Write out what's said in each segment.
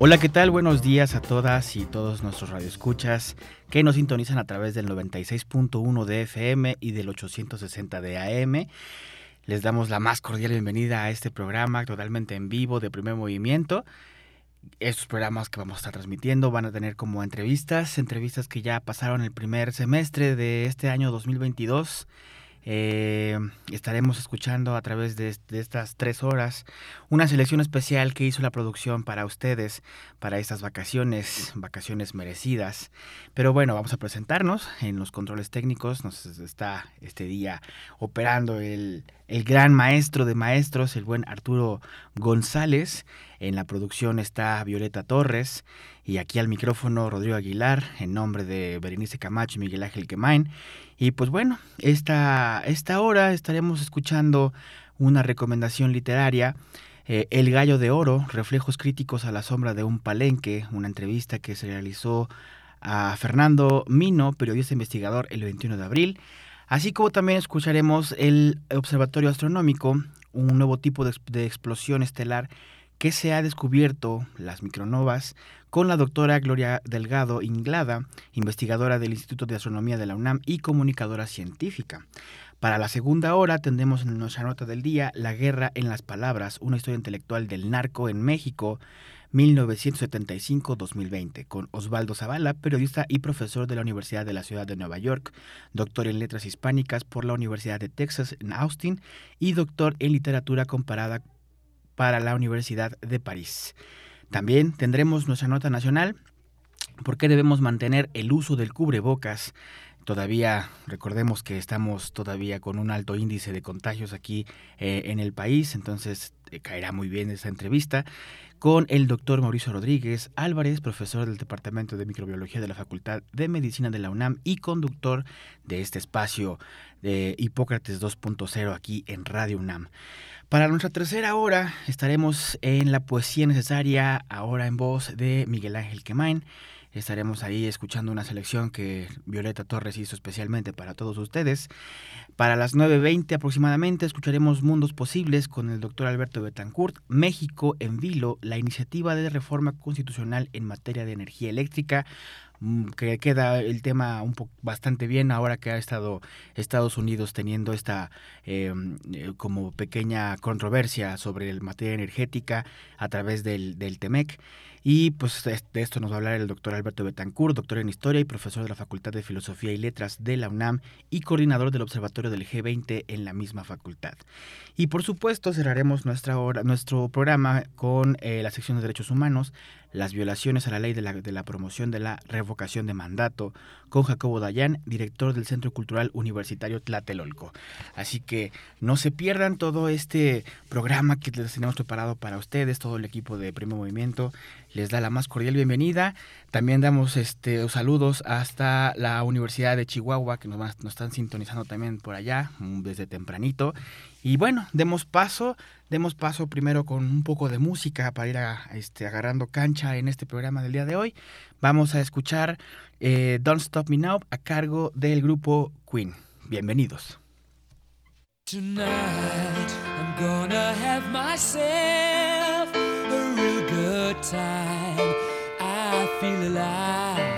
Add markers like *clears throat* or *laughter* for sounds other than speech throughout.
Hola, ¿qué tal? Buenos días a todas y todos nuestros radioescuchas que nos sintonizan a través del 96.1 de FM y del 860 de AM. Les damos la más cordial bienvenida a este programa totalmente en vivo de primer movimiento. Estos programas que vamos a estar transmitiendo van a tener como entrevistas, entrevistas que ya pasaron el primer semestre de este año 2022 eh, estaremos escuchando a través de, estas tres horas una selección especial que hizo la producción para ustedes, para estas vacaciones, vacaciones merecidas. Pero bueno, vamos a presentarnos en los controles técnicos. Nos está este día operando el, el gran maestro de maestros, el buen Arturo González. En la producción está Violeta Torres y aquí al micrófono Rodrigo Aguilar en nombre de Berenice Camacho y Miguel Ángel Quemain. Y pues bueno, esta, esta hora estaremos escuchando una recomendación literaria. Eh, el Gallo de Oro, Reflejos Críticos a la Sombra de un Palenque, una entrevista que se realizó a Fernando Mino, periodista investigador, el 21 de abril. Así como también escucharemos el Observatorio Astronómico, un nuevo tipo de, de explosión estelar que se ha descubierto, las micronovas, con la doctora Gloria Delgado Inglada, investigadora del Instituto de Astronomía de la UNAM y comunicadora científica. Para la segunda hora tendremos en nuestra nota del día La guerra en las palabras, una historia intelectual del narco en México, 1975-2020, con Osvaldo Zavala, periodista y profesor de la Universidad de la Ciudad de Nueva York, doctor en letras hispánicas por la Universidad de Texas en Austin y doctor en literatura comparada para la Universidad de París. También tendremos nuestra nota nacional, ¿por qué debemos mantener el uso del cubrebocas? Todavía recordemos que estamos todavía con un alto índice de contagios aquí eh, en el país, entonces eh, caerá muy bien esa entrevista con el doctor Mauricio Rodríguez Álvarez, profesor del Departamento de Microbiología de la Facultad de Medicina de la UNAM y conductor de este espacio de Hipócrates 2.0 aquí en Radio UNAM. Para nuestra tercera hora estaremos en la poesía necesaria, ahora en voz de Miguel Ángel Quemain. Estaremos ahí escuchando una selección que Violeta Torres hizo especialmente para todos ustedes. Para las 9.20 aproximadamente escucharemos Mundos Posibles con el doctor Alberto Betancourt, México en Vilo, la iniciativa de reforma constitucional en materia de energía eléctrica. Mm, que queda el tema un poco bastante bien ahora que ha estado Estados Unidos teniendo esta em, eh, como pequeña controversia sobre el materia energética a través del, del TEMEC. Y pues de esto nos va a hablar el doctor Alberto Betancourt, doctor en Historia y profesor de la Facultad de Filosofía y Letras de la UNAM y coordinador del Observatorio del G20 en la misma facultad. Y por supuesto cerraremos nuestra hora, nuestro programa con eh, la sección de Derechos Humanos, las violaciones a la ley de la, de la, promoción de la revocación de mandato, con Jacobo Dayan, director del Centro Cultural Universitario Tlatelolco. Así que no se pierdan todo este programa que les tenemos preparado para ustedes, todo el equipo de Primo Movimiento les da la más cordial bienvenida. También damos este saludos hasta la Universidad de Chihuahua, que nos, nos están sintonizando también por allá mm, desde tempranito. Y bueno, demos paso, demos paso primero con un poco de música para ir este, agarrando cancha en este programa del día de hoy. Vamos a escuchar eh, Don't Stop Me Now a cargo del grupo Queen. Bienvenidos. Tonight I'm gonna have myself a time. I feel alive.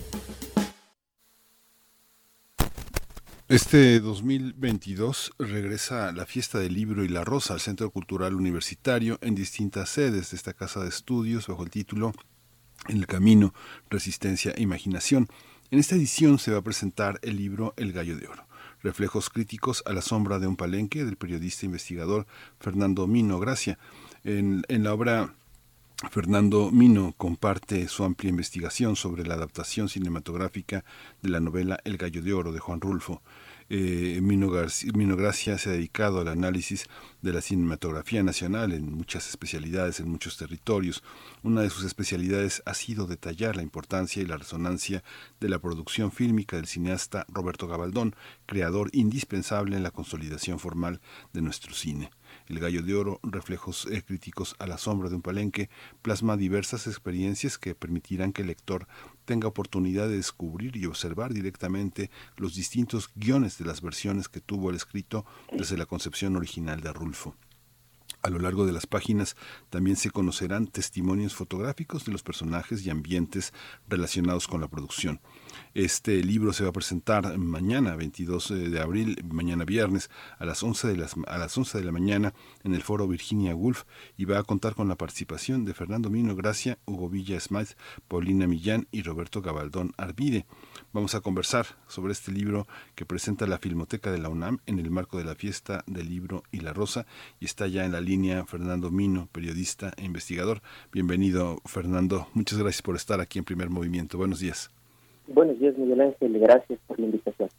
Este 2022 regresa la fiesta del libro y la rosa al Centro Cultural Universitario en distintas sedes de esta casa de estudios bajo el título En el camino, resistencia e imaginación. En esta edición se va a presentar el libro El Gallo de Oro, reflejos críticos a la sombra de un palenque del periodista investigador Fernando Mino Gracia. En, en la obra Fernando Mino comparte su amplia investigación sobre la adaptación cinematográfica de la novela El Gallo de Oro de Juan Rulfo. Eh, Mino, Gracia se ha dedicado al análisis de la cinematografía nacional en muchas especialidades, en muchos territorios. Una de sus especialidades ha sido detallar la importancia y la resonancia de la producción fílmica del cineasta Roberto Gabaldón, creador indispensable en la consolidación formal de nuestro cine. El Gallo de Oro, reflejos eh, críticos a la sombra de un palenque, plasma diversas experiencias que permitirán que el lector tenga oportunidad de descubrir y observar directamente los distintos guiones de las versiones que tuvo el escrito desde la concepción original de Rulfo. A lo largo de las páginas también se conocerán testimonios fotográficos de los personajes y ambientes relacionados con la producción. Este libro se va a presentar mañana, 22 de abril, mañana viernes, a las 11 de, las, a las 11 de la mañana en el foro Virginia Woolf y va a contar con la participación de Fernando Mino Gracia, Hugo Villa Smith, Paulina Millán y Roberto Gabaldón Arvide. Vamos a conversar sobre este libro que presenta la Filmoteca de la UNAM en el marco de la fiesta del libro y la rosa y está ya en la línea Fernando Mino, periodista e investigador. Bienvenido Fernando, muchas gracias por estar aquí en Primer Movimiento. Buenos días. Buenos días, Miguel Ángel. Gracias por la invitación.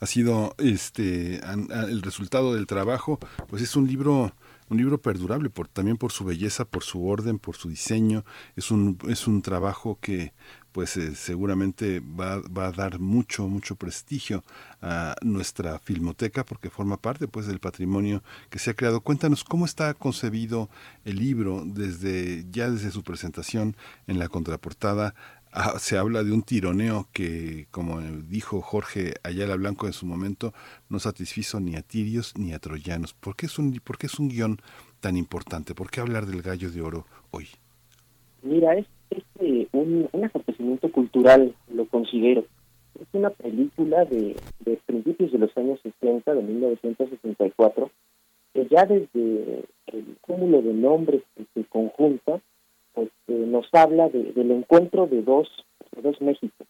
Ha sido este el resultado del trabajo, pues es un libro un libro perdurable por también por su belleza, por su orden, por su diseño. Es un es un trabajo que pues eh, seguramente va, va, a dar mucho, mucho prestigio a nuestra filmoteca porque forma parte pues del patrimonio que se ha creado. Cuéntanos cómo está concebido el libro desde ya desde su presentación en la contraportada ah, se habla de un tironeo que, como dijo Jorge Ayala Blanco en su momento, no satisfizo ni a tirios ni a troyanos. ¿Por qué es un, por qué es un guion tan importante? ¿Por qué hablar del gallo de oro hoy? Mira, es, eh, un, acontecimiento cultural, lo considero. Es una película de, de principios de los años 60, de 1964, que ya desde el cúmulo de nombres que se conjunta, pues, nos habla del encuentro de dos, de dos Méxicos,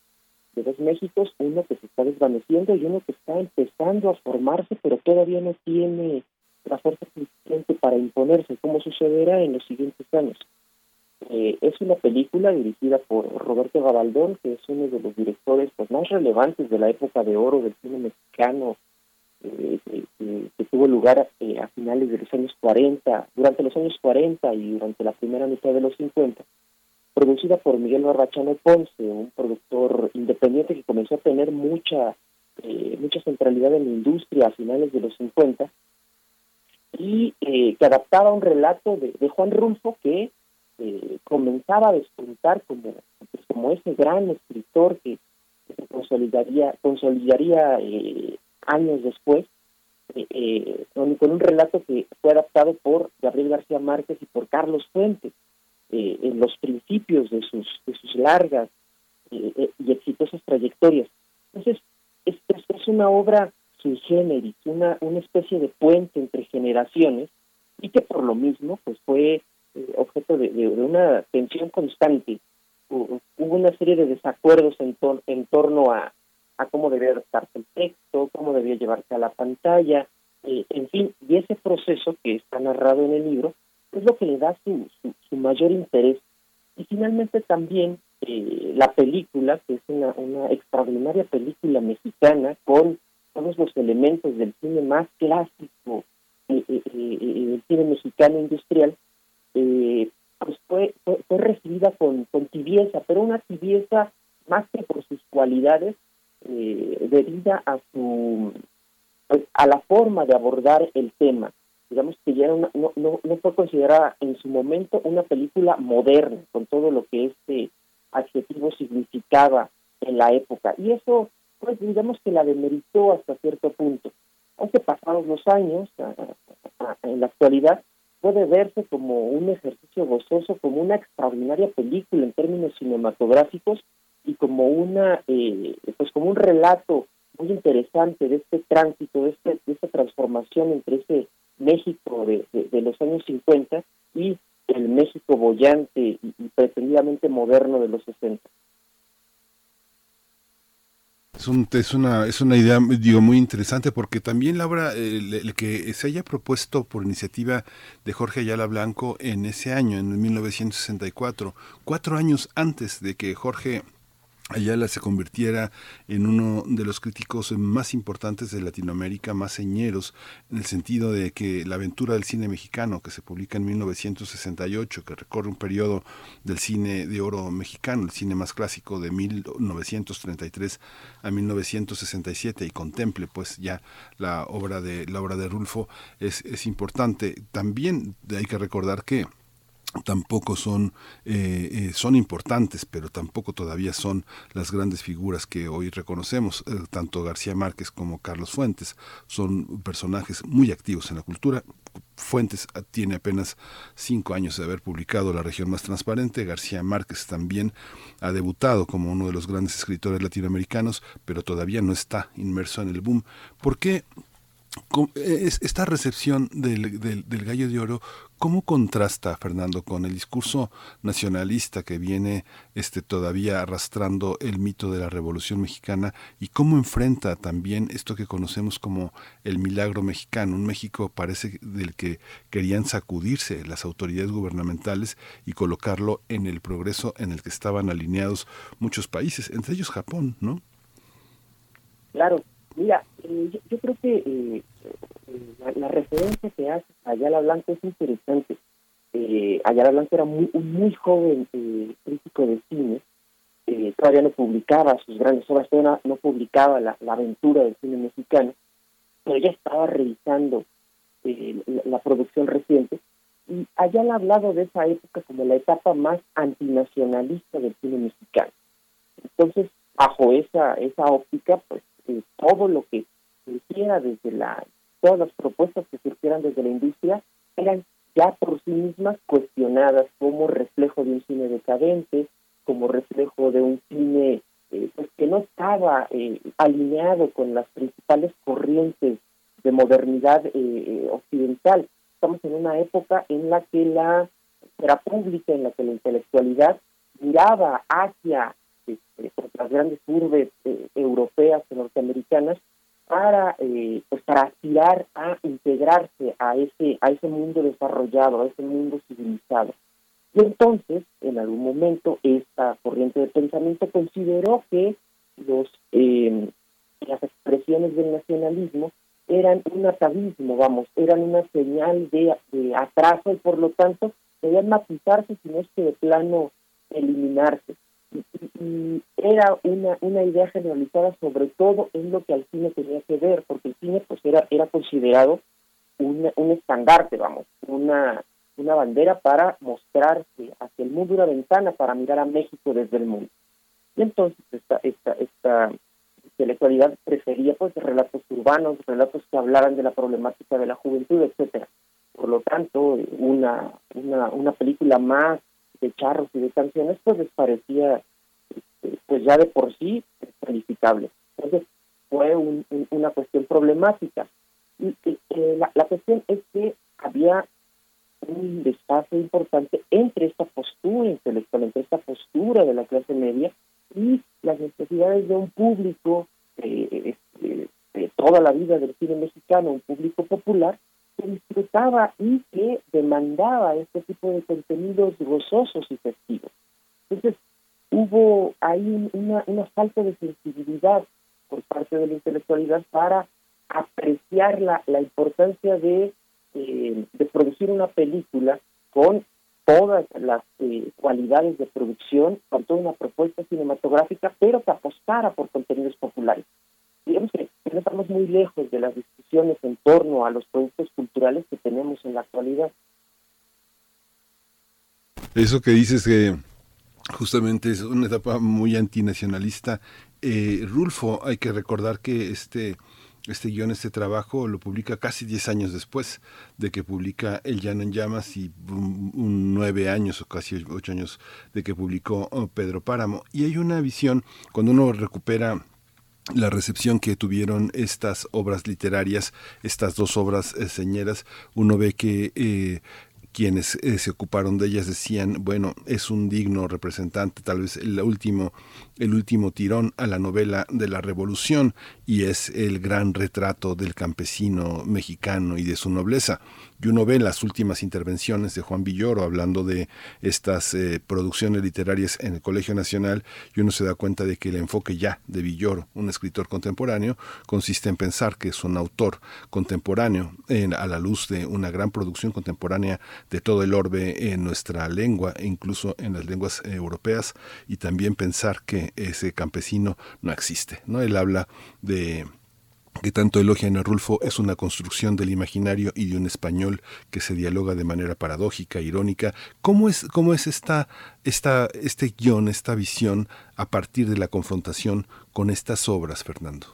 de dos Méxicos, uno que se está desvaneciendo y uno que está empezando a formarse, pero todavía no tiene la fuerza suficiente para imponerse, como sucederá en los siguientes años. Eh, es una película dirigida por Roberto Gabaldón, que es uno de los directores pues, más relevantes de la época de oro del cine mexicano, eh, que, tuvo lugar eh, a finales de los años 40, durante los años 40 y durante la primera mitad de los 50, producida por Miguel Barbachano Ponce, un productor independiente que comenzó a tener mucha mucha centralidad en la industria a finales de los 50 y que adaptaba un relato de, Juan Rulfo que eh, comenzaba a despuntar como, pues, como ese gran escritor que, se consolidaría, consolidaría eh, años después, eh, eh, con, un relato que fue adaptado por Gabriel García Márquez y por Carlos Fuentes, en los principios de sus, de sus largas y exitosas trayectorias. Entonces, es, es, una obra sui generis, una, una especie de puente entre generaciones, y que por lo mismo pues fue eh, objeto de, una tensión constante. Hubo una serie de desacuerdos en, en torno a, a cómo debía adaptarse el texto, cómo debía llevarse a la pantalla, eh, en fin, y ese proceso que está narrado en el libro es lo que le da su, su, mayor interés. Y finalmente también eh, la película, que es una, una extraordinaria película mexicana con todos los elementos del cine más clásico, del cine mexicano industrial, eh, pues fue, fue, recibida con, con, tibieza, pero una tibieza más que por sus cualidades, eh, debida a su pues, a la forma de abordar el tema. Digamos que ya no, no, no fue considerada en su momento una película moderna, con todo lo que este adjetivo significaba en la época. Y eso, pues digamos que la demeritó hasta cierto punto. Aunque pasados los años, en la actualidad, puede verse como un ejercicio gozoso, como una extraordinaria película en términos cinematográficos y como una, eh, pues como un relato muy interesante de este tránsito, de, este, de esta transformación entre ese México de, de, los años 50 y el México bollante y, pretendidamente moderno de los 60. Es, una, es una idea digo, muy interesante porque también la obra, el, que se haya propuesto por iniciativa de Jorge Ayala Blanco en ese año, en 1964, cuatro años antes de que Jorge Ayala se convirtiera en uno de los críticos más importantes de Latinoamérica, más señeros, en el sentido de que la aventura del cine mexicano, que se publica en 1968, que recorre un periodo del cine de oro mexicano, el cine más clásico de 1933 a 1967 y contemple pues ya la obra de la obra de Rulfo es, es importante. También hay que recordar que tampoco son eh, eh, son importantes pero tampoco todavía son las grandes figuras que hoy reconocemos eh, tanto García Márquez como Carlos Fuentes son personajes muy activos en la cultura Fuentes tiene apenas cinco años de haber publicado La región más transparente. García Márquez también ha debutado como uno de los grandes escritores latinoamericanos, pero todavía no está inmerso en el boom. ¿Por qué esta recepción del, del, gallo de oro, ¿cómo contrasta, Fernando, con el discurso nacionalista que viene este, todavía arrastrando el mito de la Revolución Mexicana y cómo enfrenta también esto que conocemos como el milagro mexicano? Un México parece del que querían sacudirse las autoridades gubernamentales y colocarlo en el progreso en el que estaban alineados muchos países, entre ellos Japón, ¿no? Claro, Mira, eh, yo, creo que eh, la, referencia que hace Ayala Blanco es interesante. Eh, Ayala Blanco era muy, un muy joven eh, crítico de cine, todavía no publicaba sus grandes obras, todavía no, publicaba la, aventura del cine mexicano, pero ya estaba revisando la, la, producción reciente y Ayala ha hablado de esa época como la etapa más antinacionalista del cine mexicano. Entonces, bajo esa, esa óptica, pues eh, todo lo que surgiera desde la, todas las propuestas que surgieran desde la industria eran ya por sí mismas cuestionadas como reflejo de un cine decadente, como reflejo de un cine eh, pues que no estaba eh, alineado con las principales corrientes de modernidad eh, occidental. Estamos en una época en la que la era pública, en la que la intelectualidad miraba hacia este, pues, las grandes urbes europeas y norteamericanas para pues para aspirar a integrarse a ese a ese mundo desarrollado, a ese mundo civilizado. Y entonces, en algún momento, esta corriente de pensamiento consideró que los eh, las expresiones del nacionalismo eran un atavismo, vamos, eran una señal de, atraso y por lo tanto debían matizarse, si no es que de plano eliminarse. Y, era una, una idea generalizada sobre todo en lo que al cine tenía que ver, porque el cine pues era, era considerado un, un estandarte, vamos, una una bandera para mostrarse hacia el mundo, una ventana para mirar a México desde el mundo. Y entonces esta, esta, esta intelectualidad prefería pues relatos urbanos, relatos que hablaran de la problemática de la juventud, etcétera. Por lo tanto, una, una, una película más de charros y de canciones pues les parecía este, pues ya de por sí calificable. Entonces fue una cuestión problemática. Y, eh, la, la cuestión es que había un desfase importante entre esta postura intelectual, entre esta postura de la clase media y las necesidades de un público eh, este, de toda la vida del cine mexicano, un público popular, que disfrutaba y que demandaba este tipo de contenidos gozosos y festivos. Entonces, hubo ahí una, falta de sensibilidad por parte de la intelectualidad para apreciar la, la importancia de eh, de producir una película con todas las eh, cualidades de producción, con toda una propuesta cinematográfica, pero que apostara por contenidos populares. Digamos que no estamos muy lejos de las discusiones en torno a los productos culturales que tenemos en la actualidad. Eso que dices que justamente es una etapa muy antinacionalista. Eh, Rulfo, hay que recordar que este este guion, este trabajo, lo publica casi 10 años después de que publica El Llano en Llamas y un, nueve años o casi ocho años de que publicó oh, Pedro Páramo. Y hay una visión, cuando uno recupera la recepción que tuvieron estas obras literarias, estas dos obras eh, señeras, uno ve que eh, quienes eh, se ocuparon de ellas decían, bueno, es un digno representante, tal vez el último, el último tirón a la novela de la revolución y es el gran retrato del campesino mexicano y de su nobleza. Y uno ve las últimas intervenciones de Juan Villoro hablando de estas eh, producciones literarias en el Colegio Nacional y uno se da cuenta de que el enfoque ya de Villoro, un escritor contemporáneo, consiste en pensar que es un autor contemporáneo a la luz de una gran producción contemporánea de todo el orbe en nuestra lengua e incluso en las lenguas eh, europeas y también pensar que ese campesino no existe. ¿no? Él habla de que tanto elogian a Rulfo es una construcción del imaginario y de un español que se dialoga de manera paradójica, irónica. ¿Cómo es, cómo es esta, esta, este guion, esta visión a partir de la confrontación con estas obras, Fernando?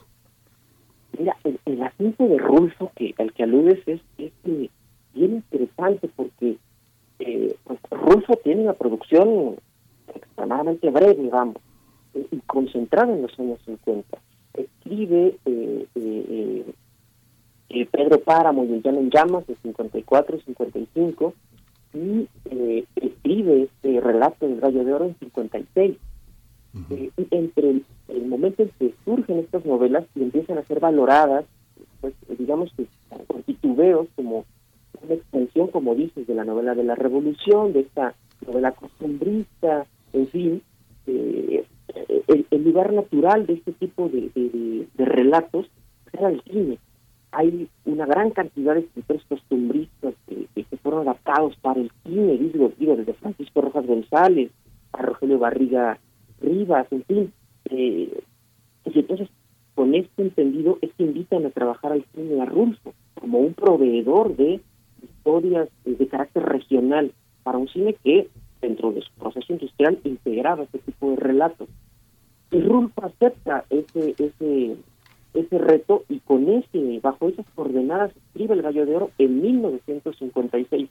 Mira, el, asunto de Rulfo al que aludes es, bien interesante porque eh, pues, Rulfo tiene una producción extremadamente breve, y concentrada en los años 50 escribe eh, eh, eh, Pedro Páramo y el Llano en Llamas de 54 y 55 y escribe este relato del Gallo de Oro en 56. y entre el, momento en que surgen estas novelas y empiezan a ser valoradas, pues digamos que con titubeos como una extensión, como dices, de la novela de la Revolución, de esta novela costumbrista, en fin, eh, el, lugar natural de este tipo de, relatos era el cine. Hay una gran cantidad de escritores costumbristas que, que, fueron adaptados para el cine, digo, digo, desde Francisco Rojas González a Rogelio Barriga Rivas, en fin. Eh, y entonces, con este entendido, es que invitan a trabajar al cine a Rulfo como un proveedor de historias de carácter regional para un cine que, dentro de su proceso industrial, integraba este tipo de relatos. Y Rulfo acepta ese, ese, ese reto y con ese, bajo esas coordenadas escribe El Gallo de Oro en 1956.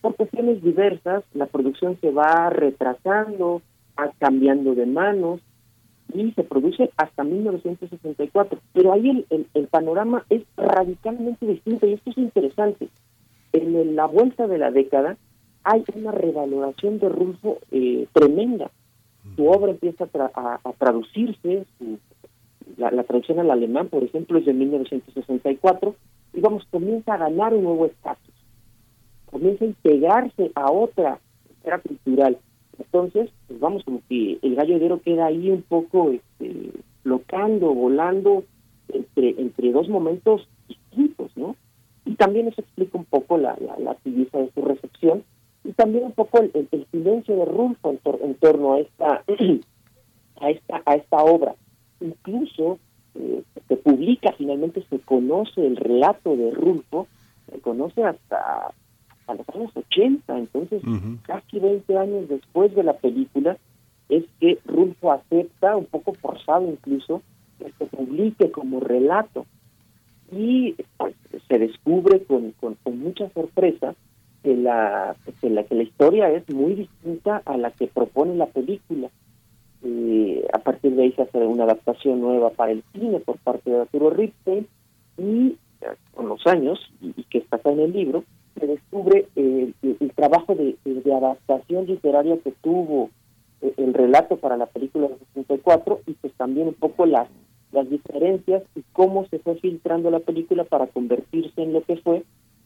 Por cuestiones diversas, la producción se va retrasando, va cambiando de manos y se produce hasta 1964. Pero ahí el, el, panorama es radicalmente distinto y esto es interesante. En la vuelta de la década hay una revaloración de Rulfo eh, tremenda. Su obra empieza a, traducirse, la, la, traducción al alemán, por ejemplo, es de 1964, y vamos, comienza a ganar un nuevo estatus, comienza a integrarse a otra esfera cultural. Entonces, pues vamos, como que el gallo de oro queda ahí un poco este, locando, volando entre, entre dos momentos distintos, ¿no? Y también eso explica un poco la, la, la de su recepción y también un poco el, silencio de Rulfo en, torno a esta, *clears throat* a esta, a esta obra. Incluso eh, se publica, finalmente se conoce el relato de Rulfo, se conoce hasta a los años 80, entonces casi 20 años después de la película, es que Rulfo acepta, un poco forzado incluso, que se publique como relato. Y pues, se descubre con, con, con mucha sorpresa que la, que la, que la historia es muy distinta a la que propone la película. Eh, a partir de ahí se hace una adaptación nueva para el cine por parte de Arturo Ripstein y eh, con los años, y, que está acá en el libro, se descubre eh, el, trabajo de, adaptación literaria que tuvo el relato para la película de 64 y pues también un poco las, las diferencias y cómo se fue filtrando la película para convertirse en lo que fue,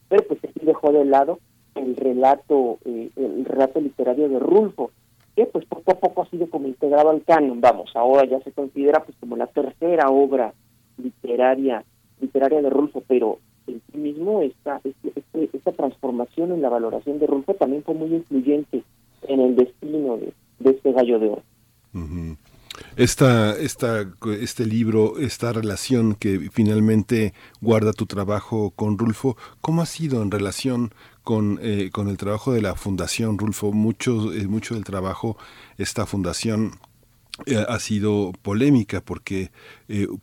pero pues aquí dejó de lado el relato, eh, el relato literario de Rulfo, que pues poco a poco ha sido como integrado al canon, vamos, ahora ya se considera pues como la tercera obra literaria literaria de Rulfo, pero en sí mismo esta, este, este, esta transformación en la valoración de Rulfo también fue muy influyente en el destino de, este gallo de oro. Esta, esta, este libro, esta relación que finalmente guarda tu trabajo con Rulfo, ¿cómo ha sido en relación con, eh, con el trabajo de la Fundación Rulfo? Mucho, eh, mucho del trabajo, esta fundación eh, ha sido polémica porque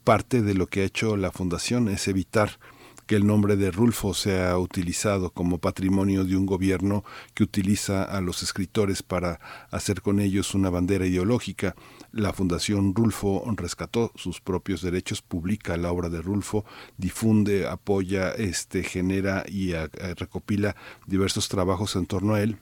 parte de lo que ha hecho la fundación es evitar que el nombre de Rulfo sea utilizado como patrimonio de un gobierno que utiliza a los escritores para hacer con ellos una bandera ideológica. La Fundación Rulfo rescató sus propios derechos, publica la obra de Rulfo, difunde, apoya, este, genera y recopila diversos trabajos en torno a él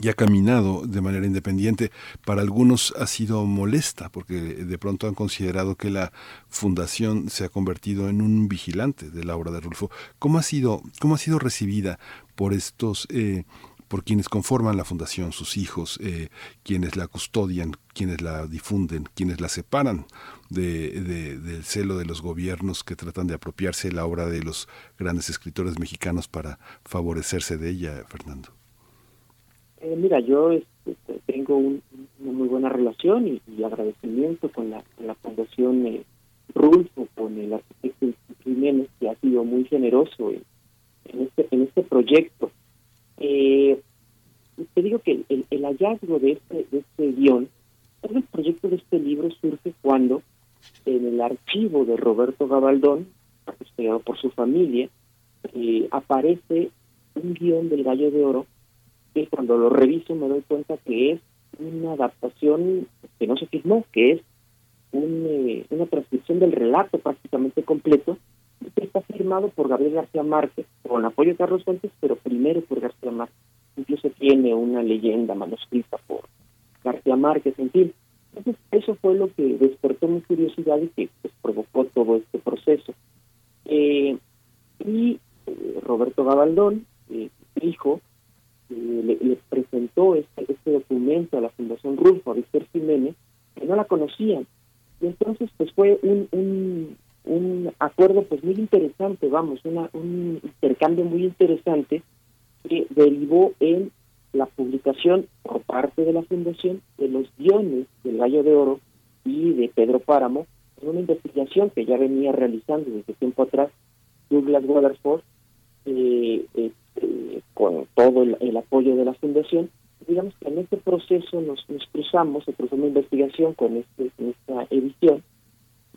y ha caminado de manera independiente. Para algunos ha sido molesta porque de pronto han considerado que la fundación se ha convertido en un vigilante de la obra de Rulfo. ¿Cómo ha sido, cómo ha sido recibida por estos, eh, por quienes conforman la fundación, sus hijos, eh, quienes la custodian, quienes la difunden, quienes la separan de, del celo de los gobiernos que tratan de apropiarse la obra de los grandes escritores mexicanos para favorecerse de ella, Fernando? Eh, mira, yo este, tengo una muy buena relación y, agradecimiento con la, Fundación eh, Rulfo, con el arquitecto Jiménez, que ha sido muy generoso en, este, en este proyecto. Eh, te digo que el, hallazgo de este, de este guion, el proyecto de este libro surge cuando en el archivo de Roberto Gabaldón, custodiado por su familia, eh, aparece un guion del Gallo de Oro que cuando lo reviso me doy cuenta que es una adaptación que no se firmó, que es eh, una transcripción del relato prácticamente completo, está firmado por Gabriel García Márquez, con apoyo de Carlos Fuentes, pero primero por García Márquez. Incluso tiene una leyenda manuscrita por García Márquez, en fin. Entonces, eso fue lo que despertó mi curiosidad y que pues, provocó todo este proceso. Eh, y eh, Roberto Gabaldón, hijo, le, presentó este, este documento a la Fundación Rulfo, a Víctor Jiménez, que no la conocían. Y entonces pues fue un, un, un acuerdo pues muy interesante, vamos, una, un intercambio muy interesante que derivó en la publicación por parte de la Fundación de los guiones del Gallo de Oro y de Pedro Páramo, en una investigación que ya venía realizando desde tiempo atrás Douglas Waterford, eh, eh, con todo el, apoyo de la Fundación, digamos que en este proceso nos, cruzamos, se cruzó una investigación con, este, esta edición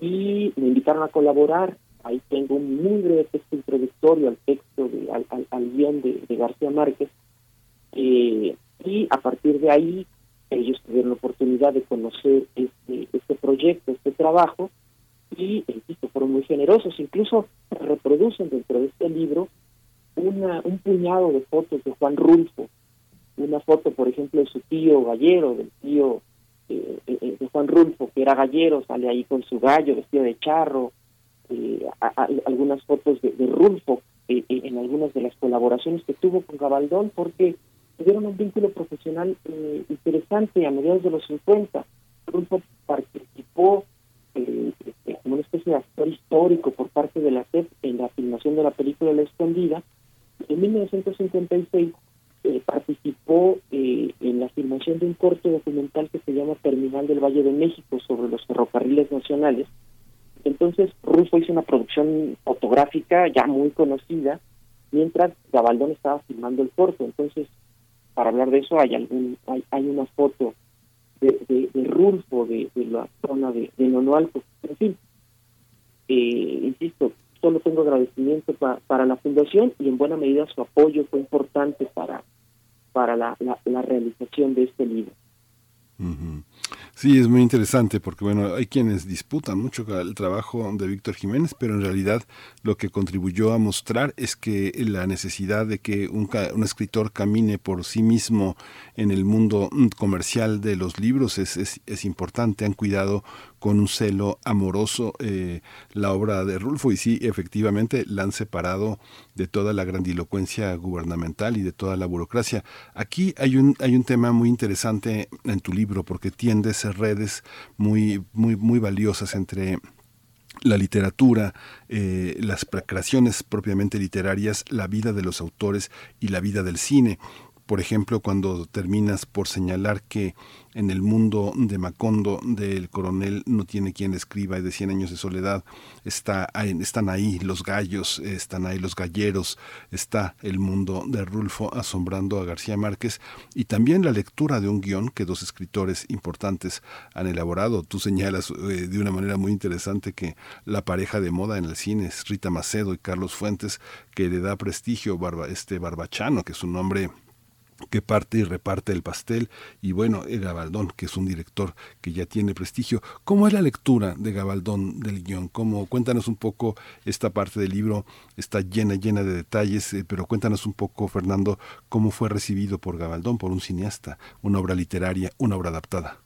y me invitaron a colaborar. Ahí tengo un muy breve texto introductorio al texto, de, al, guion de, García Márquez. Eh, y a partir de ahí ellos tuvieron la oportunidad de conocer este, este proyecto, este trabajo, y insisto, fueron muy generosos, incluso reproducen dentro de este libro una, un puñado de fotos de Juan Rulfo, una foto, por ejemplo, de su tío gallero, del tío eh, eh, eh, de Juan Rulfo, que era gallero, sale ahí con su gallo vestido de charro, algunas fotos de, de Rulfo en algunas de las colaboraciones que tuvo con Gabaldón, porque tuvieron un vínculo profesional interesante a mediados de los 50. Rulfo participó como una especie de actor histórico por parte de la CEP en la filmación de la película La Escondida. En 1956 eh, participó eh, en la filmación de un corto documental que se llama Terminal del Valle de México sobre los ferrocarriles nacionales. Entonces Rufo hizo una producción fotográfica ya muy conocida, mientras Gabaldón estaba filmando el corto. Entonces, para hablar de eso, hay algún hay, una foto de, de, Rulfo, de, la zona de, de Nonoalco. En fin, eh, insisto, solo tengo agradecimiento para la fundación y en buena medida su apoyo fue importante para, para la, la, realización de este libro. Sí, es muy interesante porque, bueno, hay quienes disputan mucho el trabajo de Víctor Jiménez, pero en realidad lo que contribuyó a mostrar es que la necesidad de que un, un escritor camine por sí mismo en el mundo mm, comercial de los libros es, es, es importante. Han cuidado con un celo amoroso eh, la obra de Rulfo y sí, efectivamente la han separado de toda la grandilocuencia gubernamental y de toda la burocracia. Aquí hay un, hay un tema muy interesante en tu libro porque tiendes redes muy, muy, muy valiosas entre la literatura, eh, las creaciones propiamente literarias, la vida de los autores y la vida del cine. Por ejemplo, cuando terminas por señalar que en el mundo de Macondo del coronel no tiene quien escriba y de Cien años de soledad está están ahí los gallos, están ahí los galleros, está el mundo de Rulfo asombrando a García Márquez y también la lectura de un guion que dos escritores importantes han elaborado. Tú señalas eh, de una manera muy interesante que la pareja de moda en el cine es Rita Macedo y Carlos Fuentes, que le da prestigio Barba, este Barbachano, que es un nombre que parte y reparte el pastel, y bueno, el Gabaldón, que es un director que ya tiene prestigio. ¿Cómo es la lectura de Gabaldón del guion? ¿Cómo, cuéntanos un poco, esta parte del libro está llena, llena de detalles, eh, pero cuéntanos un poco, Fernando, cómo fue recibido por Gabaldón, por un cineasta, una obra literaria, una obra adaptada.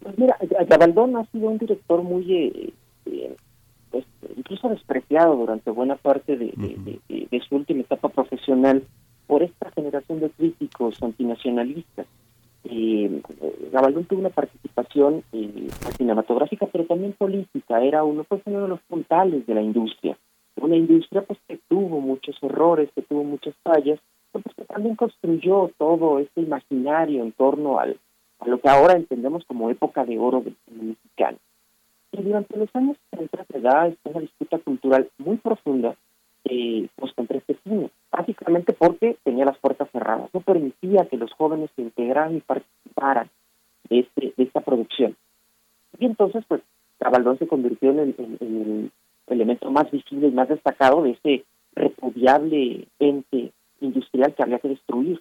Pues mira, Gabaldón ha sido un director muy... Eh, eh, pues, incluso despreciado durante buena parte de su última etapa profesional por esta generación de críticos antinacionalistas. Eh, Gabaldón tuvo una participación eh, cinematográfica, pero también política. Era uno, pues, uno de los puntales de la industria. Una industria pues que tuvo muchos errores, que tuvo muchas fallas, pero pues, que también construyó todo este imaginario en torno al, a lo que ahora entendemos como época de oro del mexicano. Y durante los años 30 se da una disputa cultural muy profunda eh, pues contra este cine, básicamente porque tenía las puertas cerradas, no permitía que los jóvenes se integraran y participaran de, este, de esta producción. Y entonces, pues, Cabaldón se convirtió en el, elemento más visible y más destacado de ese repudiable ente industrial que había que destruir.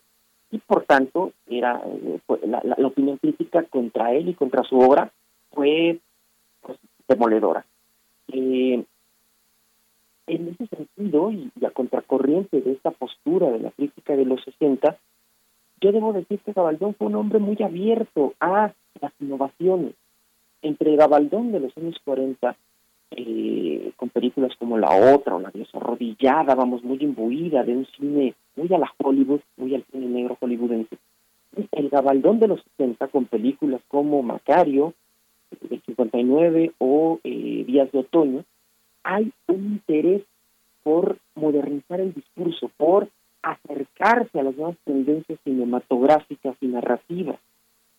Y por tanto, era eh, la, la, opinión crítica contra él y contra su obra fue pues, demoledora. Eh, en ese sentido, y a contracorriente de esta postura de la crítica de los 60, yo debo decir que Gabaldón fue un hombre muy abierto a las innovaciones. Entre Gabaldón de los años 40, eh, con películas como La Otra o La Diosa Arrodillada, vamos, muy imbuida de un cine muy a la Hollywood, muy al cine negro hollywoodense. El Gabaldón de los 60, con películas como Macario, del 59, o eh, Días de Otoño, hay un interés por modernizar el discurso, por acercarse a las nuevas tendencias cinematográficas y narrativas.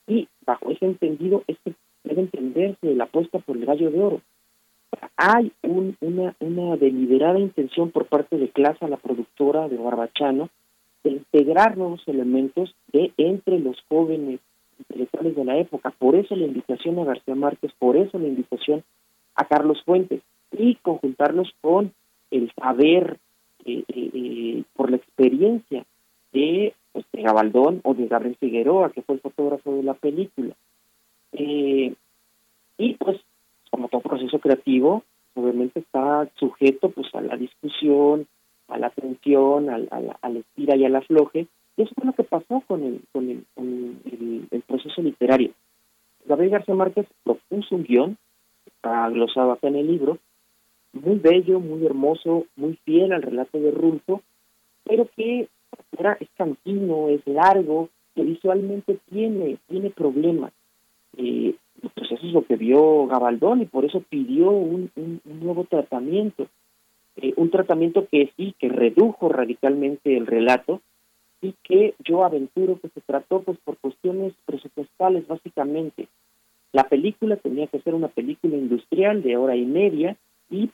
Y bajo ese entendido es que debe entenderse la apuesta por el gallo de oro. Hay una, una deliberada intención por parte de Clasa, la productora de Barbachano, de integrar nuevos elementos de entre los jóvenes intelectuales de la época. Por eso la invitación a García Márquez, por eso la invitación a Carlos Fuentes y conjuntarlos con el saber eh, eh, eh, por la experiencia de, pues, de Gabaldón o de Gabriel Figueroa, que fue el fotógrafo de la película. y pues, como todo proceso creativo, obviamente está sujeto pues a la discusión, a la atención, al, a, la, estira y al afloje, y eso fue lo que pasó con el, con el, con el, proceso literario. Gabriel García Márquez propuso un guion, está glosado acá en el libro, muy bello, muy hermoso, muy fiel al relato de Rulfo, pero que era, es cantino, es largo, que visualmente tiene, tiene problemas. Eh, pues eso es lo que vio Gabaldón y por eso pidió un, un, nuevo tratamiento. Eh, un tratamiento que sí, que redujo radicalmente el relato y que yo aventuro que se trató pues por cuestiones presupuestales básicamente. La película tenía que ser una película industrial de hora y media y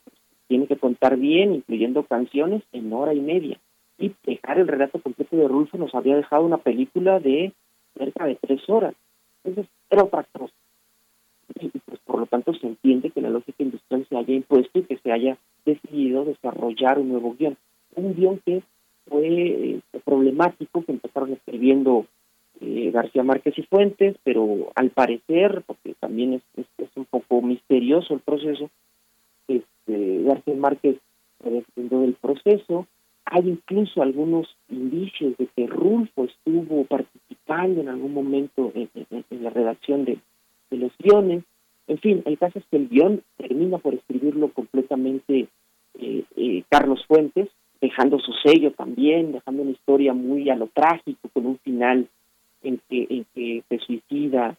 tiene que contar bien, incluyendo canciones, en hora y media. Y dejar el relato completo de Rulfo nos había dejado una película de cerca de tres horas. Entonces, era otra cosa. Y pues por lo tanto se entiende que la lógica industrial se haya impuesto y que se haya decidido desarrollar un nuevo guion. Un guion que fue eh, problemático, que empezaron escribiendo eh, García Márquez y Fuentes, pero al parecer, porque también es, es, un poco misterioso el proceso, este, García Márquez defendió del proceso. Hay incluso algunos indicios de que Rulfo estuvo participando en algún momento en, la redacción de, los guiones. En fin, el caso es que el guion termina por escribirlo completamente eh, eh, Carlos Fuentes, dejando su sello también, dejando una historia muy a lo trágico, con un final en que, en que se suicida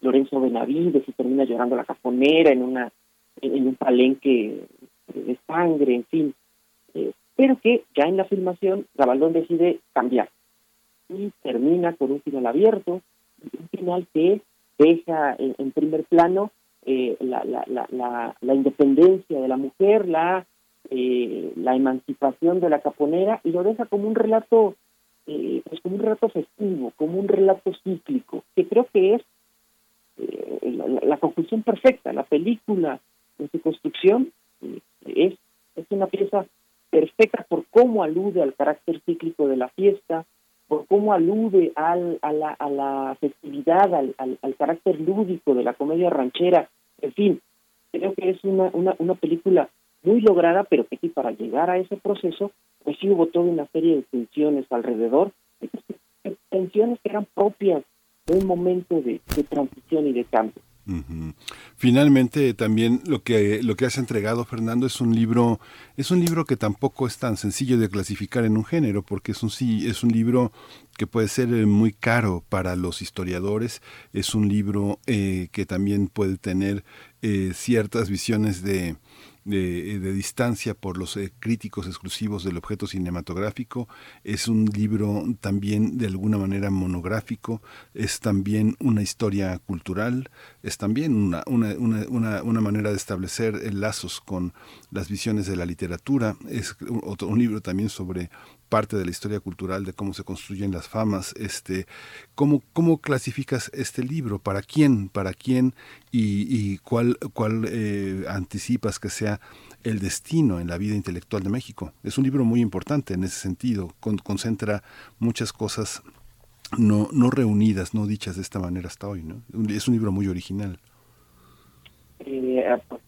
Lorenzo Benavides y termina llorando la caponera en una en un palenque de sangre, en fin. Eh, pero que ya en la filmación Gabaldón decide cambiar y termina con un final abierto, un final que deja en, primer plano eh, la, la, la, la, independencia de la mujer, la, eh, la emancipación de la caponera y lo deja como un relato eh, pues como un relato festivo, como un relato cíclico, que creo que es la, conclusión perfecta. La película en su construcción es, es una pieza perfecta por cómo alude al carácter cíclico de la fiesta, por cómo alude al, a, la, a la festividad, al, al, carácter lúdico de la comedia ranchera, en fin, creo que es una, una, una película muy lograda, pero que sí, para llegar a ese proceso, pues hubo toda una serie de tensiones alrededor, tensiones que eran propias de un momento de, de transición y de cambio. Finalmente, también lo que, lo que has entregado, Fernando, es un libro, es un libro que tampoco es tan sencillo de clasificar en un género, porque es un, sí, es un libro que puede ser eh, muy caro para los historiadores, es un libro eh, que también puede tener eh, ciertas visiones de, de, distancia por los eh, críticos exclusivos del objeto cinematográfico. Es un libro también de alguna manera monográfico, es también una historia cultural, es también una, una, una, una manera de establecer lazos con las visiones de la literatura. Es otro, un libro también sobre parte de la historia cultural de cómo se construyen las famas, este, cómo, cómo clasificas este libro, para quién, para quién y, cuál, cuál eh, anticipas que sea el destino en la vida intelectual de México. Es un libro muy importante en ese sentido, concentra muchas cosas no, no reunidas, no dichas de esta manera hasta hoy. ¿no? Es un libro muy original. Eh, pues,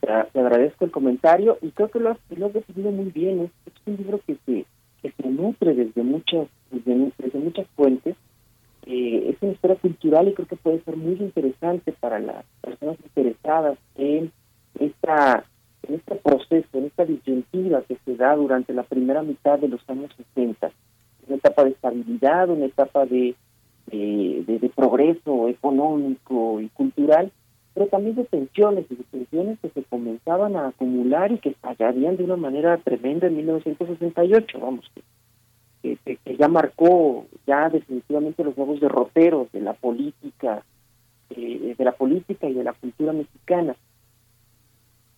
te, agradezco el comentario y creo que lo has, lo has muy bien. Es, es un libro que se que se nutre desde muchas, desde, muchas fuentes. Eh, es una historia cultural y creo que puede ser muy interesante para las personas interesadas en esta en este proceso, en esta disyuntiva que se da durante la primera mitad de los años 60, una etapa de estabilidad, una etapa de, de, de progreso económico y cultural, pero también de tensiones y de tensiones que se comenzaban a acumular y que estallarían de una manera tremenda en 1968, vamos, que, que, ya marcó ya definitivamente los nuevos derroteros de la política, eh, de la política y de la cultura mexicana.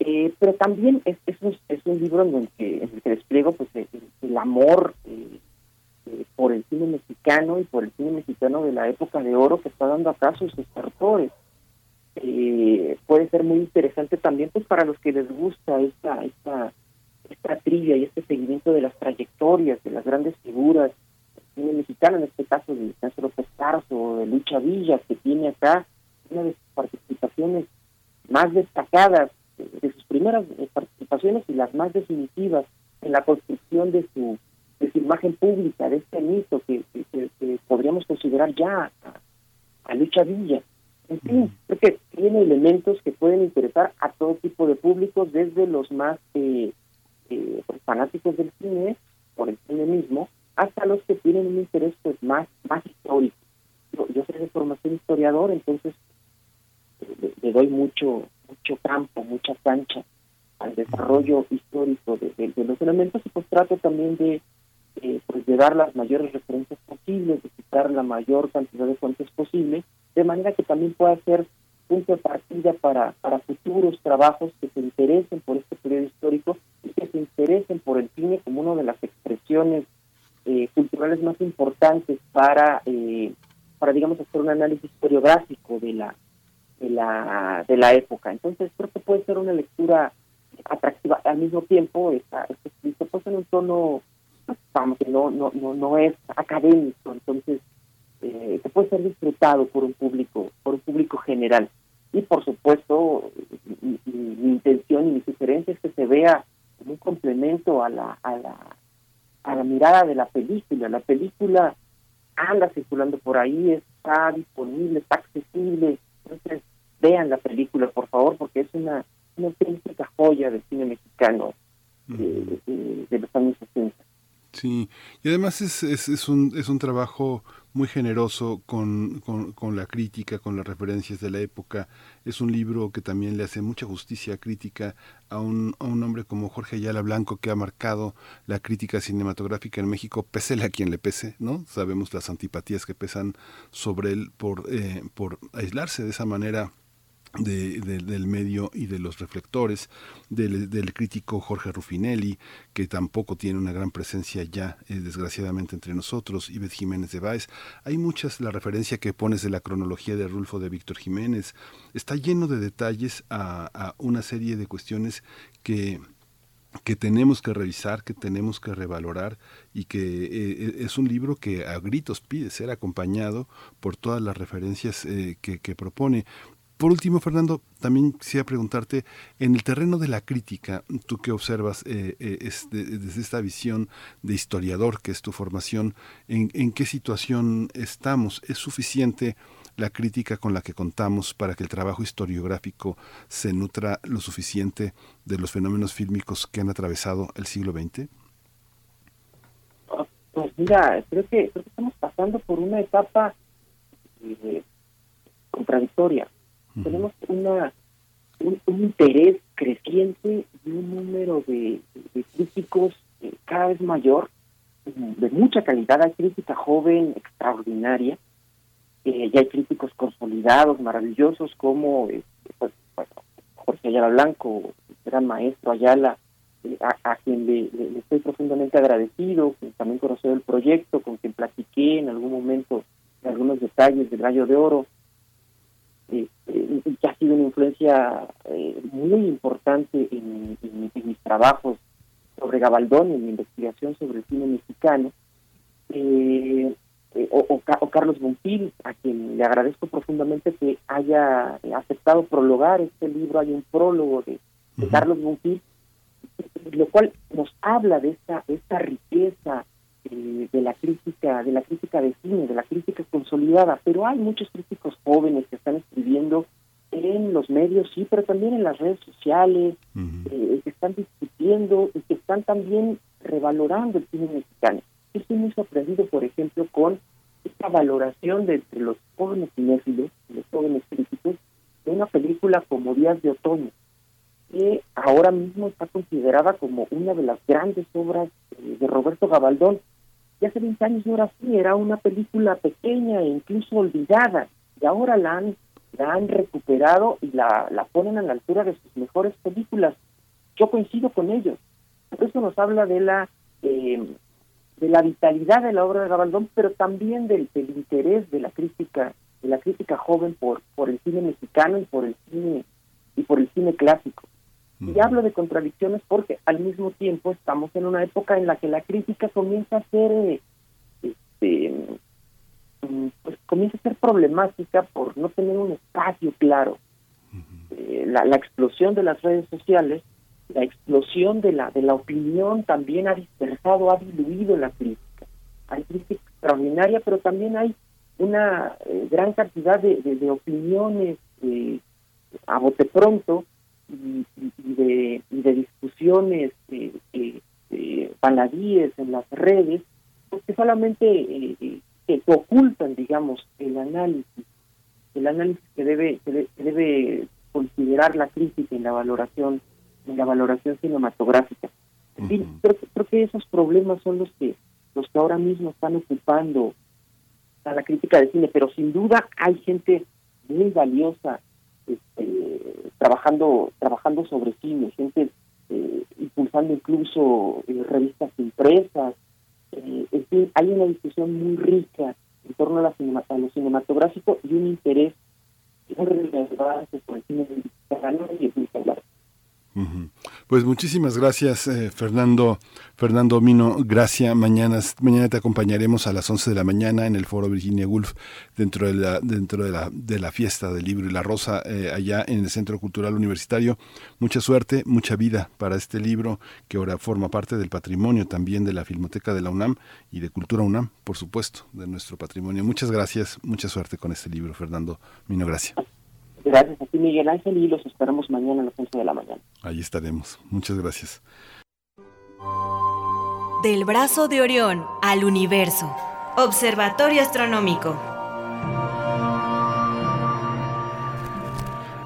Eh, pero también es, es, un, es un libro en el que, en el que despliego pues, el, amor eh, eh, por el cine mexicano y por el cine mexicano de la época de oro que está dando acá sus estertores. Eh, puede ser muy interesante también pues para los que les gusta esta esta esta trivia y este seguimiento de las trayectorias de las grandes figuras del cine en este caso de López o de Lucha Villa que tiene acá una de sus participaciones más destacadas de sus primeras participaciones y las más definitivas en la construcción de su de su imagen pública de este mito que, podríamos considerar ya a Lucha Villa en fin, creo que tiene elementos que pueden interesar a todo tipo de públicos, desde los más eh, eh, pues, fanáticos del cine, por el cine mismo, hasta los que tienen un interés pues más más histórico. Yo, soy de formación historiador, entonces le, doy mucho mucho campo, mucha cancha al desarrollo histórico de, los elementos y pues trato también de eh, pues de dar las mayores referencias posibles, de citar la mayor cantidad de fuentes posible de manera que también pueda ser punto de partida para, para futuros trabajos que se interesen por este periodo histórico y que se interesen por el cine como una de las expresiones eh, culturales más importantes para, eh, para digamos, hacer un análisis historiográfico de la, de la, de la época. Entonces creo que puede ser una lectura atractiva. Al mismo tiempo, está, escrito pues en un tono, vamos, que no, no, no, no es académico, entonces eh, que puede ser disfrutado por un público, por un público general. Y por supuesto, mi, intención y mi sugerencia es que se vea como un complemento a la, a la, a la mirada de la película. La película anda circulando por ahí, está disponible, está accesible. Entonces, vean la película, por favor, porque es una, una auténtica joya del cine mexicano de, de, los años 60. Sí, y además es, es, es, un, es un trabajo muy generoso con, con, la crítica, con las referencias de la época. Es un libro que también le hace mucha justicia crítica a un, a un hombre como Jorge Ayala Blanco que ha marcado la crítica cinematográfica en México, pese a quien le pese, ¿no? Sabemos las antipatías que pesan sobre él por, eh, por aislarse de esa manera de, del medio y de los reflectores, del, crítico Jorge Rufinelli, que tampoco tiene una gran presencia ya, eh, desgraciadamente, entre nosotros, Ives Jiménez de Báez. Hay muchas, la referencia que pones de la cronología de Rulfo de Víctor Jiménez, está lleno de detalles a, una serie de cuestiones que que tenemos que revisar, que tenemos que revalorar y que eh, es un libro que a gritos pide ser acompañado por todas las referencias eh, que, propone. Por último, Fernando, también quisiera preguntarte, en el terreno de la crítica, tú que observas eh, eh, desde esta visión de historiador que es tu formación, ¿en, qué situación estamos? ¿Es suficiente la crítica con la que contamos para que el trabajo historiográfico se nutra lo suficiente de los fenómenos fílmicos que han atravesado el siglo XX? Pues mira, creo que, creo que estamos pasando por una etapa eh, contradictoria tenemos una un, interés creciente y un número de, críticos eh, cada vez mayor, de mucha calidad. Hay crítica joven extraordinaria, eh, y hay críticos consolidados, maravillosos, como eh, pues, Jorge Ayala Blanco, gran maestro Ayala, eh, a, quien le, estoy profundamente agradecido, que también conoció el proyecto, con quien platiqué en algún momento algunos detalles del Gallo de Oro, eh, que ha sido una influencia eh, muy importante en, mis trabajos sobre Gabaldón, en mi investigación sobre el cine mexicano, eh, eh, o, Carlos Bonfil, a quien le agradezco profundamente que haya aceptado prologar este libro, hay un prólogo de, Carlos Bonfil, lo cual nos habla de esta, esta riqueza eh, de la crítica, de la crítica de cine, de la crítica consolidada, pero hay muchos críticos jóvenes que están escribiendo en los medios, sí, pero también en las redes sociales, eh, que están discutiendo y que están también revalorando el cine mexicano. Yo estoy muy sorprendido, por ejemplo, con esta valoración de entre los jóvenes cinéfilos, los jóvenes críticos, de una película como Días de Otoño, que ahora mismo está considerada como una de las grandes obras eh, de Roberto Gabaldón, hace 20 años no era así, era una película pequeña e incluso olvidada, y ahora la han, la han recuperado y la, la ponen a la altura de sus mejores películas. Yo coincido con ellos. Eso nos habla de la eh, de la vitalidad de la obra de Gabaldón, pero también del, del interés de la crítica, de la crítica joven por, por el cine mexicano y por el cine y por el cine clásico. Y hablo de contradicciones porque al mismo tiempo estamos en una época en la que la crítica comienza a ser eh, este, mm, pues comienza a ser problemática por no tener un espacio claro. Eh, la, la explosión de las redes sociales, la explosión de la de la opinión también ha dispersado, ha diluido la crítica. Hay crítica extraordinaria, pero también hay una eh, gran cantidad de, de, opiniones a bote pronto y, de, y de discusiones eh, eh, baladíes en las redes, porque solamente eh, que ocultan, digamos, el análisis, el análisis que debe, que debe considerar la crítica en la valoración, en la valoración cinematográfica. y creo, creo que esos problemas son los que los que ahora mismo están ocupando a la crítica de cine, pero sin duda hay gente muy valiosa este, trabajando trabajando sobre cine, gente eh, impulsando incluso eh, revistas impresas. Eh, en fin, hay una discusión muy rica en torno a, la a lo cinematográfico y un interés muy relevante por el cine mexicano y el pues muchísimas gracias, eh, Fernando. Fernando Mino, gracias. Mañana, mañana te acompañaremos a las 11 de la mañana en el Foro Virginia Woolf, dentro de la, dentro de la, de la fiesta del libro y la rosa, eh, allá en el Centro Cultural Universitario. Mucha suerte, mucha vida para este libro que ahora forma parte del patrimonio también de la Filmoteca de la UNAM y de Cultura UNAM, por supuesto, de nuestro patrimonio. Muchas gracias, mucha suerte con este libro, Fernando Mino. Gracias. Gracias a ti, Miguel Ángel, y los esperamos mañana a las 11 de la mañana. Ahí estaremos. Muchas gracias. Del brazo de Orión al universo. Observatorio Astronómico.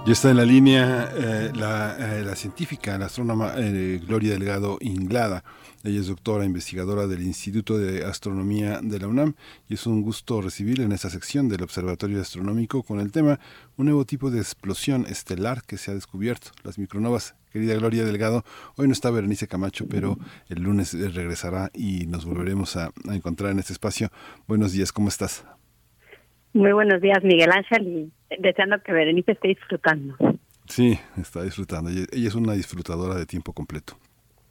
Ya está en la línea eh, la, eh, la, científica, la astrónoma eh, Gloria Delgado Inglada. Ella es doctora investigadora del Instituto de Astronomía de la UNAM y es un gusto recibirla en esta sección del Observatorio Astronómico con el tema Un nuevo tipo de explosión estelar que se ha descubierto, las micronovas. Querida Gloria Delgado, hoy no está Berenice Camacho, pero el lunes regresará y nos volveremos a, encontrar en este espacio. Buenos días, ¿cómo estás? Muy buenos días, Miguel Ángel, y deseando que Berenice esté disfrutando. Sí, está disfrutando. ella es una disfrutadora de tiempo completo.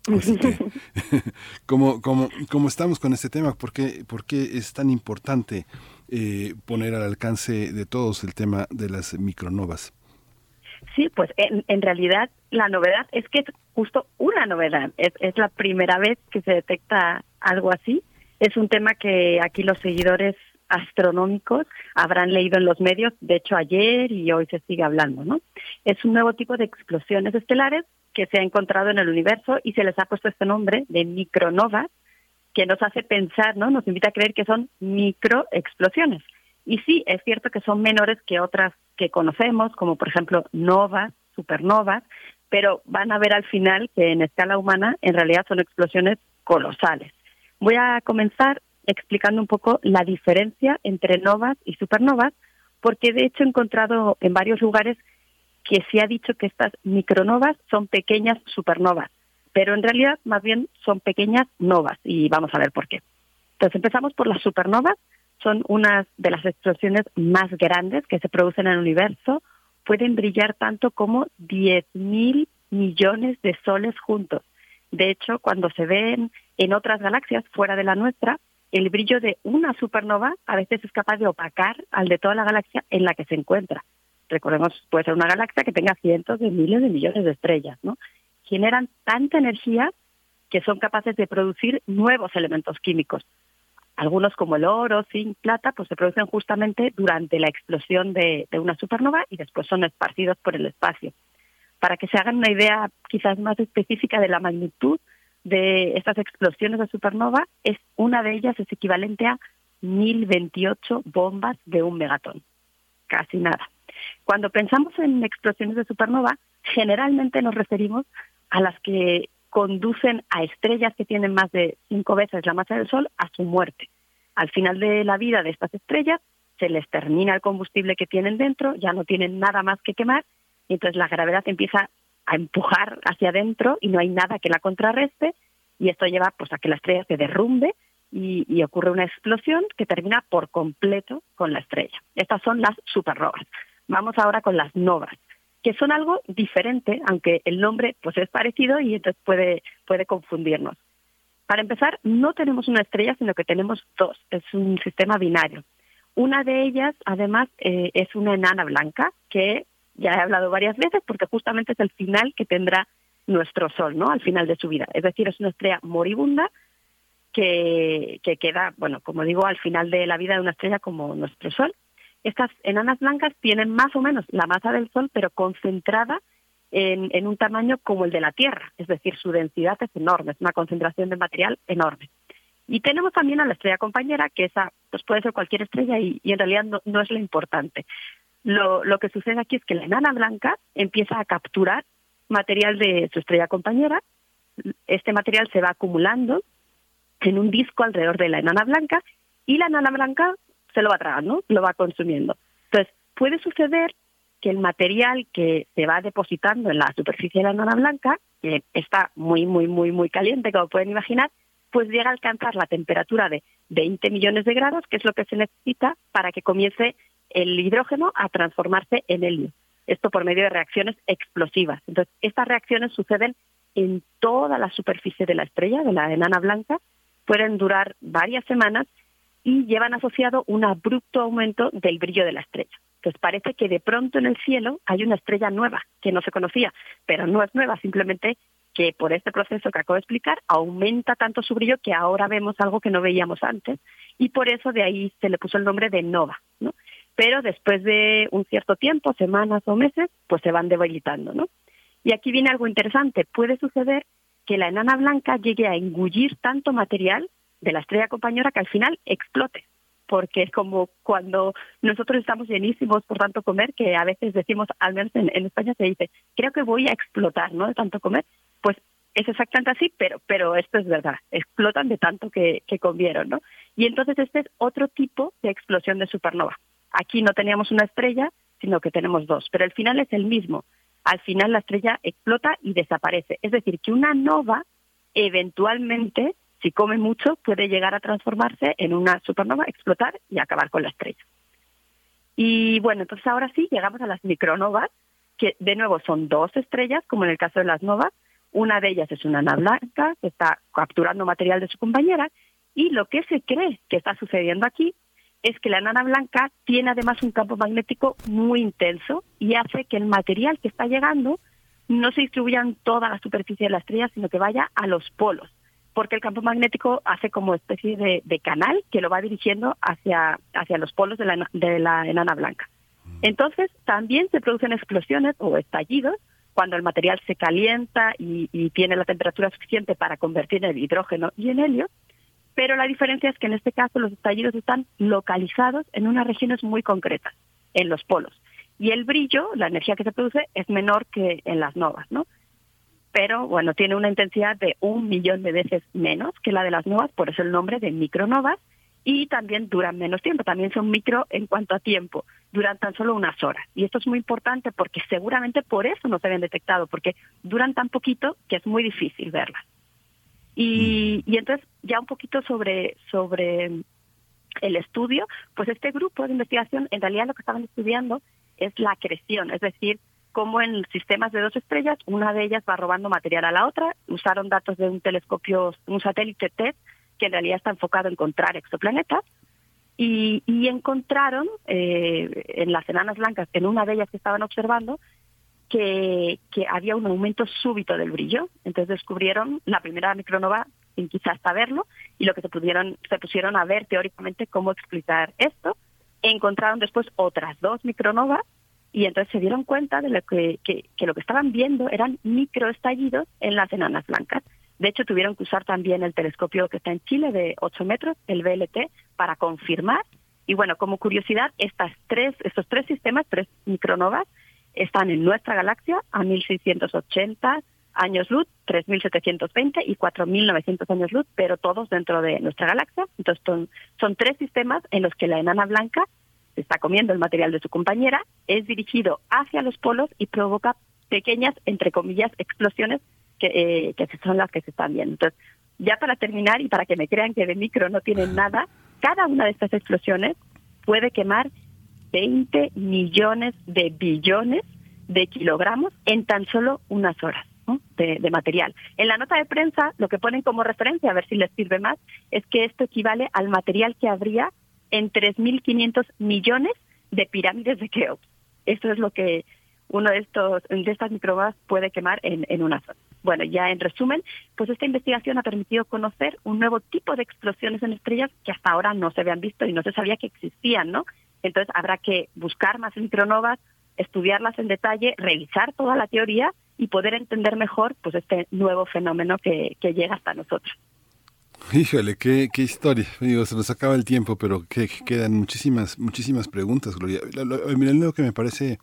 *laughs* ¿cómo, cómo, estamos con este tema? ¿Por qué, por qué es tan importante eh, poner al alcance de todos el tema de las micronovas? Sí, pues en, en, realidad la novedad es que es justo una novedad. Es, es la primera vez que se detecta algo así. Es un tema que aquí los seguidores astronómicos habrán leído en los medios, de hecho ayer y hoy se sigue hablando, ¿no? Es un nuevo tipo de explosiones estelares que se ha encontrado en el universo y se les ha puesto este nombre de micronovas, que nos hace pensar, ¿no? Nos invita a creer que son microexplosiones. Y sí, es cierto que son menores que otras que conocemos, como por ejemplo novas, supernovas, pero van a ver al final que en escala humana en realidad son explosiones colosales. Voy a comenzar explicando un poco la diferencia entre novas y supernovas, porque de hecho he encontrado en varios lugares que se ha dicho que estas micronovas son pequeñas supernovas, pero en realidad más bien son pequeñas novas y vamos a ver por qué. Entonces empezamos por las supernovas, son unas de las explosiones más grandes que se producen en el universo, pueden brillar tanto como 10.000 millones de soles juntos. De hecho, cuando se ven en otras galaxias fuera de la nuestra, el brillo de una supernova a veces es capaz de opacar al de toda la galaxia en la que se encuentra recordemos, puede ser una galaxia que tenga cientos de miles de millones de estrellas, ¿no? Generan tanta energía que son capaces de producir nuevos elementos químicos. Algunos como el oro, zinc, plata, pues se producen justamente durante la explosión de, de una supernova y después son esparcidos por el espacio. Para que se hagan una idea quizás más específica de la magnitud de estas explosiones de supernova, es una de ellas es equivalente a 1028 bombas de un megatón. Casi nada. Cuando pensamos en explosiones de supernova, generalmente nos referimos a las que conducen a estrellas que tienen más de cinco veces la masa del Sol a su muerte. Al final de la vida de estas estrellas se les termina el combustible que tienen dentro, ya no tienen nada más que quemar, y entonces la gravedad empieza a empujar hacia adentro y no hay nada que la contrarreste, y esto lleva pues a que la estrella se derrumbe y, ocurre una explosión que termina por completo con la estrella. Estas son las supernovas. Vamos ahora con las novas, que son algo diferente, aunque el nombre pues es parecido y entonces puede, puede confundirnos. Para empezar, no tenemos una estrella, sino que tenemos dos. Es un sistema binario. Una de ellas, además, eh, es una enana blanca, que ya he hablado varias veces, porque justamente es el final que tendrá nuestro Sol, ¿no? Al final de su vida. Es decir, es una estrella moribunda que, que queda, bueno, como digo, al final de la vida de una estrella como nuestro Sol. Estas enanas blancas tienen más o menos la masa del Sol, pero concentrada en, en, un tamaño como el de la Tierra, es decir, su densidad es enorme, es una concentración de material enorme. Y tenemos también a la estrella compañera, que esa pues puede ser cualquier estrella y, en realidad no, es lo importante. Lo, que sucede aquí es que la enana blanca empieza a capturar material de su estrella compañera, este material se va acumulando en un disco alrededor de la enana blanca y la enana blanca se lo va tragando, lo va consumiendo. Entonces, puede suceder que el material que se va depositando en la superficie de la enana blanca, que está muy, muy, muy, muy caliente, como pueden imaginar, pues llega a alcanzar la temperatura de 20 millones de grados, que es lo que se necesita para que comience el hidrógeno a transformarse en helio. Esto por medio de reacciones explosivas. Entonces, estas reacciones suceden en toda la superficie de la estrella, de la enana blanca, pueden durar varias semanas y llevan asociado un abrupto aumento del brillo de la estrella. Entonces parece que de pronto en el cielo hay una estrella nueva que no se conocía, pero no es nueva, simplemente que por este proceso que acabo de explicar aumenta tanto su brillo que ahora vemos algo que no veíamos antes y por eso de ahí se le puso el nombre de nova, ¿no? Pero después de un cierto tiempo, semanas o meses, pues se van debilitando, ¿no? Y aquí viene algo interesante, puede suceder que la enana blanca llegue a engullir tanto material de la estrella compañera que al final explote porque es como cuando nosotros estamos llenísimos por tanto comer, que a veces decimos, al menos en, España se dice, creo que voy a explotar, ¿no? De tanto comer, pues es exactamente así, pero, pero esto es verdad, explotan de tanto que, que comieron, ¿no? Y entonces este es otro tipo de explosión de supernova. Aquí no teníamos una estrella, sino que tenemos dos, pero el final es el mismo. Al final la estrella explota y desaparece. Es decir, que una nova eventualmente si come mucho, puede llegar a transformarse en una supernova, explotar y acabar con la estrella. Y bueno, entonces ahora sí llegamos a las micronovas, que de nuevo son dos estrellas, como en el caso de las novas. Una de ellas es una nana blanca que está capturando material de su compañera y lo que se cree que está sucediendo aquí es que la nana blanca tiene además un campo magnético muy intenso y hace que el material que está llegando no se distribuya en toda la superficie de la estrella, sino que vaya a los polos porque el campo magnético hace como especie de, canal que lo va dirigiendo hacia, hacia los polos de la, de la enana blanca. Entonces, también se producen explosiones o estallidos cuando el material se calienta y, y, tiene la temperatura suficiente para convertir el hidrógeno y en helio, pero la diferencia es que en este caso los estallidos están localizados en unas regiones muy concretas, en los polos. Y el brillo, la energía que se produce, es menor que en las novas, ¿no? pero bueno, tiene una intensidad de un millón de veces menos que la de las novas, por eso el nombre de micronovas, y también duran menos tiempo, también son micro en cuanto a tiempo, duran tan solo unas horas. Y esto es muy importante porque seguramente por eso no se habían detectado, porque duran tan poquito que es muy difícil verlas. Y, y entonces ya un poquito sobre, sobre el estudio, pues este grupo de investigación en realidad lo que estaban estudiando es la acreción, es decir, como en sistemas de dos estrellas, una de ellas va robando material a la otra. Usaron datos de un telescopio, un satélite TED, que en realidad está enfocado en encontrar exoplanetas, y, encontraron eh, en las enanas blancas, en una de ellas que estaban observando, que, que había un aumento súbito del brillo. Entonces descubrieron la primera micronova sin quizás saberlo, y lo que se, pudieron, se pusieron a ver teóricamente cómo explicar esto. Encontraron después otras dos micronovas y entonces se dieron cuenta de lo que, lo que estaban viendo eran microestallidos en las enanas blancas. De hecho, tuvieron que usar también el telescopio que está en Chile de 8 metros, el VLT, para confirmar. Y bueno, como curiosidad, estas tres, estos tres sistemas, tres micronovas, están en nuestra galaxia a 1680 años luz, 3720 y 4900 años luz, pero todos dentro de nuestra galaxia. Entonces son, son tres sistemas en los que la enana blanca está comiendo el material de su compañera, es dirigido hacia los polos y provoca pequeñas, entre comillas, explosiones que, eh, que son las que se están viendo. Entonces, ya para terminar y para que me crean que de micro no tienen *laughs* nada, cada una de estas explosiones puede quemar 20 millones de billones de kilogramos en tan solo unas horas de, material. En la nota de prensa, lo que ponen como referencia, a ver si les sirve más, es que esto equivale al material que habría en 3.500 millones de pirámides de Keops. Esto es lo que uno de estos de estas microbas puede quemar en, en una zona. Bueno, ya en resumen, pues esta investigación ha permitido conocer un nuevo tipo de explosiones en estrellas que hasta ahora no se habían visto y no se sabía que existían, ¿no? Entonces habrá que buscar más micronovas, estudiarlas en detalle, revisar toda la teoría y poder entender mejor pues este nuevo fenómeno que, que llega hasta nosotros. Híjole, qué, qué historia. Digo, se nos acaba el tiempo, pero que quedan muchísimas, muchísimas preguntas, Gloria. Lo, lo, lo que me parece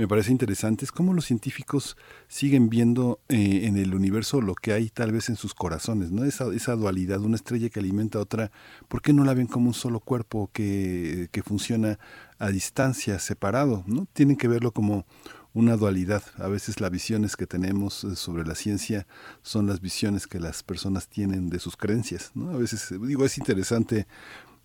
me parece interesante es cómo los científicos siguen viendo eh, en el universo lo que hay tal vez en sus corazones, ¿no? Esa, esa dualidad, una estrella que alimenta a otra, ¿por qué no la ven como un solo cuerpo que, que funciona a distancia, separado, ¿no? Tienen que verlo como una dualidad. A veces las visiones que tenemos eh, sobre la ciencia son las visiones que las personas tienen de sus creencias, ¿no? A veces, digo, es interesante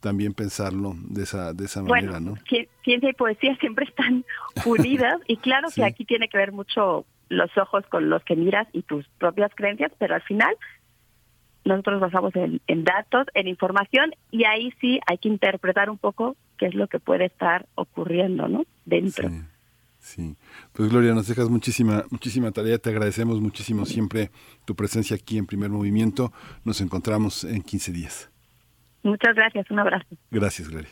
también pensarlo de esa, de esa manera, ¿no? Ciencia y poesía siempre están *laughs* unidas y claro sí. que aquí tiene que ver mucho los ojos con los que miras y tus propias creencias, pero al final nosotros basamos en, en datos, en información y ahí sí hay que interpretar un poco qué es lo que puede estar ocurriendo, ¿no? Dentro. Sí. Sí, pues Gloria, nos dejas muchísima, muchísima tarea, te agradecemos muchísimo siempre tu presencia aquí en Primer Movimiento. Nos encontramos en 15 días. Muchas gracias, un abrazo. Gracias, Gloria.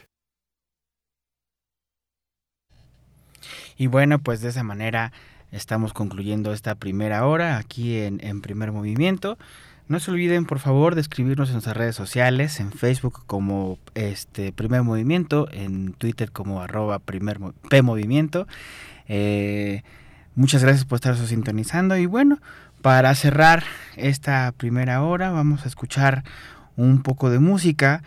Y bueno, pues de esa manera estamos concluyendo esta primera hora aquí en, en Primer Movimiento. No se olviden, por favor, de escribirnos en nuestras redes sociales, en Facebook como este Primer Movimiento, en Twitter como arroba primer P Movimiento. Eh, muchas gracias por estar sintonizando. Y bueno, para cerrar esta primera hora, vamos a escuchar un poco de música.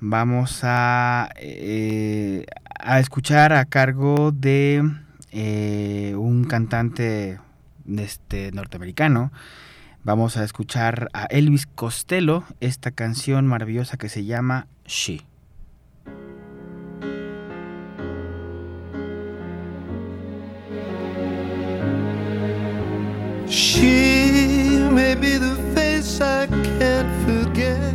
Vamos a, eh, a escuchar a cargo de eh, un cantante este, norteamericano. Vamos a escuchar a Elvis Costello esta canción maravillosa que se llama She. She may be the face I can't forget,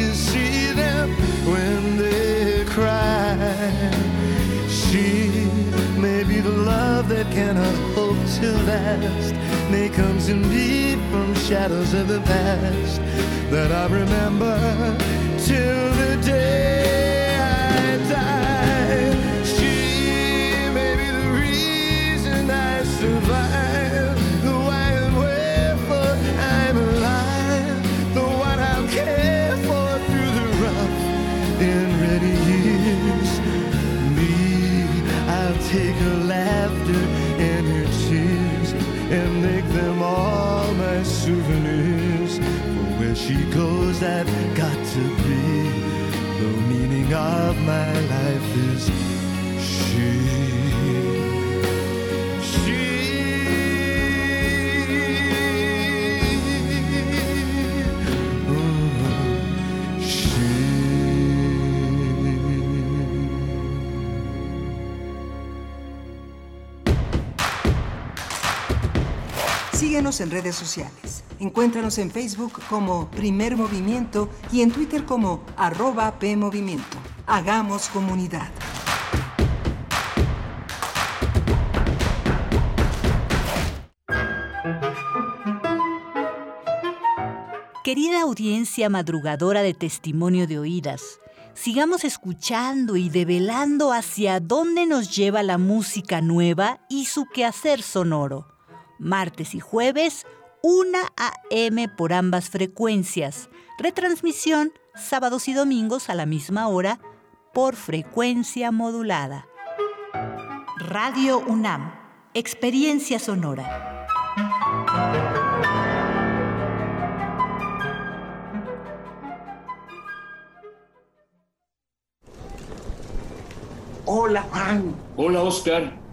To see them when they cry. She may be the love that cannot hope to last. May comes in me from shadows of the past that I remember till the day souvenirs. For where she goes, I've got to be. The meaning of my life is she. En redes sociales. Encuéntranos en Facebook como Primer Movimiento y en Twitter como arroba PMovimiento. Hagamos comunidad. Querida audiencia madrugadora de testimonio de oídas, sigamos escuchando y develando hacia dónde nos lleva la música nueva y su quehacer sonoro. Martes y jueves, 1 a.m. por ambas frecuencias. Retransmisión sábados y domingos a la misma hora por frecuencia modulada. Radio UNAM, Experiencia Sonora. Hola Juan. Hola Oscar.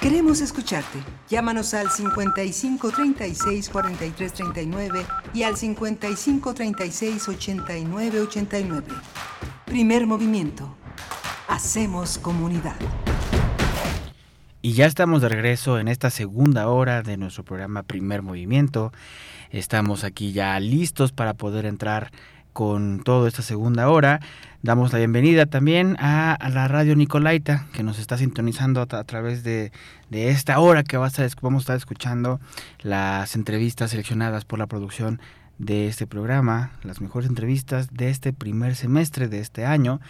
Queremos escucharte. Llámanos al 55 36 43 39 y al 55 36 89 89. Primer movimiento. Hacemos comunidad. Y ya estamos de regreso en esta segunda hora de nuestro programa Primer Movimiento. Estamos aquí ya listos para poder entrar con toda esta segunda hora. Damos la bienvenida también a, la radio Nicolaita, que nos está sintonizando a, través de, de, esta hora que va a vamos a estar escuchando las entrevistas seleccionadas por la producción de este programa, las mejores entrevistas de este primer semestre de este año.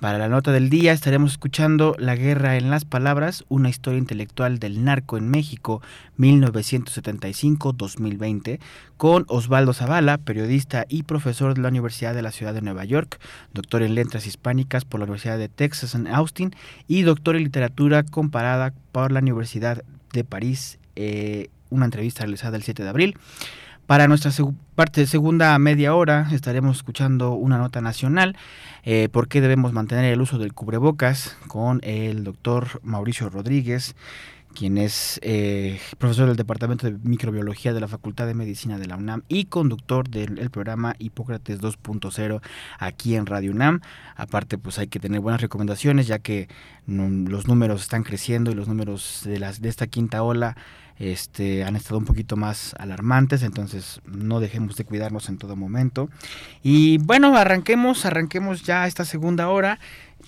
Para la nota del día estaremos escuchando La guerra en las palabras, una historia intelectual del narco en México 1975-2020, con Osvaldo Zavala, periodista y profesor de la Universidad de la Ciudad de Nueva York, doctor en letras hispánicas por la Universidad de Texas en Austin y doctor en literatura comparada por la Universidad de París, eh, una entrevista realizada el 7 de abril. Para nuestra parte segunda media hora estaremos escuchando una nota nacional, eh, por qué debemos mantener el uso del cubrebocas con el doctor Mauricio Rodríguez, quien es eh, profesor del Departamento de Microbiología de la Facultad de Medicina de la UNAM y conductor del programa Hipócrates 2.0 aquí en Radio UNAM. Aparte, pues hay que tener buenas recomendaciones ya que mm, los números están creciendo y los números de, las, de esta quinta ola este, han estado un poquito más alarmantes, entonces no dejemos de cuidarnos en todo momento. Y bueno, arranquemos, arranquemos ya esta segunda hora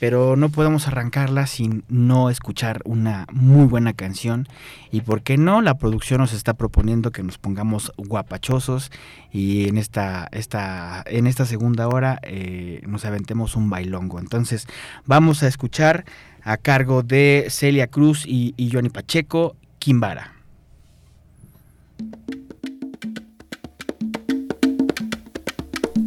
pero no podemos arrancarla sin no escuchar una muy buena canción. Y por qué no la producción nos está proponiendo que nos pongamos guapachosos y en esta, esta, en esta segunda hora eh, nos aventemos un bailongo. Entonces vamos a escuchar a cargo de Celia Cruz y, y Johnny Pacheco Kimbara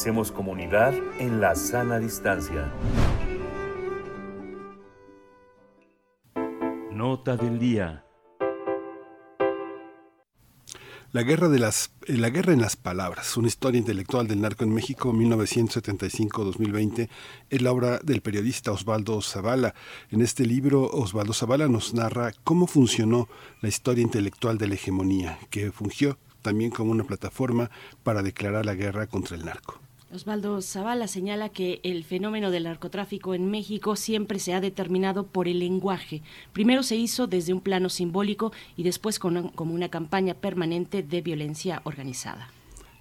Hacemos comunidad en la sana distancia. Nota del día. Eh, la guerra en las palabras, una historia intelectual del narco en México 1975-2020, es la obra del periodista Osvaldo Zavala. En este libro, Osvaldo Zavala nos narra cómo funcionó la historia intelectual de la hegemonía, que fungió también como una plataforma para declarar la guerra contra el narco. Osvaldo Zavala señala que el fenómeno del narcotráfico en México siempre se ha determinado por el lenguaje. Primero se hizo desde un plano simbólico y después como una campaña permanente de violencia organizada.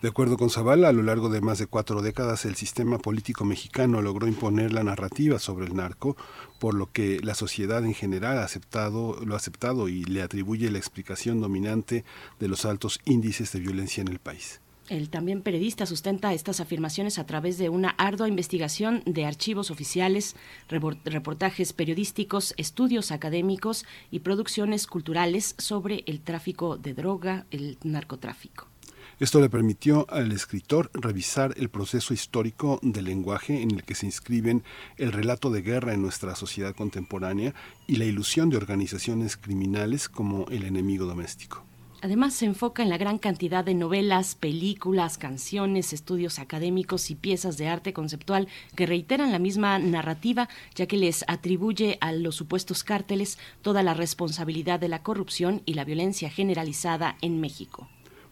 De acuerdo con Zavala, a lo largo de más de cuatro décadas el sistema político mexicano logró imponer la narrativa sobre el narco, por lo que la sociedad en general ha aceptado, lo ha aceptado y le atribuye la explicación dominante de los altos índices de violencia en el país. El también periodista sustenta estas afirmaciones a través de una ardua investigación de archivos oficiales, reportajes periodísticos, estudios académicos y producciones culturales sobre el tráfico de droga, el narcotráfico. Esto le permitió al escritor revisar el proceso histórico del lenguaje en el que se inscriben el relato de guerra en nuestra sociedad contemporánea y la ilusión de organizaciones criminales como el enemigo doméstico. Además, se enfoca en la gran cantidad de novelas, películas, canciones, estudios académicos y piezas de arte conceptual que reiteran la misma narrativa, ya que les atribuye a los supuestos cárteles toda la responsabilidad de la corrupción y la violencia generalizada en México.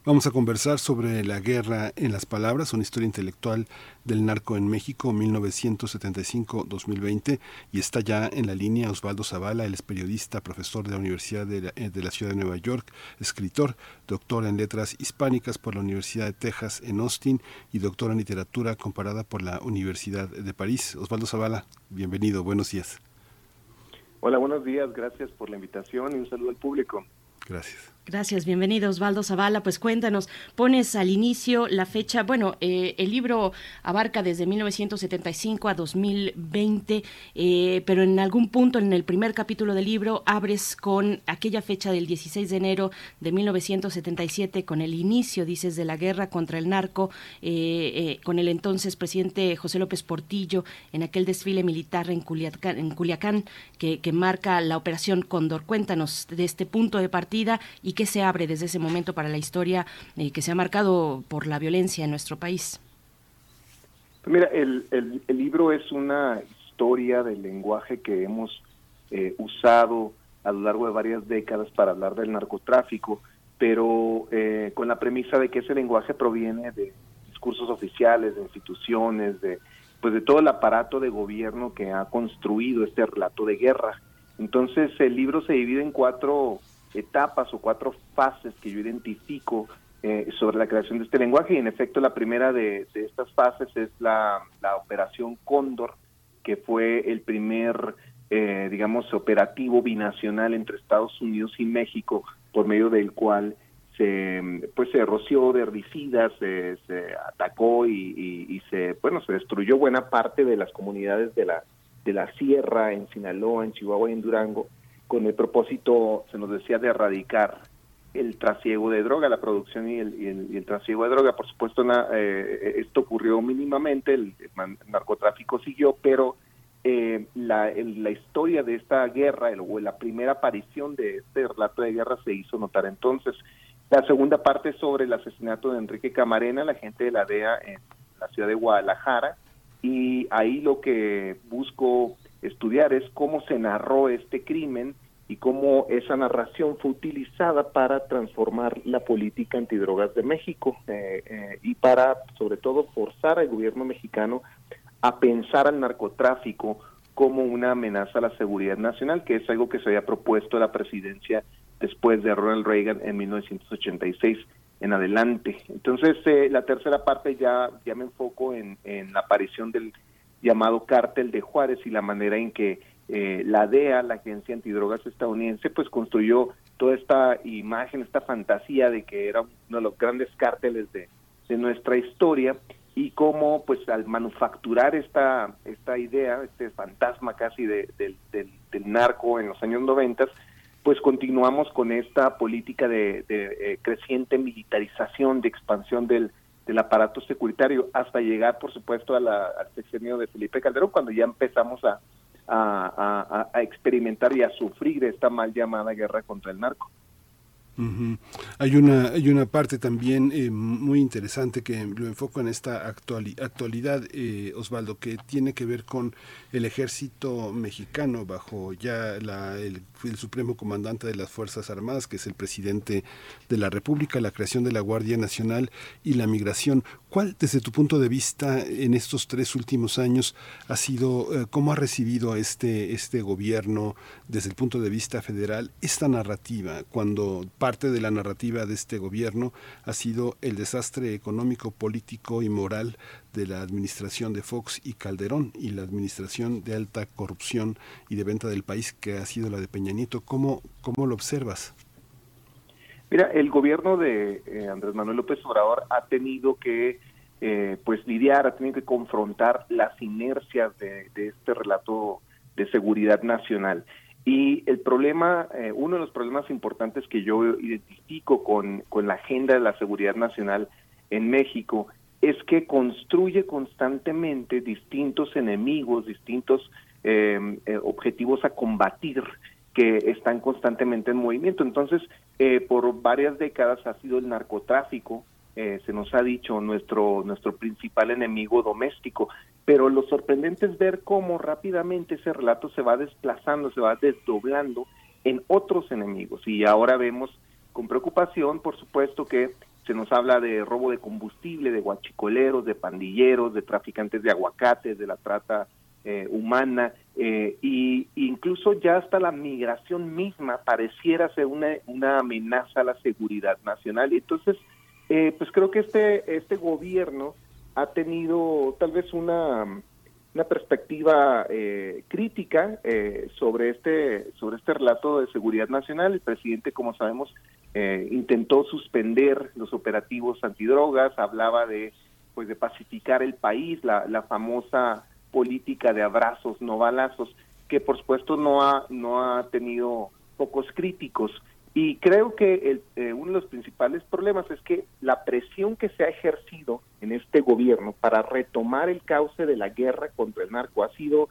Vamos a conversar sobre la guerra en las palabras, una historia intelectual del narco en México 1975-2020 y está ya en la línea Osvaldo Zavala, es periodista, profesor de la Universidad de la, de la, Ciudad de Nueva York, escritor, doctor en letras hispánicas por la Universidad de Texas en Austin y doctor en literatura comparada por la Universidad de París. Osvaldo Zavala, bienvenido, buenos días. Hola, buenos días, gracias por la invitación y un saludo al público. Gracias. Gracias, bienvenido Osvaldo Zavala. Pues cuéntanos, pones al inicio la fecha, bueno, eh, el libro abarca desde 1975 a 2020, eh, pero en algún punto en el primer capítulo del libro abres con aquella fecha del 16 de enero de 1977, con el inicio, dices, de la guerra contra el narco, eh, con el entonces presidente José López Portillo en aquel desfile militar en Culiacán, en Culiacán que, que marca la operación Cóndor. Cuéntanos de este punto de partida y qué se abre desde ese momento para la historia eh, que se ha marcado por la violencia en nuestro país? Mira, el, el, el libro es una historia del lenguaje que hemos eh, usado a lo largo de varias décadas para hablar del narcotráfico, pero eh, con la premisa de que ese lenguaje proviene de discursos oficiales, de instituciones, de pues de todo el aparato de gobierno que ha construido este relato de guerra. Entonces el libro se divide en cuatro etapas o cuatro fases que yo identifico eh, sobre la creación de este lenguaje. Y en efecto la primera de, estas fases es la, la, operación Cóndor, que fue el primer, eh, digamos, operativo binacional entre Estados Unidos y México, por medio del cual se pues se roció de herbicidas, se, se atacó y, y, y, se bueno se destruyó buena parte de las comunidades de la de la sierra en Sinaloa, en Chihuahua y en Durango con el propósito, se nos decía, de erradicar el trasiego de droga, la producción y el, y el, el trasiego de droga. Por supuesto, eh, esto ocurrió mínimamente, el, el, narcotráfico siguió, pero eh, la, la, historia de esta guerra, o la primera aparición de este relato de guerra se hizo notar entonces. La segunda parte sobre el asesinato de Enrique Camarena, la gente de la DEA en la ciudad de Guadalajara, y ahí lo que busco estudiar es cómo se narró este crimen y cómo esa narración fue utilizada para transformar la política antidrogas de México eh, eh, y para, sobre todo, forzar al gobierno mexicano a pensar al narcotráfico como una amenaza a la seguridad nacional, que es algo que se había propuesto la presidencia después de Ronald Reagan en 1986 en adelante. Entonces, eh, la tercera parte ya, ya me enfoco en, en la aparición del llamado Cártel de Juárez y la manera en que eh, la DEA, la Agencia Antidrogas estadounidense, pues construyó toda esta imagen, esta fantasía de que era uno de los grandes cárteles de, de nuestra historia y cómo pues al manufacturar esta esta idea, este fantasma casi de, de, del, del narco en los años noventas, pues continuamos con esta política de, de eh, creciente militarización, de expansión del, del aparato securitario hasta llegar, por supuesto, a la, al sexenio de Felipe Calderón, cuando ya empezamos a, a, a, experimentar y a sufrir esta mal llamada guerra contra el narco. Hay una hay una parte también eh, muy interesante que lo enfoco en esta actualidad, eh, Osvaldo, que tiene que ver con el ejército mexicano bajo ya la, el, el, supremo comandante de las Fuerzas Armadas, que es el presidente de la República, la creación de la Guardia Nacional y la migración. ¿Cuál, desde tu punto de vista, en estos tres últimos años ha sido, eh, cómo ha recibido este, este gobierno desde el punto de vista federal esta narrativa cuando parte de la narrativa de este gobierno ha sido el desastre económico, político y moral de la administración de Fox y Calderón y la administración de alta corrupción y de venta del país que ha sido la de Peña Nieto. ¿Cómo, cómo lo observas? Mira, el gobierno de eh, Andrés Manuel López Obrador ha tenido que eh, pues lidiar, ha tenido que confrontar las inercias de, de este relato de seguridad nacional. Y el problema, eh, uno de los problemas importantes que yo identifico con, con la agenda de la seguridad nacional en México es que construye constantemente distintos enemigos, distintos em, eh, objetivos a combatir que están constantemente en movimiento. Entonces, eh, por varias décadas ha sido el narcotráfico, eh, se nos ha dicho, nuestro, nuestro principal enemigo doméstico. Pero lo sorprendente es ver cómo rápidamente ese relato se va desplazando, se va desdoblando en otros enemigos. Y ahora vemos con preocupación, por supuesto, que se nos habla de robo de combustible, de guachicoleros, de pandilleros, de traficantes de aguacates, de la trata eh, humana, eh, y incluso ya hasta la migración misma pareciera ser una, una amenaza a la seguridad nacional. Y entonces, eh, pues creo que este, este gobierno ha tenido tal vez una, una perspectiva eh, crítica eh, sobre este sobre este relato de seguridad nacional. El presidente, como sabemos, intentó suspender los operativos antidrogas, hablaba de pues de pacificar el país, la, la famosa política de abrazos, no balazos, que por supuesto no ha no ha tenido pocos críticos. Y creo que el, eh, uno de los principales problemas es que la presión que se ha ejercido en este gobierno para retomar el cauce de la guerra contra el narco ha sido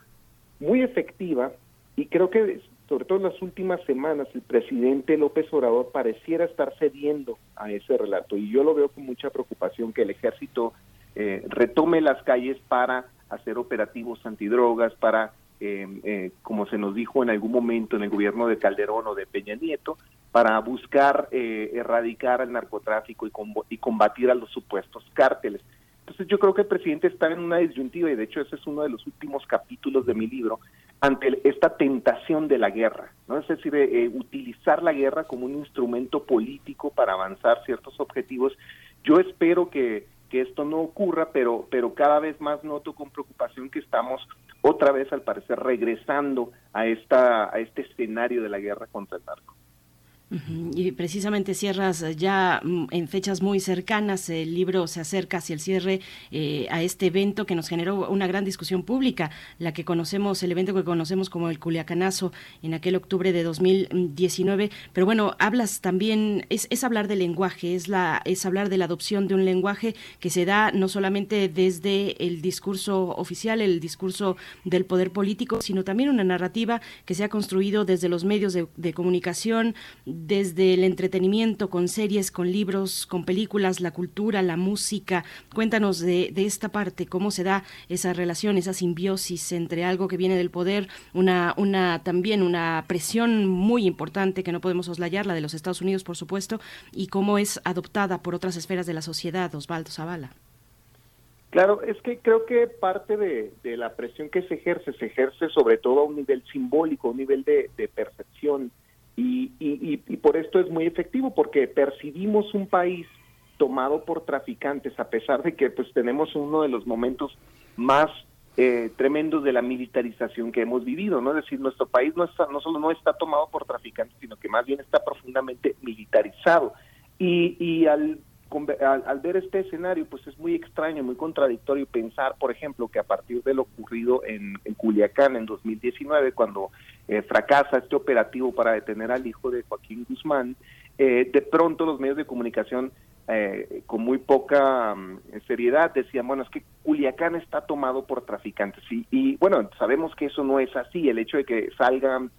muy efectiva y creo que sobre todo en las últimas semanas el presidente López Obrador pareciera estar cediendo a ese relato. Y yo lo veo con mucha preocupación que el ejército eh, retome las calles para hacer operativos antidrogas, para eh, eh, como se nos dijo en algún momento en el gobierno de Calderón o de Peña Nieto, para buscar eh, erradicar el narcotráfico y, y combatir a los supuestos cárteles. Entonces yo creo que el presidente está en una disyuntiva y de hecho ese es uno de los últimos capítulos de mi libro ante esta tentación de la guerra, ¿no? Es decir, eh, utilizar la guerra como un instrumento político para avanzar ciertos objetivos. Yo espero que, que esto no ocurra, pero, pero cada vez más noto con preocupación que estamos otra vez, al parecer, regresando a, esta, a este escenario de la guerra contra el narco. Y precisamente cierras ya mm, en fechas muy cercanas, el libro se acerca hacia el cierre eh, a este evento que nos generó una gran discusión pública, la que conocemos, el evento que conocemos como el Culiacanazo en aquel octubre de 2019. Pero bueno, hablas también, es, es hablar del lenguaje, es, la, es hablar de la adopción de un lenguaje que se da no solamente desde el discurso oficial, el discurso del poder político, sino también una narrativa que se ha construido desde los medios de comunicación, desde el entretenimiento, con series, con libros, con películas, la cultura, la música. Cuéntanos de, esta parte, cómo se da esa relación, esa simbiosis entre algo que viene del poder, una, una también una presión muy importante que no podemos oslayar, la de los Estados Unidos, por supuesto, y cómo es adoptada por otras esferas de la sociedad, Osvaldo Zavala. Claro, es que creo que parte de, la presión que se ejerce, se ejerce sobre todo a un nivel simbólico, a un nivel de, de percepción y, y, y, por esto es muy efectivo, porque percibimos un país tomado por traficantes, a pesar de que pues tenemos uno de los momentos más eh, tremendos de la militarización que hemos vivido, ¿no? Es decir, nuestro país no está, no solo no está tomado por traficantes, sino que más bien está profundamente militarizado. Y, y al al, ver este escenario, pues es muy extraño, muy contradictorio pensar, por ejemplo, que a partir de lo ocurrido en, Culiacán en 2019, cuando eh, fracasa este operativo para detener al hijo de Joaquín Guzmán, eh, de pronto los medios de comunicación eh, con muy poca mm, seriedad decían, bueno, es que Culiacán está tomado por traficantes. Y, y bueno, sabemos que eso no es así. El hecho de que salgan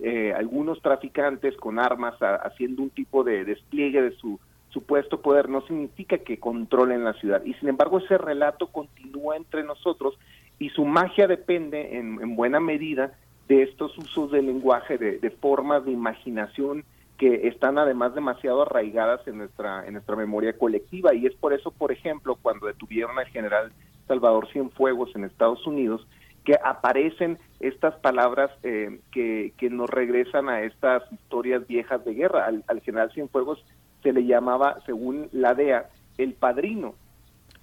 eh, algunos traficantes con armas haciendo un tipo de despliegue de su supuesto poder no significa que controlen la ciudad. Y sin embargo ese relato continúa entre nosotros y su magia depende en, buena medida de estos usos del lenguaje, de, formas de imaginación que están además demasiado arraigadas en nuestra, en nuestra memoria colectiva. Y es por eso, por ejemplo, cuando detuvieron al general Salvador Cienfuegos en Estados Unidos, que aparecen estas palabras eh, que, que, nos regresan a estas historias viejas de guerra. Al, al, general Cienfuegos se le llamaba, según la DEA, el padrino.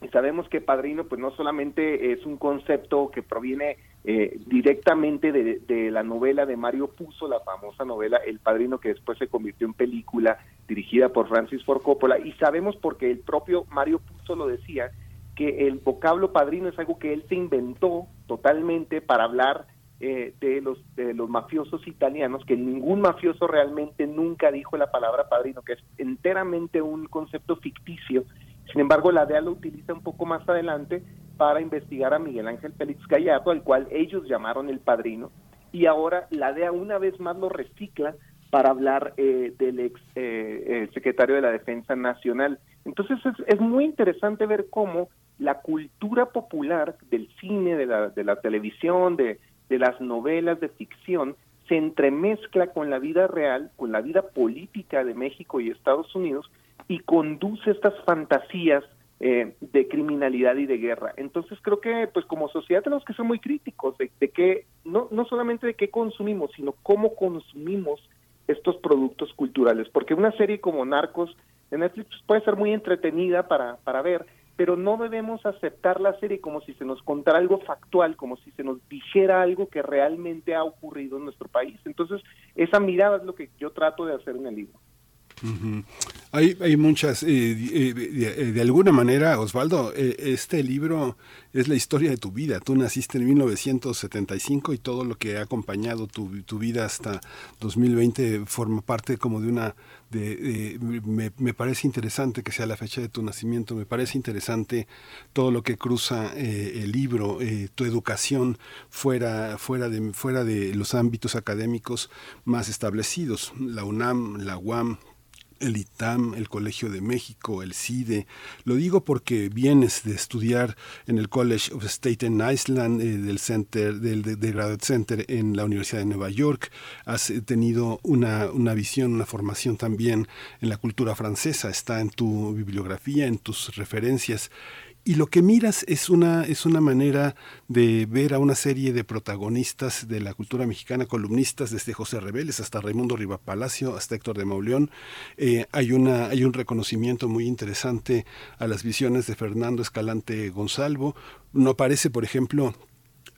Y sabemos que padrino, pues no solamente es un concepto que proviene eh, directamente de, de, la novela de Mario Puzo, la famosa novela El Padrino, que después se convirtió en película dirigida por Francis Ford Coppola, y sabemos porque el propio Mario Puzo lo decía, que el vocablo padrino es algo que él se inventó totalmente para hablar eh, de, los, de los mafiosos italianos, que ningún mafioso realmente nunca dijo la palabra padrino, que es enteramente un concepto ficticio. Sin embargo, la DEA lo utiliza un poco más adelante para investigar a Miguel Ángel Félix Gallardo, al cual ellos llamaron el padrino, y ahora la DEA una vez más lo recicla para hablar eh, del ex eh, secretario de la Defensa Nacional. Entonces es, es, muy interesante ver cómo la cultura popular del cine, de la, de la televisión, de, de las novelas de ficción, se entremezcla con la vida real, con la vida política de México y Estados Unidos y conduce estas fantasías eh, de criminalidad y de guerra. Entonces creo que pues como sociedad tenemos que ser muy críticos de, de que no, no solamente de qué consumimos, sino cómo consumimos estos productos culturales, porque una serie como Narcos de Netflix puede ser muy entretenida para, para ver, pero no debemos aceptar la serie como si se nos contara algo factual, como si se nos dijera algo que realmente ha ocurrido en nuestro país. Entonces, esa mirada es lo que yo trato de hacer en el libro. Hay, hay muchas, eh, eh, de, de, alguna manera, Osvaldo, eh, este libro es la historia de tu vida. Tú naciste en 1975 y todo lo que ha acompañado tu, tu vida hasta 2020 forma parte como de una... De, de me, me, parece interesante que sea la fecha de tu nacimiento, me parece interesante todo lo que cruza el libro, tu educación fuera, fuera, de, fuera de los ámbitos académicos más establecidos, la UNAM, la UAM, el ITAM, el Colegio de México, el CIDE. Lo digo porque vienes de estudiar en el College of Staten Island, eh, del Center, del de, de Graduate Center en la Universidad de Nueva York. Has tenido una, una visión, una formación también en la cultura francesa. Está en tu bibliografía, en tus referencias y lo que miras es una, es una manera de ver a una serie de protagonistas de la cultura mexicana, columnistas desde José Rebeles hasta Raimundo Rivapalacio, hasta Héctor de Mauleón. Eh, hay, una, hay un reconocimiento muy interesante a las visiones de Fernando Escalante Gonzalvo. No parece, por ejemplo,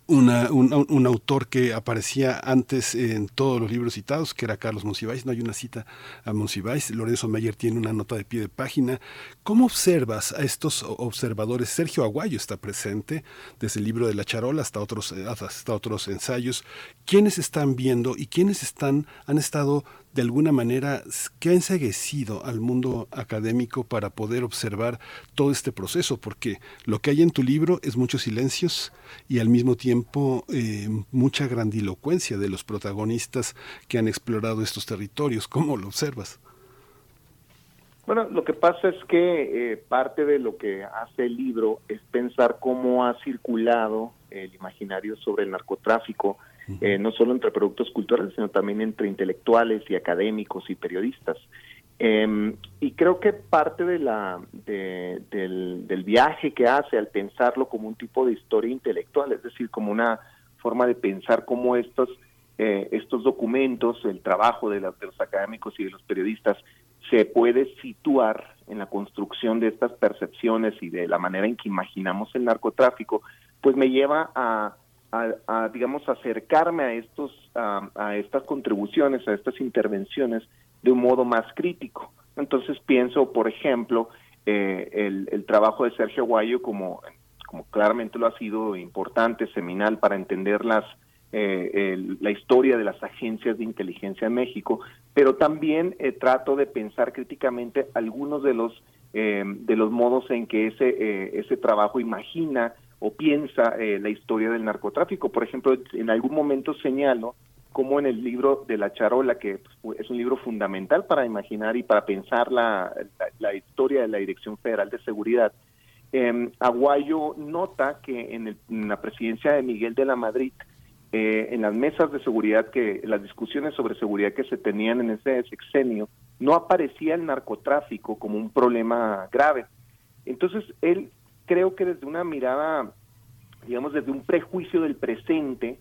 un, un, autor que aparecía antes en todos los libros citados, que era Carlos Monsiváis, no hay una cita a Monsiváis, Lorenzo Meyer tiene una nota de pie de página. ¿Cómo observas a estos observadores? Sergio Aguayo está presente, desde el libro de la charola hasta otros, hasta otros ensayos. ¿Quiénes están viendo y quiénes están, han estado de alguna manera que ha enseguecido al mundo académico para poder observar todo este proceso, porque lo que hay en tu libro es muchos silencios y al mismo tiempo eh, mucha grandilocuencia de los protagonistas que han explorado estos territorios. ¿Cómo lo observas? Bueno, lo que pasa es que eh, parte de lo que hace el libro es pensar cómo ha circulado el imaginario sobre el narcotráfico, eh, no solo entre productos culturales, sino también entre intelectuales y académicos y periodistas. Eh, y creo que parte de la, de, del, del, viaje que hace al pensarlo como un tipo de historia intelectual, es decir, como una forma de pensar cómo estos, eh, estos documentos, el trabajo de, de los académicos y de los periodistas, se puede situar en la construcción de estas percepciones y de la manera en que imaginamos el narcotráfico, pues me lleva a, a, a digamos, acercarme a, estos, a, estas contribuciones, a estas intervenciones de un modo más crítico. Entonces pienso, por ejemplo, eh, el, el, trabajo de Sergio Guayo como, como claramente lo ha sido importante, seminal para entender las, eh, el, la historia de las agencias de inteligencia en México, pero también eh, trato de pensar críticamente algunos de los eh, de los modos en que ese, eh, ese trabajo imagina o piensa eh, la historia del narcotráfico. Por ejemplo, en algún momento señalo como en el libro de La Charola, que pues, es un libro fundamental para imaginar y para pensar la, la, historia de la Dirección Federal de Seguridad, eh, Aguayo nota que en, el, la presidencia de Miguel de la Madrid, eh, en las mesas de seguridad, que las discusiones sobre seguridad que se tenían en ese sexenio, no aparecía el narcotráfico como un problema grave. Entonces, él creo que desde una mirada, digamos, desde un prejuicio del presente,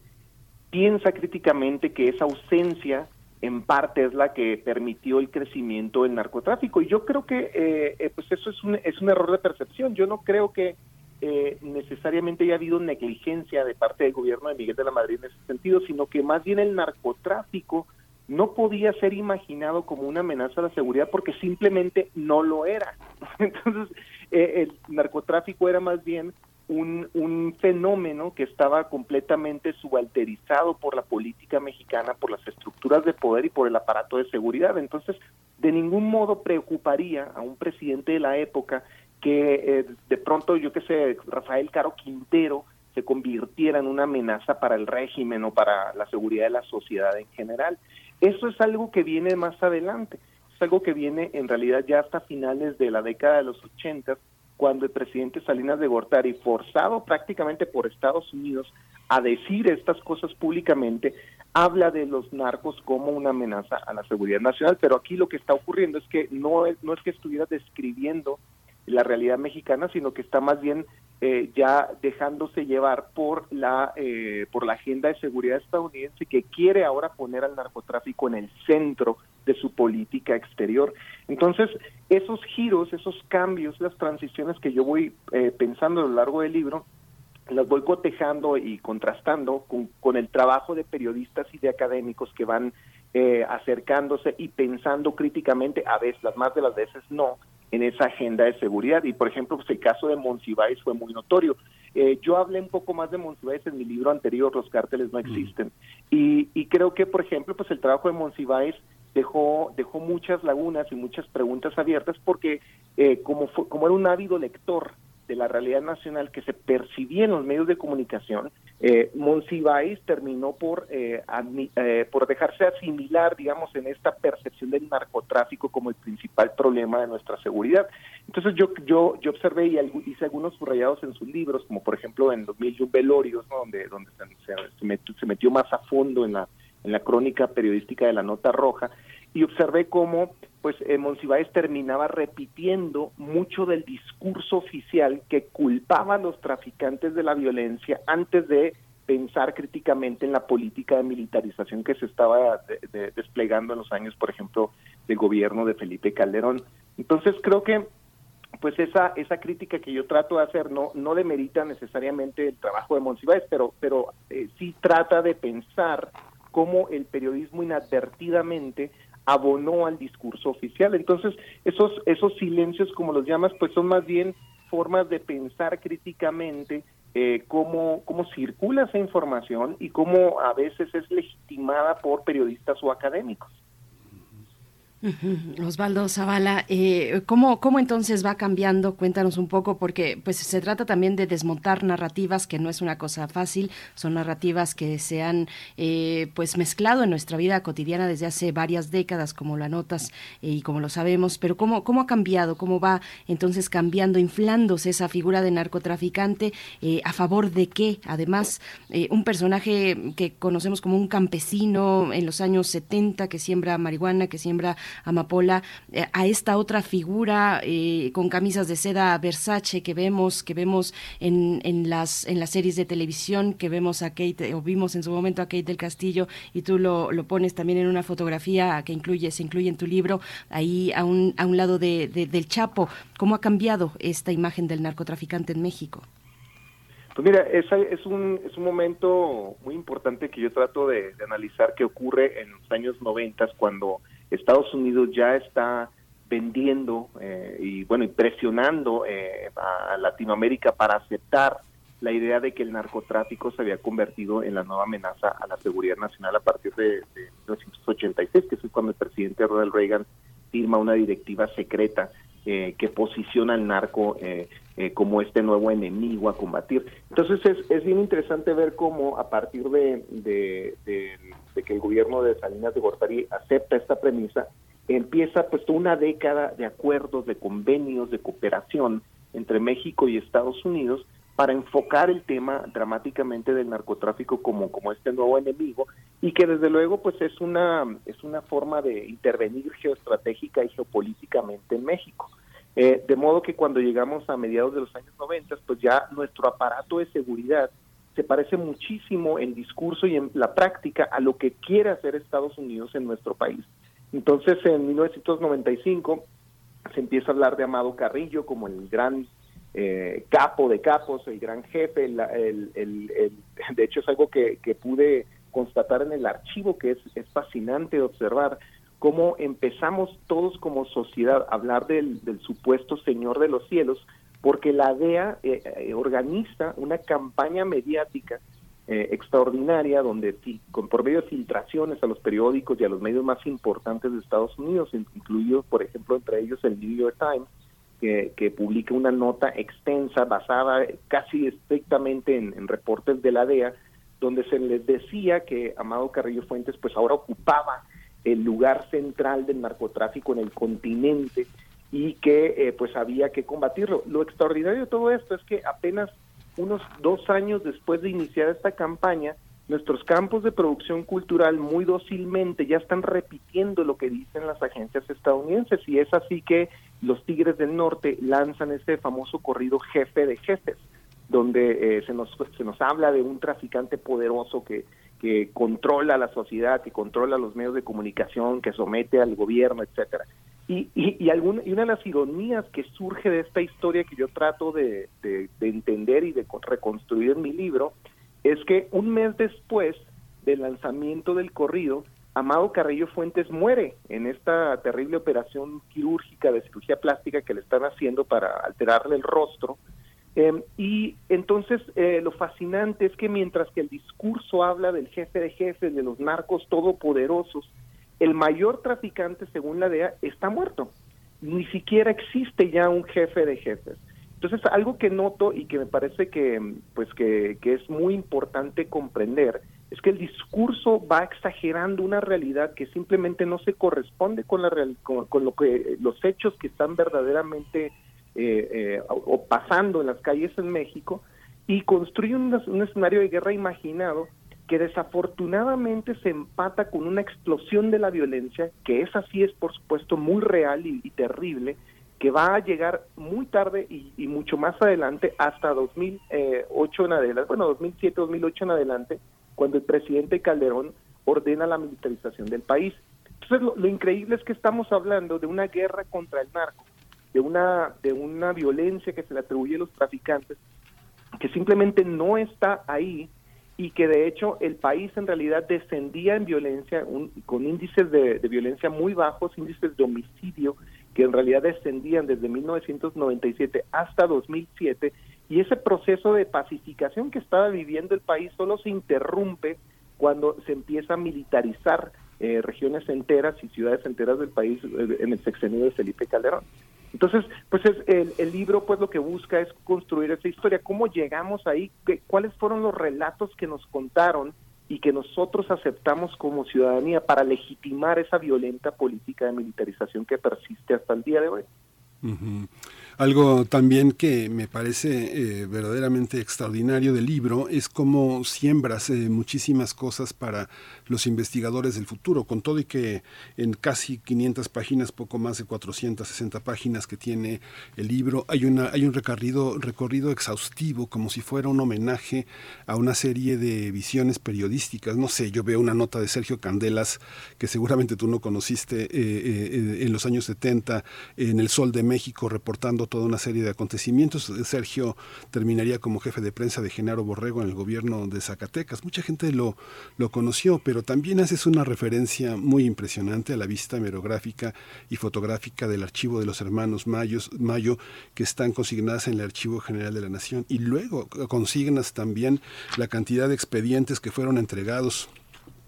piensa críticamente que esa ausencia en parte es la que permitió el crecimiento del narcotráfico. Y yo creo que eh, eh, pues eso es un, es un error de percepción. Yo no creo que eh, necesariamente haya habido negligencia de parte del gobierno de Miguel de la Madrid en ese sentido, sino que más bien el narcotráfico no podía ser imaginado como una amenaza a la seguridad porque simplemente no lo era. *laughs* Entonces, eh, el narcotráfico era más bien un, un, fenómeno que estaba completamente subalterizado por la política mexicana, por las estructuras de poder y por el aparato de seguridad. Entonces, de ningún modo preocuparía a un presidente de la época que eh, de pronto, yo qué sé, Rafael Caro Quintero se convirtiera en una amenaza para el régimen o para la seguridad de la sociedad en general. Eso es algo que viene más adelante, es algo que viene en realidad ya hasta finales de la década de los 80, cuando el presidente Salinas de Gortari, forzado prácticamente por Estados Unidos a decir estas cosas públicamente, habla de los narcos como una amenaza a la seguridad nacional, pero aquí lo que está ocurriendo es que no es, no es que estuviera describiendo la realidad mexicana, sino que está más bien eh, ya dejándose llevar por la eh, por la agenda de seguridad estadounidense que quiere ahora poner al narcotráfico en el centro de su política exterior. Entonces, esos giros, esos cambios, las transiciones que yo voy eh, pensando a lo largo del libro, las voy cotejando y contrastando con, con el trabajo de periodistas y de académicos que van eh, acercándose y pensando críticamente, a veces, las más de las veces no, en esa agenda de seguridad. Y por ejemplo, pues el caso de Monsiváis fue muy notorio. Eh, yo hablé un poco más de Monsiváis en mi libro anterior, Los cárteles no existen. Y, y creo que, por ejemplo, pues el trabajo de Monsiváis dejó, dejó muchas lagunas y muchas preguntas abiertas porque eh, como, fue, como era un ávido lector de la realidad nacional que se percibía en los medios de comunicación, eh, Monsiváis terminó por, eh, eh, por dejarse asimilar, digamos, en esta percepción del narcotráfico como el principal problema de nuestra seguridad. Entonces yo yo yo observé y hice algunos subrayados en sus libros, como por ejemplo en los Mil y un Velorios, ¿no? donde, donde se, se, metió, se metió más a fondo en la, en la crónica periodística de la Nota Roja, y observé cómo pues eh, Monsiváis terminaba repitiendo mucho del discurso oficial que culpaba a los traficantes de la violencia antes de pensar críticamente en la política de militarización que se estaba de, de, desplegando en los años, por ejemplo, del gobierno de Felipe Calderón. Entonces creo que pues esa esa crítica que yo trato de hacer no no demerita necesariamente el trabajo de Monsiváis, pero pero eh, sí trata de pensar cómo el periodismo inadvertidamente abonó al discurso oficial. Entonces, esos, esos silencios, como los llamas, pues son más bien formas de pensar críticamente eh, cómo, cómo circula esa información y cómo a veces es legitimada por periodistas o académicos. Osvaldo Zavala, eh, ¿cómo, ¿cómo entonces va cambiando? Cuéntanos un poco, porque pues se trata también de desmontar narrativas, que no es una cosa fácil, son narrativas que se han eh, pues mezclado en nuestra vida cotidiana desde hace varias décadas, como lo anotas eh, y como lo sabemos, pero ¿cómo, ¿cómo ha cambiado? ¿Cómo va entonces cambiando, inflándose esa figura de narcotraficante? Eh, ¿A favor de qué? Además, eh, un personaje que conocemos como un campesino en los años 70 que siembra marihuana, que siembra amapola, eh, a esta otra figura eh, con camisas de seda Versace que vemos, que vemos en, en, las, en las series de televisión, que vemos a Kate, o vimos en su momento a Kate del Castillo, y tú lo, lo pones también en una fotografía que incluye, se incluye en tu libro, ahí a un, a un lado de, de, del Chapo. ¿Cómo ha cambiado esta imagen del narcotraficante en México? Pues mira, esa es un, es un momento muy importante que yo trato de, de analizar que ocurre en los años 90 cuando Estados Unidos ya está vendiendo eh, y bueno y presionando eh, a Latinoamérica para aceptar la idea de que el narcotráfico se había convertido en la nueva amenaza a la seguridad nacional a partir de, de 1986, que es cuando el presidente Ronald Reagan firma una directiva secreta eh, que posiciona al narco eh, eh, como este nuevo enemigo a combatir. Entonces es, bien interesante ver cómo a partir de- de que el gobierno de Salinas de Gortari acepta esta premisa, empieza pues una década de acuerdos, de convenios, de cooperación entre México y Estados Unidos para enfocar el tema dramáticamente del narcotráfico como, como este nuevo enemigo y que desde luego pues es una es una forma de intervenir geoestratégica y geopolíticamente en México. Eh, de modo que cuando llegamos a mediados de los años 90, pues ya nuestro aparato de seguridad se parece muchísimo en discurso y en la práctica a lo que quiere hacer Estados Unidos en nuestro país. Entonces, en 1995 se empieza a hablar de Amado Carrillo como el gran eh, capo de capos, el gran jefe. el- de hecho, es algo que, pude constatar en el archivo, que es, fascinante observar cómo empezamos todos como sociedad a hablar del supuesto Señor de los Cielos, porque la DEA eh, eh, organiza una campaña mediática eh, extraordinaria donde con, por medio de filtraciones a los periódicos y a los medios más importantes de Estados Unidos, in- incluidos por ejemplo entre ellos el New York Times, que, que publica una nota extensa basada casi estrictamente en, en reportes de la DEA, donde se les decía que Amado Carrillo Fuentes pues ahora ocupaba el lugar central del narcotráfico en el continente y que eh, pues había que combatirlo. Lo extraordinario de todo esto es que apenas unos dos años después de iniciar esta campaña, nuestros campos de producción cultural muy dócilmente ya están repitiendo lo que dicen las agencias estadounidenses y es así que los Tigres del Norte lanzan este famoso corrido Jefe de Jefes, donde eh, se, nos, se nos habla de un traficante poderoso que, que controla la sociedad, que controla los medios de comunicación, que somete al gobierno, etcétera. Y, y, alguna- y una de las ironías que surge de esta historia que yo trato de, de- de entender y de co- reconstruir en mi libro es que un mes después del lanzamiento del corrido, Amado Carrillo Fuentes muere en esta terrible operación quirúrgica de cirugía plástica que le están haciendo para alterarle el rostro. Eh, y entonces eh, lo fascinante es que mientras que el discurso habla del jefe de jefes, de los narcos todopoderosos, el mayor traficante, según la DEA, está muerto. Ni siquiera existe ya un jefe de jefes. Entonces, algo que noto y que me parece que, pues, que, es muy importante comprender es que el discurso va exagerando una realidad que simplemente no se corresponde con la real- con, lo que los hechos que están verdaderamente eh, eh, o pasando en las calles en México y construye un escenario de guerra imaginado que desafortunadamente se empata con una explosión de la violencia, que esa sí es por supuesto muy real y, terrible, que va a llegar muy tarde y, mucho más adelante, hasta 2008 en adelante, bueno, 2007, 2008 en adelante, cuando el presidente Calderón ordena la militarización del país. Entonces, lo, lo increíble es que estamos hablando de una guerra contra el narco, de una, de una violencia que se le atribuye a los traficantes, que simplemente no está ahí y que de hecho el país en realidad descendía en violencia un- con índices de, violencia muy bajos, índices de homicidio que en realidad descendían desde 1997 hasta 2007 y ese proceso de pacificación que estaba viviendo el país solo se interrumpe cuando se empieza a militarizar eh, regiones enteras y ciudades enteras del país eh, en el sexenio de Felipe Calderón. Entonces, pues es, el, el libro pues lo que busca es construir esa historia, cómo llegamos ahí, ¿Qué- cuáles fueron los relatos que nos contaron y que nosotros aceptamos como ciudadanía para legitimar esa violenta política de militarización que persiste hasta el día de hoy. Ujú. Algo también que me parece eh, verdaderamente extraordinario del libro es cómo siembras eh, muchísimas cosas para los investigadores del futuro, con todo y que en casi 500 páginas, poco más de 460 páginas que tiene el libro, hay, una, hay un recorrido, recorrido exhaustivo, como si fuera un homenaje a una serie de visiones periodísticas. No sé, yo veo una nota de Sergio Candelas, que seguramente tú no conociste, eh, eh, en los años 70, en El Sol de México, reportando toda una serie de acontecimientos. Sergio terminaría como jefe de prensa de Genaro Borrego en el gobierno de Zacatecas. Mucha gente lo, lo conoció, pero también haces una referencia muy impresionante a la vista hemerográfica y fotográfica del archivo de los hermanos Mayo, que están consignadas en el Archivo General de la Nación. Y luego consignas también la cantidad de expedientes que fueron entregados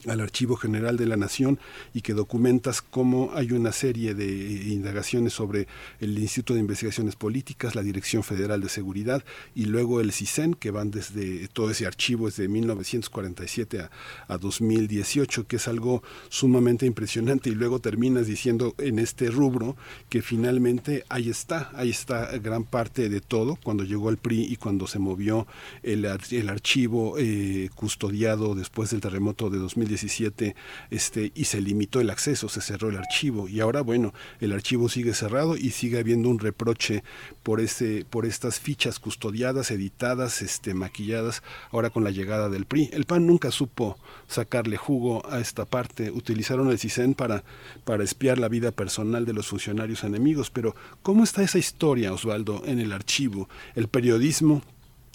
al Archivo General de la Nación y que documentas cómo hay una serie de indagaciones sobre el Instituto de Investigaciones Políticas, la Dirección Federal de Seguridad y luego el CISEN, que van desde todo ese archivo desde 1947 a, a 2018, que es algo sumamente impresionante. Y luego terminas diciendo en este rubro que finalmente ahí está, ahí está gran parte de todo cuando llegó el PRI y cuando se movió el, el archivo eh, custodiado después del terremoto de 2017 este, y se limitó el acceso, se cerró el archivo y ahora bueno, el archivo sigue cerrado y sigue habiendo un reproche por, ese, por estas fichas custodiadas, editadas, este, maquilladas, ahora con la llegada del PRI. El PAN nunca supo sacarle jugo a esta parte, utilizaron el CISEN para, para espiar la vida personal de los funcionarios enemigos, pero ¿cómo está esa historia, Osvaldo, en el archivo? El periodismo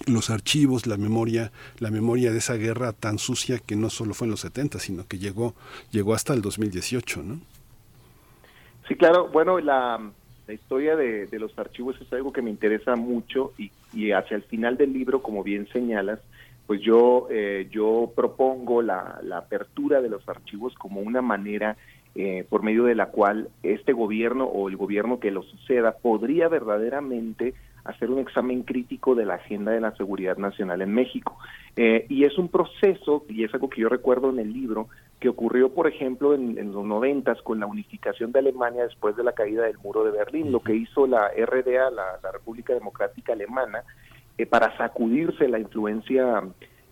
los archivos, la memoria, la memoria de esa guerra tan sucia que no solo fue en los 70, sino que llegó, llegó hasta el 2018, ¿no? Sí, claro. Bueno, la, la historia de, de, los archivos es algo que me interesa mucho y, y, hacia el final del libro, como bien señalas, pues yo, eh, yo propongo la, la apertura de los archivos como una manera eh, por medio de la cual este gobierno o el gobierno que lo suceda podría verdaderamente hacer un examen crítico de la agenda de la seguridad nacional en México. Eh, y es un proceso, y es algo que yo recuerdo en el libro, que ocurrió, por ejemplo, en, en los noventas con la unificación de Alemania después de la caída del muro de Berlín, lo que hizo la RDA, la, la República Democrática Alemana, eh, para sacudirse la influencia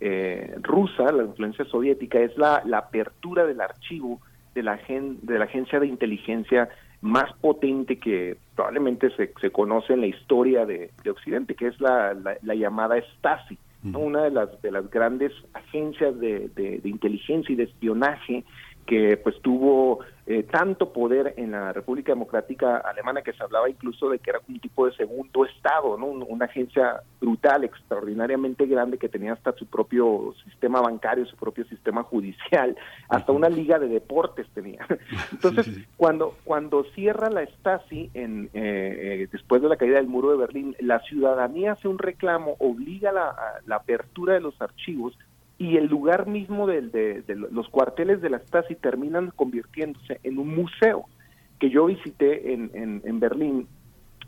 eh, rusa, la influencia soviética, es la, la apertura del archivo de la, de la agencia de inteligencia más potente que probablemente se, se conoce en la historia de, de Occidente, que es la, la, la llamada Stasi, ¿no? una de las, de las grandes agencias de, de, de inteligencia y de espionaje que pues tuvo eh, tanto poder en la República Democrática Alemana que se hablaba incluso de que era un tipo de segundo estado, ¿no? una agencia brutal, extraordinariamente grande que tenía hasta su propio sistema bancario, su propio sistema judicial, hasta una liga de deportes tenía. Entonces, *laughs* sí, sí. cuando cuando cierra la Stasi en eh, eh, después de la caída del muro de Berlín, la ciudadanía hace un reclamo, obliga la, la apertura de los archivos y el lugar mismo de, de, los cuarteles de la Stasi terminan convirtiéndose en un museo que yo visité en, en, en Berlín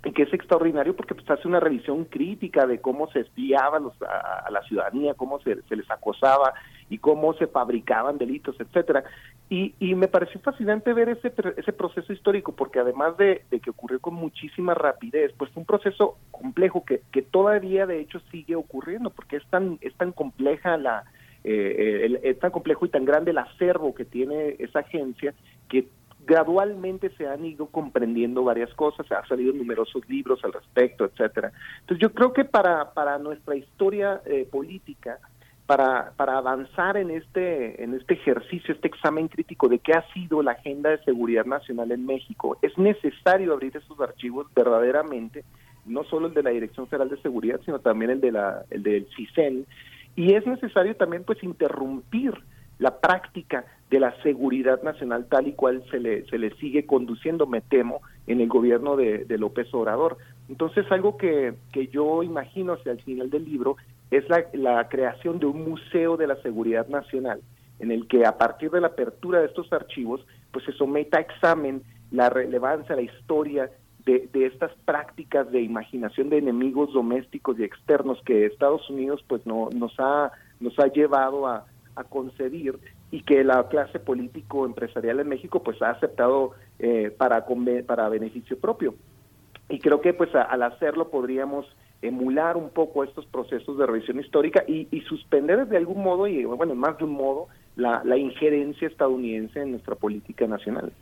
y que es extraordinario porque pues, hace una revisión crítica de cómo se espiaba los, a, a, la ciudadanía, cómo se, se, les acosaba y cómo se fabricaban delitos, etcétera. Y, y me pareció fascinante ver ese, ese proceso histórico porque además de, de, que ocurrió con muchísima rapidez, pues fue un proceso complejo que, que todavía de hecho sigue ocurriendo porque es tan, es tan compleja la, eh, el, es tan complejo y tan grande el acervo que tiene esa agencia que gradualmente se han ido comprendiendo varias cosas, se han salido numerosos libros al respecto, etcétera. Entonces yo creo que para, para nuestra historia eh, política, para, para avanzar en este, en este ejercicio, este examen crítico de qué ha sido la agenda de seguridad nacional en México, es necesario abrir esos archivos verdaderamente, no solo el de la Dirección Federal de Seguridad, sino también el de la, el del CISEN, y es necesario también pues interrumpir la práctica de la seguridad nacional tal y cual se le, se le sigue conduciendo, me temo, en el gobierno de, López Obrador. Entonces, algo que, que yo imagino hacia el final del libro es la, la creación de un museo de la seguridad nacional, en el que a partir de la apertura de estos archivos, pues se someta a examen la relevancia, la historia de, de, estas prácticas de imaginación de enemigos domésticos y externos que Estados Unidos pues no nos ha nos ha llevado a, a concebir y que la clase político empresarial en México pues ha aceptado eh, para para beneficio propio y creo que pues a, al hacerlo podríamos emular un poco estos procesos de revisión histórica y, y suspender de algún modo y bueno más de un modo la, la injerencia estadounidense en nuestra política nacional.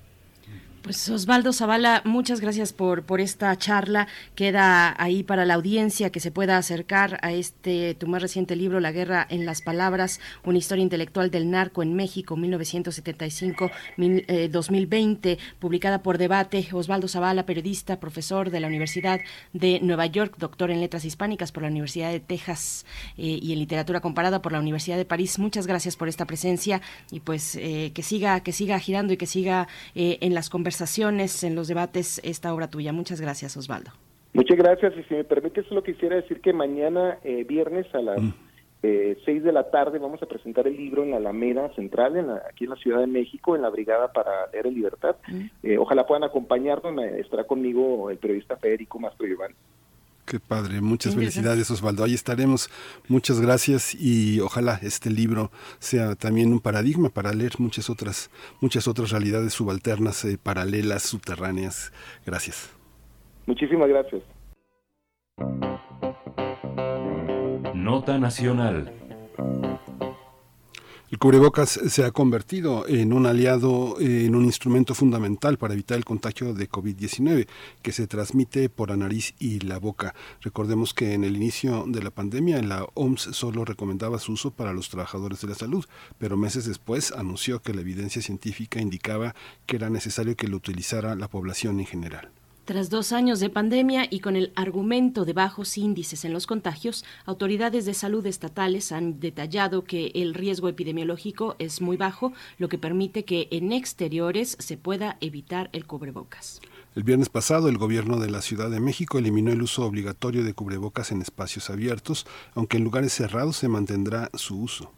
Pues Osvaldo Zavala, muchas gracias por, por esta charla. Queda ahí para la audiencia que se pueda acercar a este tu más reciente libro, La guerra en las palabras, una historia intelectual del narco en México, 1975-2020, eh, publicada por Debate. Osvaldo Zavala, periodista, profesor de la Universidad de Nueva York, doctor en letras hispánicas por la Universidad de Texas eh, y en literatura comparada por la Universidad de París. Muchas gracias por esta presencia y pues eh, que siga, que siga girando y que siga en las conversaciones conversaciones, en los debates, esta obra tuya. Muchas gracias, Osvaldo. Muchas gracias. Y si me permite, solo quisiera decir que mañana, eh, viernes, a las mm. eh, 6 de la tarde vamos a presentar el libro en la Alameda Central, en la- aquí en la Ciudad de México, en la Brigada para Leer en Libertad. Eh, ojalá puedan acompañarnos, estará conmigo el periodista Federico Mastro Iván. Qué padre, muchas felicidades Osvaldo. Ahí estaremos. Muchas gracias y ojalá este libro sea también un paradigma para leer muchas otras, muchas otras realidades subalternas, eh, paralelas, subterráneas. Gracias. Muchísimas gracias. Nota Nacional. El cubrebocas se ha convertido en un aliado, en un instrumento fundamental para evitar el contagio de COVID-19, que se transmite por la nariz y la boca. Recordemos que en el inicio de la pandemia la OMS solo recomendaba su uso para los trabajadores de la salud, pero meses después anunció que la evidencia científica indicaba que era necesario que lo utilizara la población en general. Tras dos años de pandemia y con el argumento de bajos índices en los contagios, autoridades de salud estatales han detallado que el riesgo epidemiológico es muy bajo, lo que permite que en exteriores se pueda evitar el cubrebocas. El viernes pasado, el gobierno de la Ciudad de México eliminó el uso obligatorio de cubrebocas en espacios abiertos, aunque en lugares cerrados se mantendrá su uso.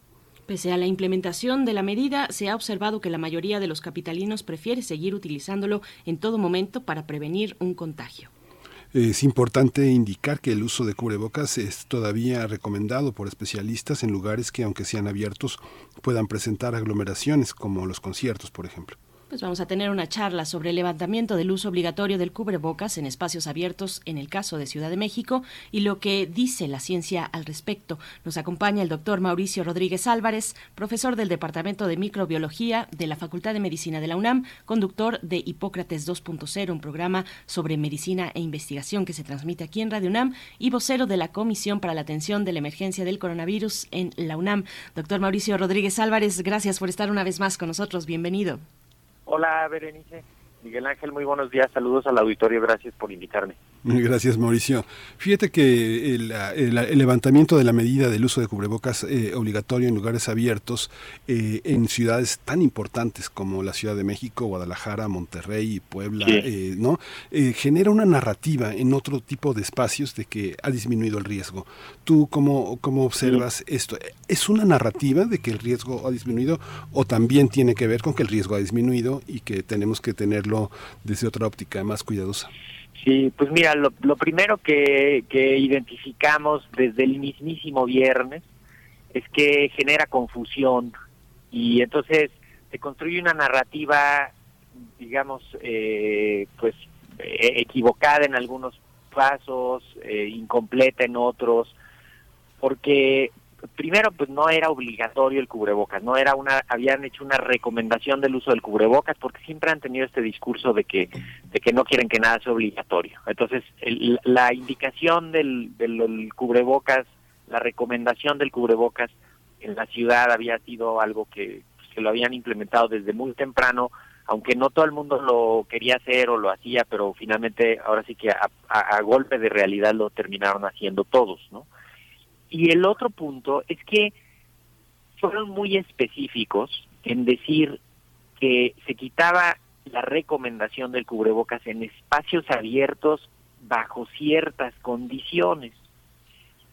Pese a la implementación de la medida, se ha observado que la mayoría de los capitalinos prefiere seguir utilizándolo en todo momento para prevenir un contagio. Es importante indicar que el uso de cubrebocas es todavía recomendado por especialistas en lugares que, aunque sean abiertos, puedan presentar aglomeraciones, como los conciertos, por ejemplo. Pues vamos a tener una charla sobre el levantamiento del uso obligatorio del cubrebocas en espacios abiertos en el caso de Ciudad de México y lo que dice la ciencia al respecto. Nos acompaña el doctor Mauricio Rodríguez Álvarez, profesor del Departamento de Microbiología de la Facultad de Medicina de la UNAM, conductor de Hipócrates 2.0, un programa sobre medicina e investigación que se transmite aquí en Radio UNAM y vocero de la Comisión para la Atención de la Emergencia del Coronavirus en la UNAM. Doctor Mauricio Rodríguez Álvarez, gracias por estar una vez más con nosotros. Bienvenido. Hola, Berenice. Miguel Ángel, muy buenos días. Saludos al auditorio. Gracias por invitarme. *laughs* Gracias, Mauricio. Fíjate que el, el- el levantamiento de la medida del uso de cubrebocas eh, obligatorio en lugares abiertos eh, en ciudades tan importantes como la Ciudad de México, Guadalajara, Monterrey, Puebla, Sí. eh, ¿no? Eh, genera una narrativa en otro tipo de espacios de que ha disminuido el riesgo. ¿Tú cómo, cómo observas esto? ¿Es una narrativa de que el riesgo ha disminuido o también tiene que ver con que el riesgo ha disminuido y que tenemos que tenerlo desde otra óptica más cuidadosa? Sí, pues mira, lo, lo primero que, que identificamos desde el mismísimo viernes es que genera confusión y entonces se construye una narrativa, digamos, eh, pues eh, equivocada en algunos pasos, eh, incompleta en otros, porque primero pues no era obligatorio el cubrebocas, no era una habían hecho una recomendación del uso del cubrebocas porque siempre han tenido este discurso de que de que no quieren que nada sea obligatorio. Entonces, el- la indicación del, del, cubrebocas, la recomendación del cubrebocas en la ciudad había sido algo que, pues, que lo habían implementado desde muy temprano, aunque no todo el mundo lo quería hacer o lo hacía, pero finalmente ahora sí que a- a golpe de realidad lo terminaron haciendo todos, ¿no? Y el otro punto es que fueron muy específicos en decir que se quitaba la recomendación del cubrebocas en espacios abiertos bajo ciertas condiciones.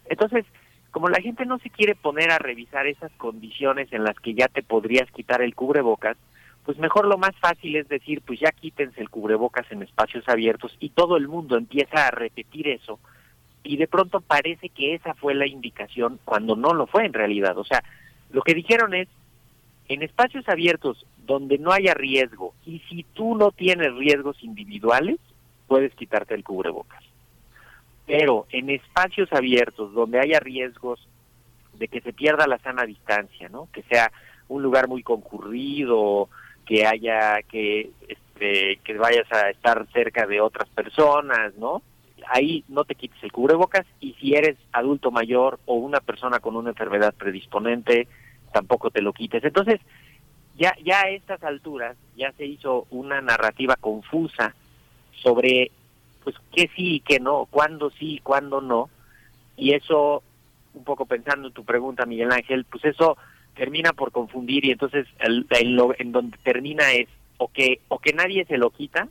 Entonces, como la gente no se quiere poner a revisar esas condiciones en las que ya te podrías quitar el cubrebocas, pues mejor lo más fácil es decir, pues ya quítense el cubrebocas en espacios abiertos y todo el mundo empieza a repetir eso y de pronto parece que esa fue la indicación cuando no lo fue en realidad. O sea, lo que dijeron es, en espacios abiertos donde no haya riesgo y si tú no tienes riesgos individuales, puedes quitarte el cubrebocas. Pero en espacios abiertos donde haya riesgos de que se pierda la sana distancia, ¿no? Que sea un lugar muy concurrido, que haya que este, que vayas a estar cerca de otras personas, ¿no? Ahí no te quites el cubrebocas y si eres adulto mayor o una persona con una enfermedad predisponente, tampoco te lo quites. Entonces, ya ya a estas alturas ya se hizo una narrativa confusa sobre pues qué sí y qué no, cuándo sí y cuándo no, y eso, un poco pensando en tu pregunta, Miguel Ángel, pues eso termina por confundir y entonces el- en, en donde termina es o que, o que nadie se lo quita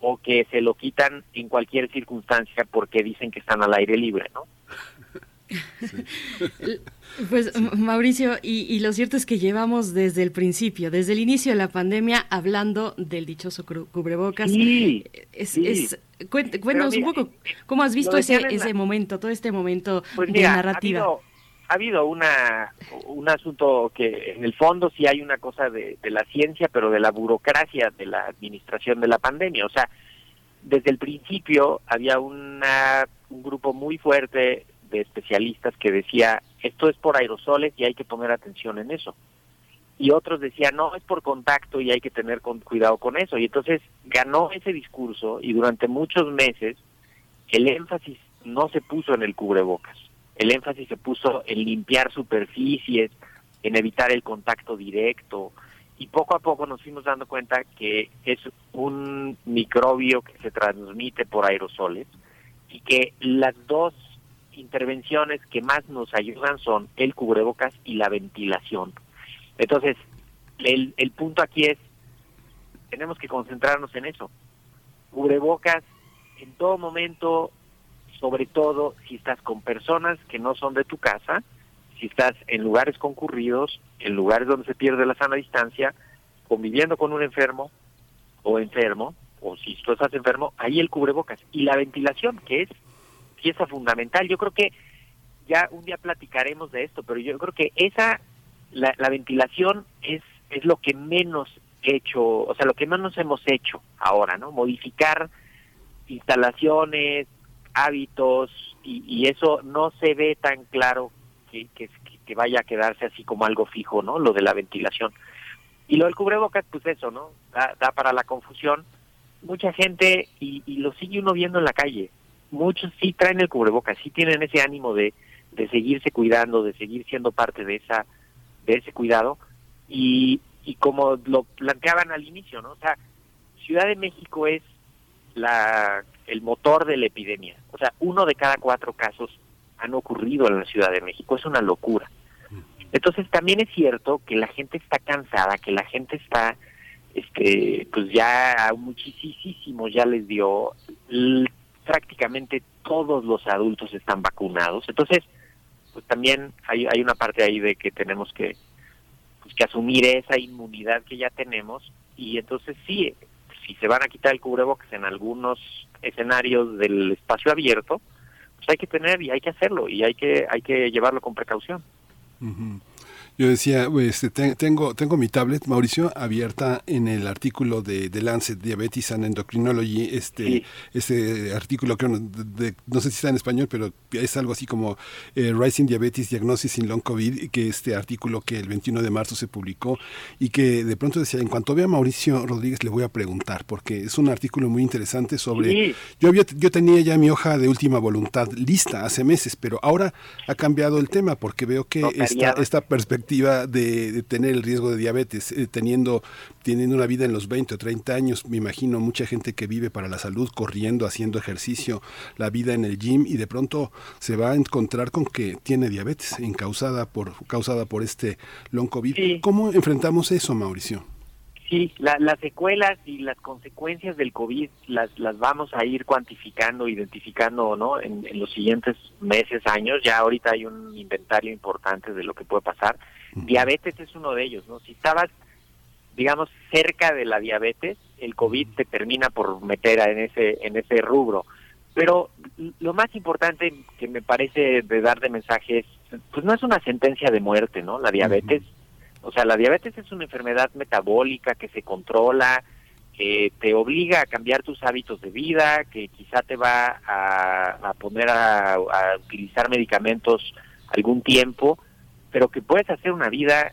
o que se lo quitan en cualquier circunstancia porque dicen que están al aire libre, ¿no? *laughs* Pues Mauricio, y, lo cierto es que llevamos desde el principio, desde el inicio de la pandemia, hablando del dichoso cubrebocas. Sí, es, cuéntanos un poco, ¿cómo has visto ese, ese momento, todo este momento pues de narrativa? Ha habido, una, un asunto que en el fondo sí hay una cosa de, de la ciencia, pero de la burocracia de la administración de la pandemia. O sea, desde el principio había una, un grupo muy fuerte de especialistas que decía, esto es por aerosoles y hay que poner atención en eso. Y otros decían, no, es por contacto y hay que tener cuidado con eso. Y entonces ganó ese discurso y durante muchos meses el énfasis no se puso en el cubrebocas. El énfasis se puso en limpiar superficies, en evitar el contacto directo. Y poco a poco nos fuimos dando cuenta que es un microbio que se transmite por aerosoles y que las dos intervenciones que más nos ayudan son el cubrebocas y la ventilación. Entonces, el, el punto aquí es, tenemos que concentrarnos en eso. Cubrebocas en todo momento, sobre todo si estás con personas que no son de tu casa, si estás en lugares concurridos, en lugares donde se pierde la sana distancia, conviviendo con un enfermo o enfermo, o si tú estás enfermo, ahí el cubrebocas. Y la ventilación, que es pieza fundamental. Yo creo que ya un día platicaremos de esto, pero yo creo que esa, la, ventilación es, es lo que menos hecho, o sea, lo que menos hemos hecho ahora, ¿no? Modificar instalaciones, hábitos, y, eso no se ve tan claro que, que, vaya a quedarse así como algo fijo, ¿no? Lo de la ventilación. Y lo del cubrebocas, pues eso, ¿no? Da, para la confusión. Mucha gente, y, y lo sigue uno viendo en la calle, muchos sí traen el cubrebocas, sí tienen ese ánimo de, de seguirse cuidando, de seguir siendo parte de esa de ese cuidado y, y como lo planteaban al inicio, ¿no? O sea, Ciudad de México es la el motor de la epidemia. O sea, uno de cada cuatro casos han ocurrido en la Ciudad de México. Es una locura. Entonces también es cierto que la gente está cansada, que la gente está, este, pues ya muchísimo ya les dio prácticamente todos los adultos están vacunados. Entonces, pues también hay, hay una parte ahí de que tenemos que, pues, que asumir esa inmunidad que ya tenemos y entonces sí, si se van a quitar el cubrebocas en algunos escenarios del espacio abierto, pues hay que tener y hay que hacerlo y hay que hay que llevarlo con precaución. Yo decía, este, tengo, tengo mi tablet, Mauricio, abierta en el artículo de, de Lancet Diabetes and Endocrinology, este, este artículo que no sé si está en español, pero es algo así como eh, Rising Diabetes Diagnosis in Long COVID, que este artículo que el 21 de marzo se publicó y que de pronto decía, en cuanto vea a Mauricio Rodríguez le voy a preguntar, porque es un artículo muy interesante sobre... Yo, había, yo tenía ya mi hoja de última voluntad lista hace meses, pero ahora ha cambiado el tema porque veo que esta, esta perspectiva de, tener el riesgo de diabetes, eh, teniendo, teniendo una vida en los 20 o 30 años, me imagino mucha gente que vive para la salud, corriendo, haciendo ejercicio, la vida en el gym y de pronto se va a encontrar con que tiene diabetes causada por, causada por este long COVID. ¿Cómo enfrentamos eso, Mauricio? Sí, las secuelas y las consecuencias del COVID las, las vamos a ir cuantificando, identificando ¿no? En, en, los siguientes meses, años. Ya ahorita hay un inventario importante de lo que puede pasar. Diabetes es uno de ellos, ¿no? Si estabas, digamos, cerca de la diabetes, el COVID te termina por meter en ese, en ese rubro. Pero lo más importante que me parece de dar de mensaje es, pues no es una sentencia de muerte, ¿no? La diabetes, o sea, la diabetes es una enfermedad metabólica que se controla, que te obliga a cambiar tus hábitos de vida, que quizá te va a, poner a utilizar medicamentos algún tiempo, pero que puedes hacer una vida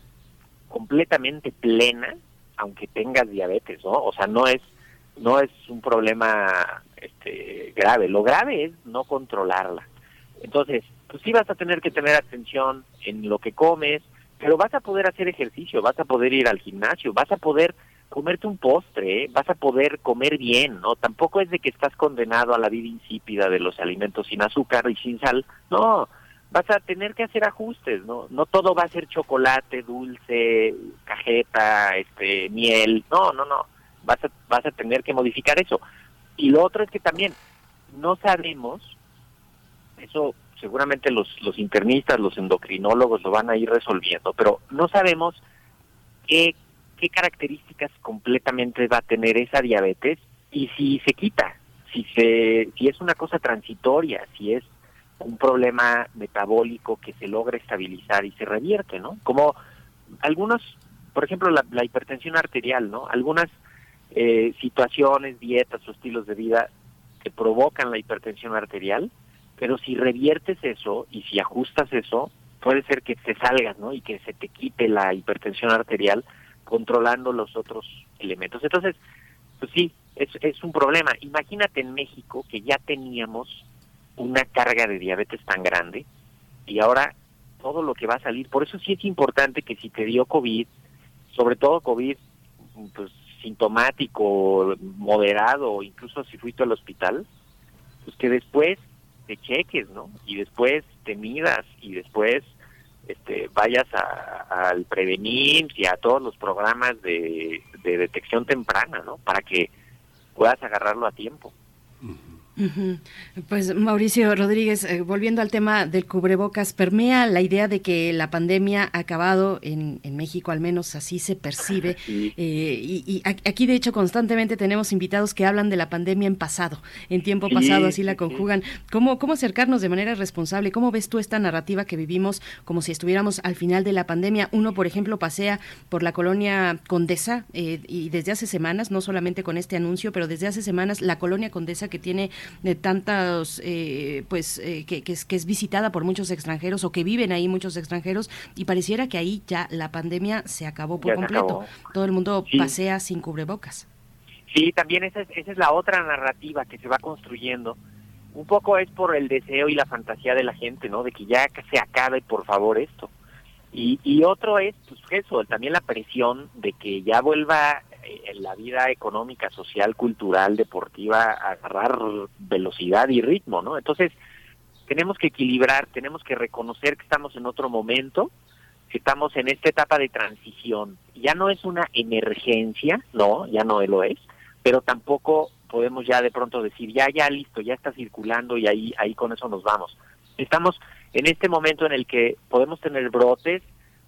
completamente plena aunque tengas diabetes, ¿no? O sea, no es no es un problema este grave, lo grave es no controlarla. Entonces, pues sí vas a tener que tener atención en lo que comes, pero vas a poder hacer ejercicio, vas a poder ir al gimnasio, vas a poder comerte un postre, ¿eh? vas a poder comer bien, ¿no? Tampoco es de que estás condenado a la vida insípida de los alimentos sin azúcar y sin sal, no, vas a tener que hacer ajustes, ¿no? No todo va a ser chocolate, dulce, cajeta, este, miel, no, no, no, vas a, vas a tener que modificar eso. Y lo otro es que también no sabemos, eso seguramente los, los internistas, los endocrinólogos lo van a ir resolviendo, pero no sabemos qué, qué características completamente va a tener esa diabetes y si se quita, si, se, si es una cosa transitoria, si es un problema metabólico que se logra estabilizar y se revierte, ¿no? Como algunos, por ejemplo, la, la hipertensión arterial, ¿no? Algunas eh, situaciones, dietas o estilos de vida que provocan la hipertensión arterial, pero si reviertes eso y si ajustas eso, puede ser que te salgas, ¿no? Y que se te quite la hipertensión arterial controlando los otros elementos. Entonces, pues sí, es, es un problema. Imagínate en México que ya teníamos una carga de diabetes tan grande y ahora todo lo que va a salir. Por eso sí es importante que si te dio COVID, sobre todo COVID pues, sintomático, moderado, incluso si fuiste al hospital, pues que después te cheques, ¿no? Y después te midas y después este, vayas a- al prevenir y a todos los programas de, de detección temprana, ¿no? Para que puedas agarrarlo a tiempo. Pues Mauricio Rodríguez, eh, volviendo al tema del cubrebocas, permea la idea de que la pandemia ha acabado en, en México, al menos así se percibe. *laughs* Eh, y, aquí, de hecho, constantemente tenemos invitados que hablan de la pandemia en pasado, en tiempo pasado, así sí, la conjugan. ¿Cómo, ¿Cómo acercarnos de manera responsable? ¿Cómo ves tú esta narrativa que vivimos como si estuviéramos al final de la pandemia? Uno, por ejemplo, pasea por la colonia Condesa eh, y desde hace semanas, no solamente con este anuncio, pero desde hace semanas la colonia Condesa que tiene de tantos, eh, pues, eh, que, que es, que es visitada por muchos extranjeros o que viven ahí muchos extranjeros y pareciera que ahí ya la pandemia se acabó por Ya completo. acabó. Todo el mundo Sí. pasea sin cubrebocas. Sí, también esa es, esa es la otra narrativa que se va construyendo. Un poco es por el deseo y la fantasía de la gente, ¿no? De que ya se acabe, por favor, esto. Y, y otro es, pues eso, también la presión de que ya vuelva en la vida económica, social, cultural, deportiva agarrar velocidad y ritmo, ¿no? Entonces, tenemos que equilibrar, tenemos que reconocer que estamos en otro momento, que estamos en esta etapa de transición. Ya no es una emergencia, no, ya no lo es, pero tampoco podemos ya de pronto decir, ya, ya, listo, ya está circulando y ahí, ahí con eso nos vamos. Estamos en este momento en el que podemos tener brotes,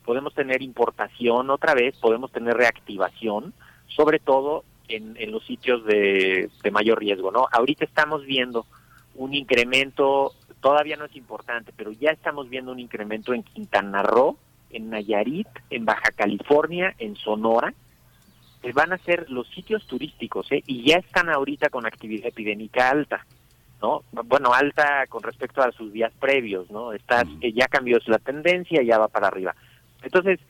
podemos tener importación otra vez, podemos tener reactivación, sobre todo en, en los sitios de, de mayor riesgo, ¿no? Ahorita estamos viendo un incremento, todavía no es importante, pero ya estamos viendo un incremento en Quintana Roo, en Nayarit, en Baja California, en Sonora, que van a ser los sitios turísticos, ¿eh? Y ya están ahorita con actividad epidémica alta, ¿no? Bueno, alta con respecto a sus días previos, ¿no? Estás, eh, ya cambió la tendencia, ya va para arriba. Entonces,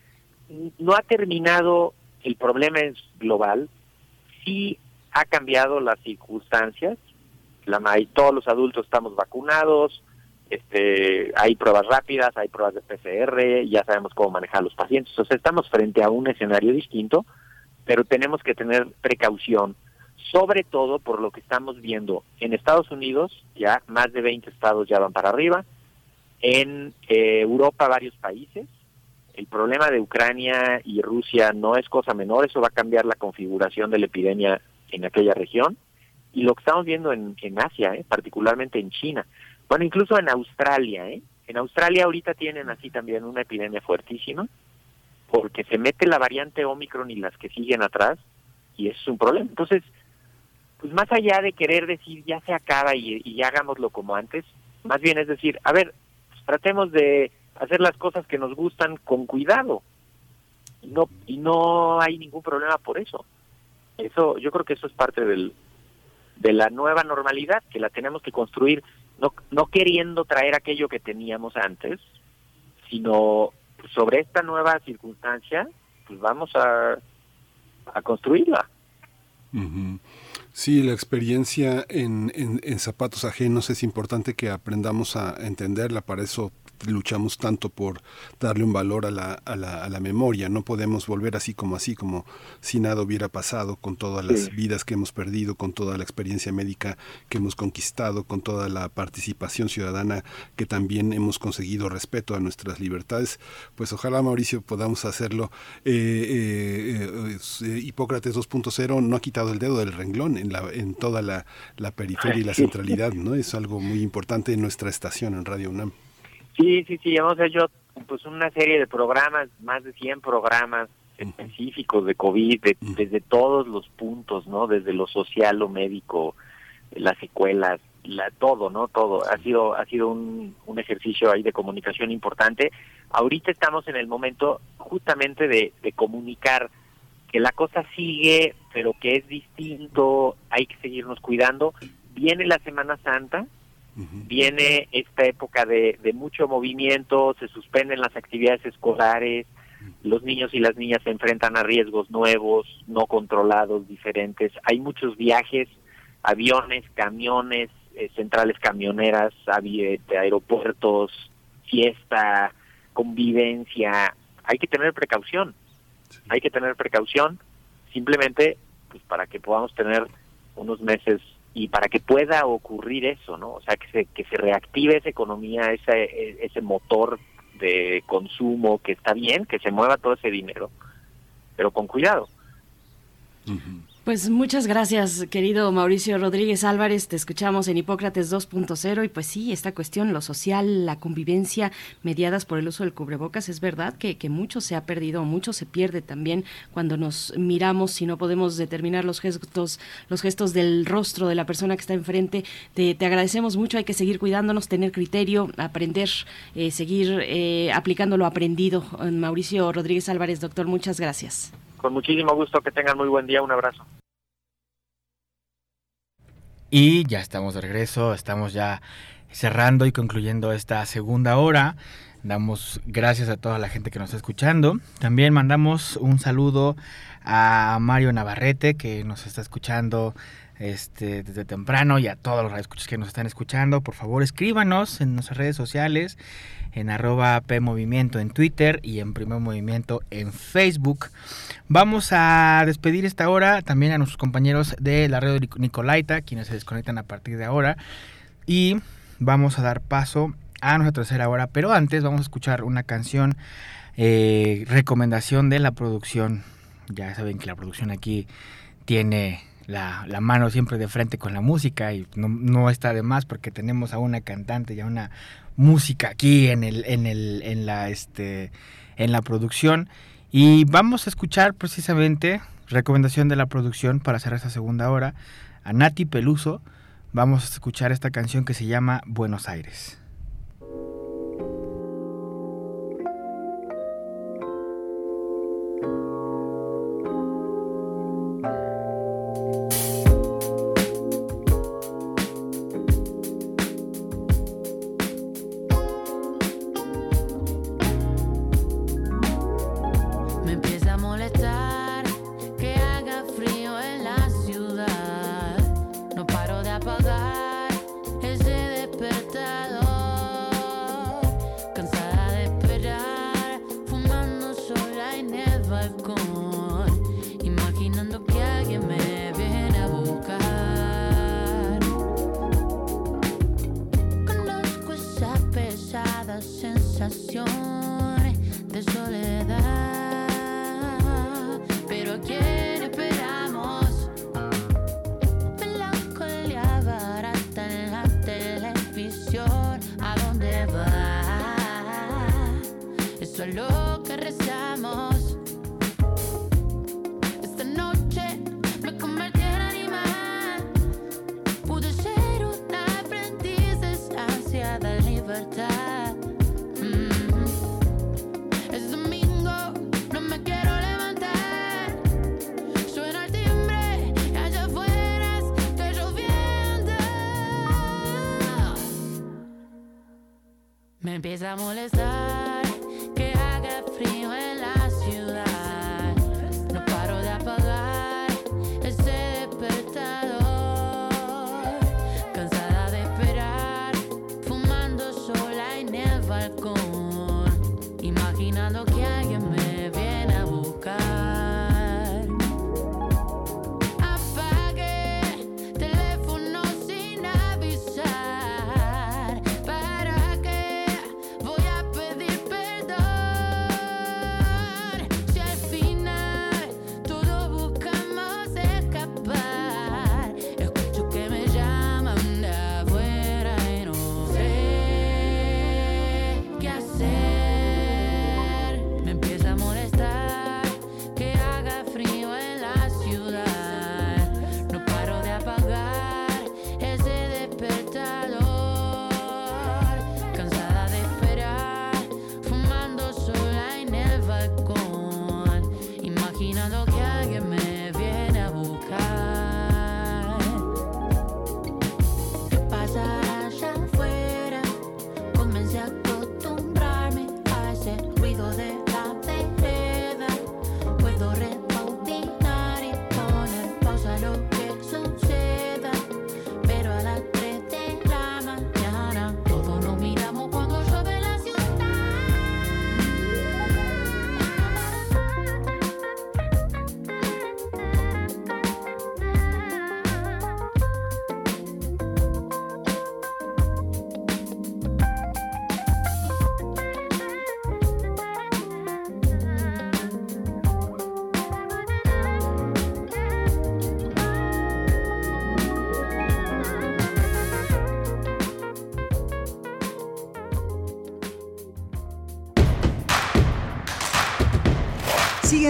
no ha terminado el problema es global, sí ha cambiado las circunstancias, la todos los adultos estamos vacunados, este, hay pruebas rápidas, hay pruebas de PCR, ya sabemos cómo manejar a los pacientes, o sea, estamos frente a un escenario distinto, pero tenemos que tener precaución, sobre todo por lo que estamos viendo en Estados Unidos, ya más de 20 estados ya van para arriba, en eh, Europa varios países, el problema de Ucrania y Rusia no es cosa menor, eso va a cambiar la configuración de la epidemia en aquella región. Y lo que estamos viendo en, Asia, ¿eh? particularmente en China, bueno, incluso en Australia, ¿eh? en Australia ahorita tienen así también una epidemia fuertísima, porque se mete la variante Omicron y las que siguen atrás, y eso es un problema. Entonces, pues más allá de querer decir ya se acaba y, y hagámoslo como antes, más bien es decir, a ver, pues tratemos de hacer las cosas que nos gustan con cuidado. Y no, y no hay ningún problema por eso. Eso, yo creo que eso es parte del, de la nueva normalidad, que la tenemos que construir, no, no queriendo traer aquello que teníamos antes, sino sobre esta nueva circunstancia, pues vamos a, a construirla. Sí, la experiencia en, en- en zapatos ajenos es importante que aprendamos a entenderla. Para eso luchamos tanto por darle un valor a la, a la, a la memoria. No podemos volver así como así, como si nada hubiera pasado, con todas las Sí. vidas que hemos perdido, con toda la experiencia médica que hemos conquistado, con toda la participación ciudadana que también hemos conseguido respeto a nuestras libertades. Pues ojalá, Mauricio, podamos hacerlo. Eh, eh, eh, eh, Hipócrates 2.0 no ha quitado el dedo del renglón en, la, en toda la, la periferia y la centralidad, ¿no? Es algo muy importante en nuestra estación en Radio UNAM. Sí, sí, sí, hemos hecho pues una serie de programas, más de 100 programas específicos de COVID, de- desde todos los puntos, ¿no? Desde lo social, lo médico, las secuelas, la, todo, ¿no? Todo. Ha sido, ha sido un, un ejercicio ahí de comunicación importante. Ahorita estamos en el momento justamente de, de comunicar que la cosa sigue, pero que es distinto, hay que seguirnos cuidando. Viene la Semana Santa, viene esta época de, de mucho movimiento, se suspenden las actividades escolares, los niños y las niñas se enfrentan a riesgos nuevos, no controlados, diferentes. Hay muchos viajes, aviones, camiones, eh, centrales camioneras, de aeropuertos, fiesta, convivencia. Hay que tener precaución, hay que tener precaución simplemente pues para que podamos tener unos meses y para que pueda ocurrir eso, ¿no? O sea, que se, que se reactive esa economía, ese, ese motor de consumo, que está bien, que se mueva todo ese dinero, pero con cuidado. Pues muchas gracias, querido Mauricio Rodríguez Álvarez. Te escuchamos en Hipócrates 2.0 y pues sí, esta cuestión, lo social, la convivencia mediadas por el uso del cubrebocas, es verdad que, que mucho se ha perdido, mucho se pierde también cuando nos miramos y no podemos determinar los gestos, los gestos del rostro de la persona que está enfrente. Te, te agradecemos mucho, hay que seguir cuidándonos, tener criterio, aprender, eh, seguir eh, aplicando lo aprendido. Mauricio Rodríguez Álvarez, doctor, muchas gracias. Con muchísimo gusto, que tengan muy buen día, un abrazo. Y ya estamos de regreso, estamos ya cerrando y concluyendo esta segunda hora. Damos gracias a toda la gente que nos está escuchando. También mandamos un saludo a Mario Navarrete que nos está escuchando este, desde temprano y a todos los radioescuchas que nos están escuchando. Por favor, escríbanos en nuestras redes sociales, en arroba PMovimiento en Twitter y en Primer Movimiento en Facebook. Vamos a despedir esta hora también a nuestros compañeros de la red Nicolaita, quienes se desconectan a partir de ahora. Y vamos a dar paso a nuestra tercera hora, pero antes vamos a escuchar una canción, eh, recomendación de la producción. Ya saben que la producción aquí tiene la, la, mano siempre de frente con la música y no, no, está de más porque tenemos a una cantante y a una música aquí en el, en el, en la este en la producción. Y vamos a escuchar precisamente recomendación de la producción para hacer esta segunda hora a Nati Peluso. Vamos a escuchar esta canción que se llama Buenos Aires.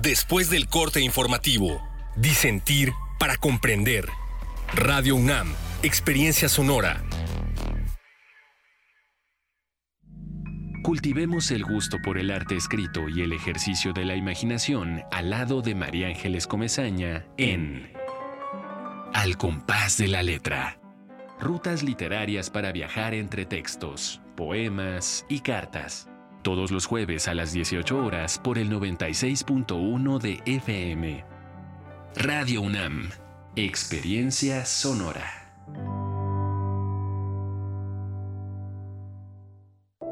después del corte informativo. Disentir para comprender. Radio UNAM, Experiencia Sonora. Cultivemos el gusto por el arte escrito y el ejercicio de la imaginación al lado de María Ángeles Comezaña en Al compás de la letra. Rutas literarias para viajar entre textos, poemas y cartas. Todos los jueves a las 18 horas por el 96.1 de FM. Radio UNAM. Experiencia sonora.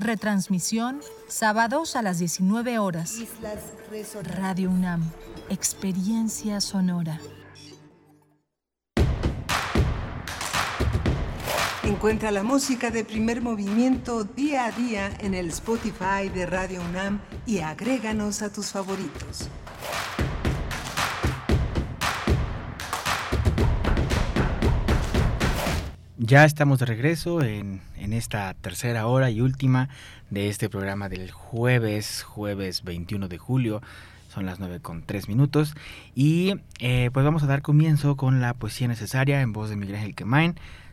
Retransmisión sábados a las 19 horas. Radio UNAM, Experiencia Sonora. Encuentra la música de primer movimiento día a día en el Spotify de Radio UNAM y agréganos a tus favoritos. Ya estamos de regreso en, en, esta tercera hora y última de este programa del jueves, jueves 21 de julio. Son las 9 con 3 minutos. Y eh, pues vamos a dar comienzo con la poesía necesaria en voz de Miguel Ángel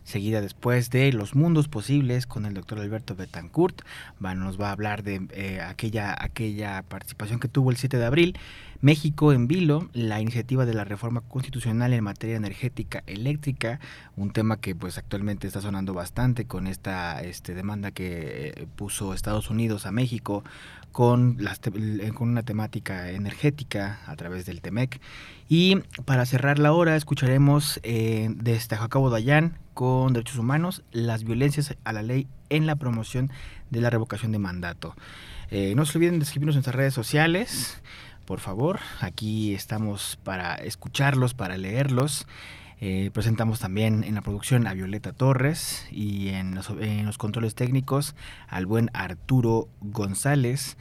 seguida después de Los Mundos Posibles con el doctor Alberto Betancourt. Va, nos va a hablar de eh, aquella, aquella participación que tuvo el 7 de abril. México en vilo, la iniciativa de la reforma constitucional en materia energética eléctrica, un tema que pues actualmente está sonando bastante con esta este, demanda que eh, puso Estados Unidos a México con, las, con una temática energética a través del TEMEC. Y para cerrar la hora escucharemos eh, desde Jacobo Dayan con Derechos Humanos, las violencias a la ley en la promoción de la revocación de mandato. Eh, no se olviden de escribirnos en nuestras redes sociales, por favor. Aquí estamos para escucharlos, para leerlos. Eh, presentamos también en la producción a Violeta Torres y en los, en los, controles técnicos al buen Arturo González.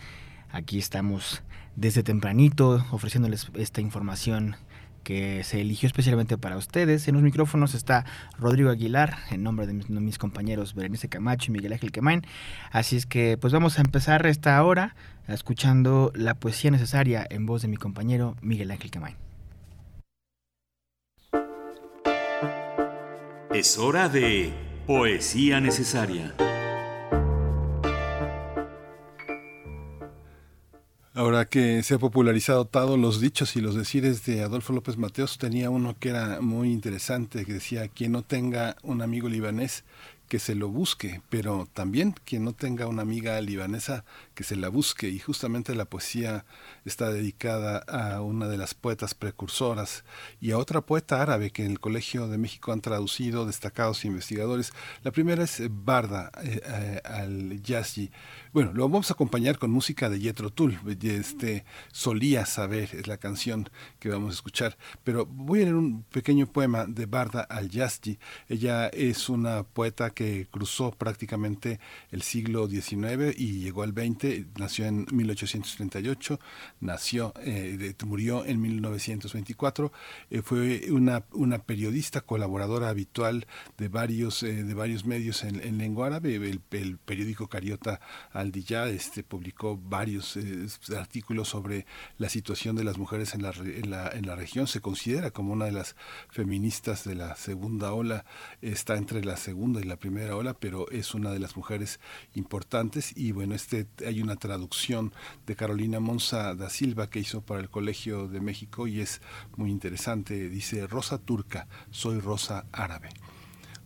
Aquí estamos desde tempranito ofreciéndoles esta información que se eligió especialmente para ustedes. En los micrófonos está Rodrigo Aguilar, en nombre de mis, compañeros Berenice Camacho y Miguel Ángel Quemain. Así es que pues vamos a empezar esta hora escuchando la poesía necesaria en voz de mi compañero Miguel Ángel Quemain. Es hora de Poesía Necesaria. Ahora que se ha popularizado todos los dichos y los decires de Adolfo López Mateos, tenía uno que era muy interesante, que decía, quien no tenga un amigo libanés, que se lo busque, pero también quien no tenga una amiga libanesa, que se la busque. Y justamente la poesía está dedicada a una de las poetas precursoras y a otra poeta árabe que en el Colegio de México han traducido destacados investigadores. La primera es Barda eh, al-Yazji. Bueno, lo vamos a acompañar con música de Jethro Tull. Este, solía saber, es la canción que vamos a escuchar. Pero voy a leer un pequeño poema de Barda al-Yazji. Ella es una poeta que cruzó prácticamente el siglo XIX y llegó al XX. Nació en 1838, nació, eh, murió en 1924. Eh, fue una, una periodista colaboradora habitual de varios, eh, de varios medios en, en lengua árabe. El, periódico Cariota Aldiyah este, publicó varios eh, artículos sobre la situación de las mujeres en la, en, la, región. Se considera como una de las feministas de la segunda ola, está entre la segunda y la primera ola, pero es una de las mujeres importantes. Y bueno, este hay una traducción de Carolina Monza Silva que hizo para el Colegio de México y es muy interesante. Dice, Rosa turca, soy rosa árabe.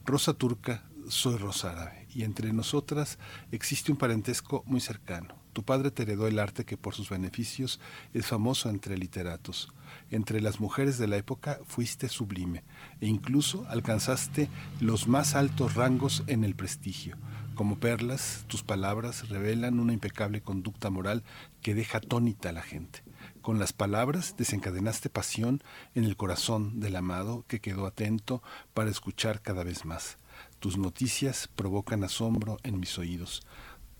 Rosa turca, soy rosa árabe y entre nosotras existe un parentesco muy cercano. Tu padre te heredó el arte que por sus beneficios es famoso entre literatos. Entre las mujeres de la época fuiste sublime e incluso alcanzaste los más altos rangos en el prestigio. Como perlas, tus palabras revelan una impecable conducta moral que deja atónita a la gente. Con las palabras desencadenaste pasión en el corazón del amado que quedó atento para escuchar cada vez más. Tus noticias provocan asombro en mis oídos.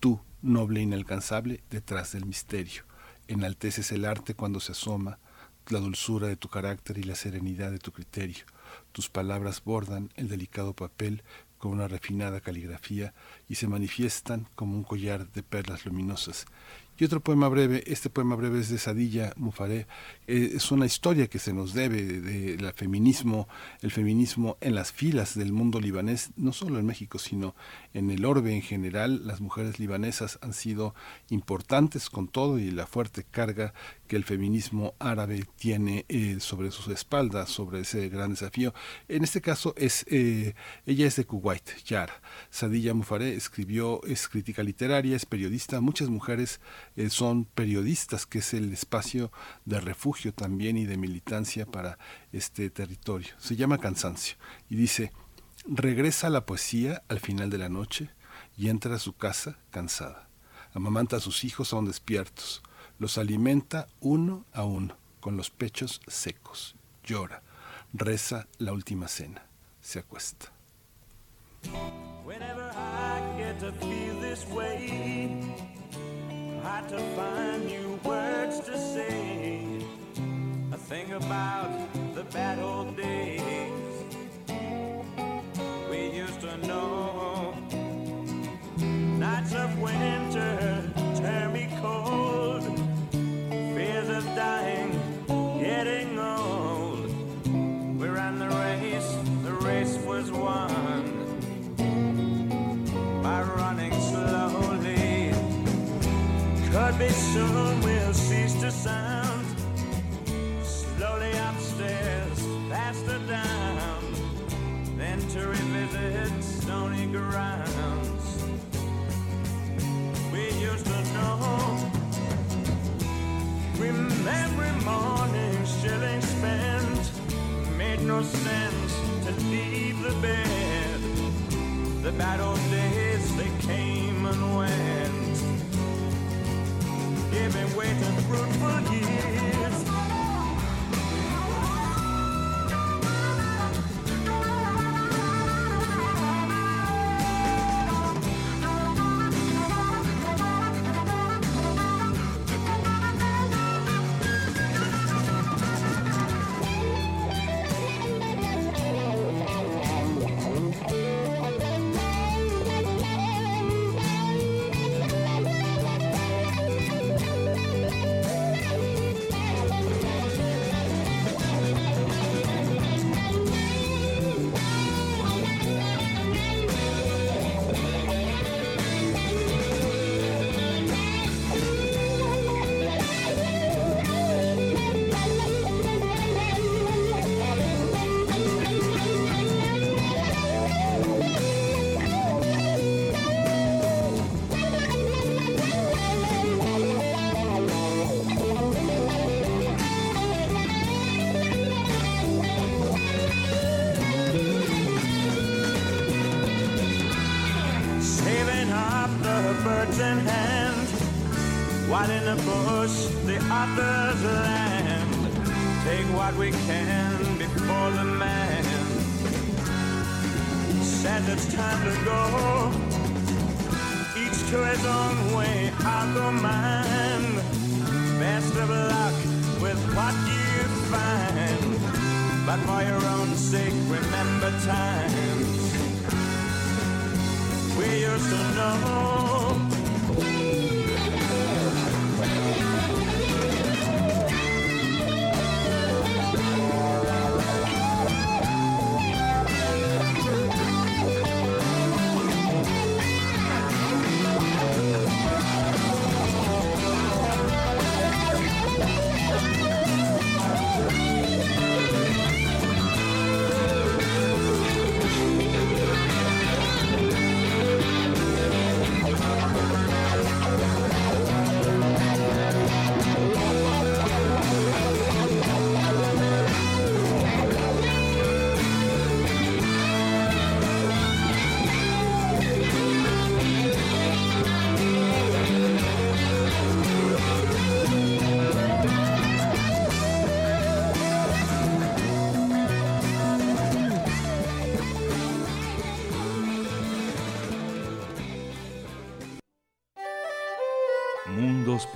Tú, noble e inalcanzable, detrás del misterio. Enalteces el arte cuando se asoma, la dulzura de tu carácter y la serenidad de tu criterio. Tus palabras bordan el delicado papel con una refinada caligrafía y se manifiestan como un collar de perlas luminosas. Y otro poema breve, este poema breve es de Sadilla Mufaré, eh, es una historia que se nos debe del feminismo, el feminismo en las filas del mundo libanés, no solo en México, sino en el orbe en general. Las mujeres libanesas han sido importantes con todo y la fuerte carga que el feminismo árabe tiene eh, sobre sus espaldas, sobre ese gran desafío. En este caso es eh, ella es de Kuwait, Yara. Sadilla Mufaré escribió, es crítica literaria, es periodista. Muchas mujeres eh, son periodistas, que es el espacio de refugio también y de militancia para este territorio. Se llama Cansancio y dice, regresa la poesía al final de la noche y entra a su casa cansada. Amamanta a sus hijos aún despiertos los alimenta uno a uno, con los pechos secos. Llora, reza la última cena, se acuesta. A Nights of winter tear me cold. Fears of dying, getting old. We ran the race, the race was won by running slowly. Could be soon we'll cease to sound. Slowly upstairs, faster down, then to revisit stony grounds we used to know. Remember morning shilling spent made no sense to leave the bed. The bad old days they came and went, giving way to fruitful years. What we can before the man says it's time to go. Each to his own way, I'll go mine. Best of luck with what you find. But for your own sake, remember times we used to know.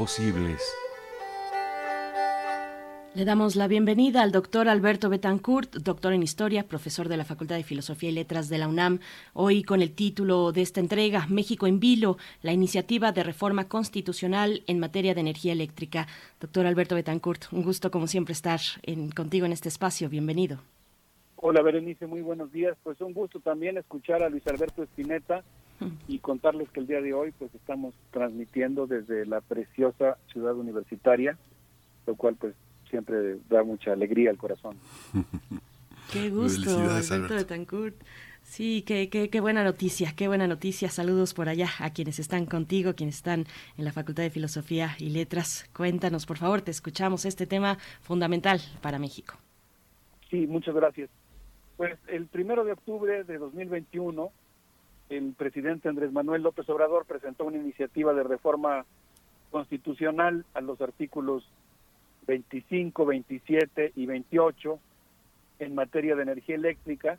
Posibles. Le damos la bienvenida al doctor Alberto Betancourt, doctor en Historia, profesor de la Facultad de Filosofía y Letras de la UNAM, hoy con el título de esta entrega, México en Vilo, la iniciativa de reforma constitucional en materia de energía eléctrica. Doctor Alberto Betancourt, un gusto como siempre estar en, contigo en este espacio, bienvenido. Hola Berenice, muy buenos días. Pues un gusto también escuchar a Luis Alberto Espineta y contarles que el día de hoy pues estamos transmitiendo desde la preciosa ciudad universitaria, lo cual pues siempre da mucha alegría al corazón. *laughs* Qué gusto, Alberto Betancourt. Sí, qué, qué, qué, buena noticia, qué buena noticia. Saludos por allá a quienes están contigo, quienes están en la Facultad de Filosofía y Letras. Cuéntanos, por favor, te escuchamos este tema fundamental para México. Sí, muchas gracias. Pues el primero de octubre de 2021, el presidente Andrés Manuel López Obrador presentó una iniciativa de reforma constitucional a los artículos 25, 27 y 28 en materia de energía eléctrica.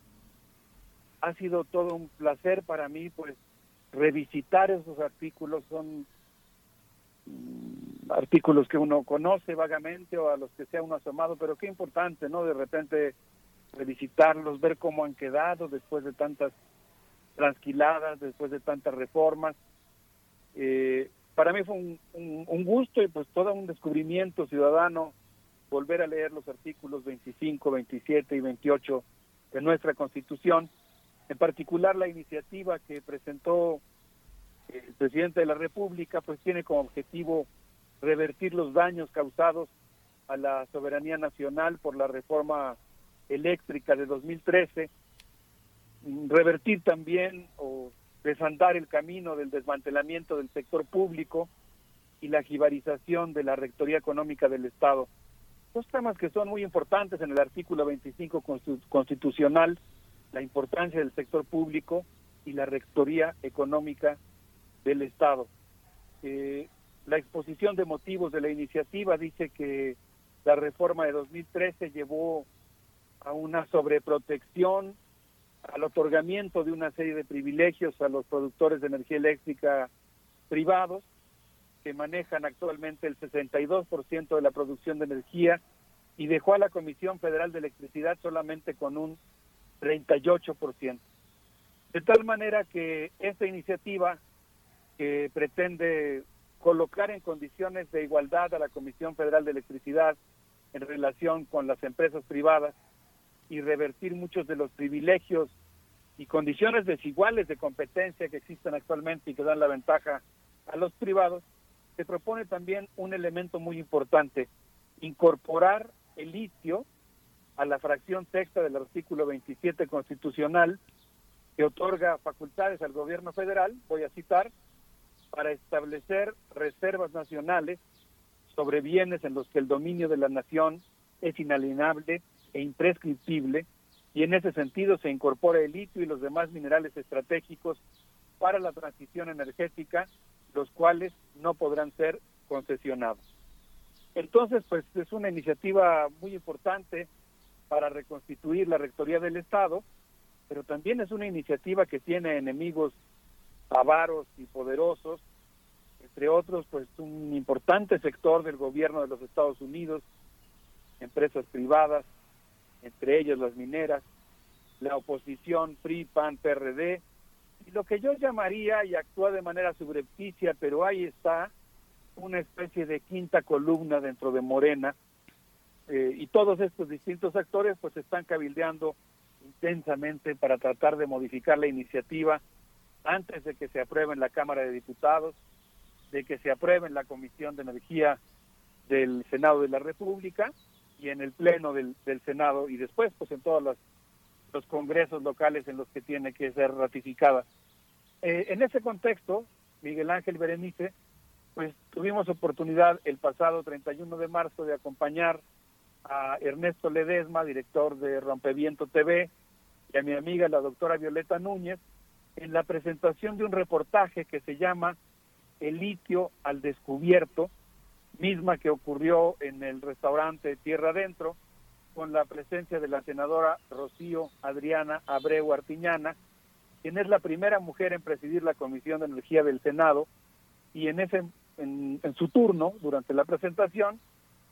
Ha sido todo un placer para mí, pues, revisitar esos artículos. Son mm, artículos que uno conoce vagamente o a los que se ha uno asomado, pero qué importante, ¿no? De repente revisitarlos, ver cómo han quedado después de tantas transquiladas, después de tantas reformas. Eh, para mí fue un, un, un, gusto y pues todo un descubrimiento ciudadano volver a leer los artículos 25, 27 y 28 de nuestra Constitución, en particular la iniciativa que presentó el presidente de la República, pues tiene como objetivo revertir los daños causados a la soberanía nacional por la reforma eléctrica de 2013, revertir también o desandar el camino del desmantelamiento del sector público y la jibarización de la Rectoría Económica del Estado. Dos temas que son muy importantes en el artículo 25 constitucional, la importancia del sector público y la Rectoría Económica del Estado. Eh, la exposición de motivos de la iniciativa dice que la reforma de 2013 llevó a una sobreprotección, al otorgamiento de una serie de privilegios a los productores de energía eléctrica privados, que manejan actualmente el 62% de la producción de energía, y dejó a la Comisión Federal de Electricidad solamente con un 38%. De tal manera que esta iniciativa que pretende colocar en condiciones de igualdad a la Comisión Federal de Electricidad en relación con las empresas privadas, y revertir muchos de los privilegios y condiciones desiguales de competencia que existen actualmente y que dan la ventaja a los privados, se propone también un elemento muy importante, incorporar el litio a la fracción sexta del artículo 27 constitucional que otorga facultades al gobierno federal, voy a citar, para establecer reservas nacionales sobre bienes en los que el dominio de la nación es inalienable e imprescriptible y en ese sentido se incorpora el litio y los demás minerales estratégicos para la transición energética los cuales no podrán ser concesionados. Entonces, pues es una iniciativa muy importante para reconstituir la Rectoría del Estado, pero también es una iniciativa que tiene enemigos avaros y poderosos, entre otros, pues un importante sector del gobierno de los Estados Unidos, empresas privadas, entre ellas las mineras, la oposición PRI, PAN, PRD, y lo que yo llamaría, y actúa de manera subrepticia, pero ahí está, una especie de quinta columna dentro de Morena, eh, y todos estos distintos actores pues están cabildeando intensamente para tratar de modificar la iniciativa antes de que se apruebe en la Cámara de Diputados, de que se apruebe en la Comisión de Energía del Senado de la República y en el Pleno del, del Senado y después pues en todos los, congresos locales en los que tiene que ser ratificada. Eh, en ese contexto, Miguel Ángel Berenice, pues tuvimos oportunidad el pasado 31 de marzo de acompañar a Ernesto Ledesma, director de Rompeviento TV, y a mi amiga la doctora Violeta Núñez, en la presentación de un reportaje que se llama El litio al descubierto, misma que ocurrió en el restaurante Tierra Adentro, con la presencia de la senadora Rocío Adriana Abreu Artiñana, quien es la primera mujer en presidir la Comisión de Energía del Senado, y en ese en, en su turno, durante la presentación,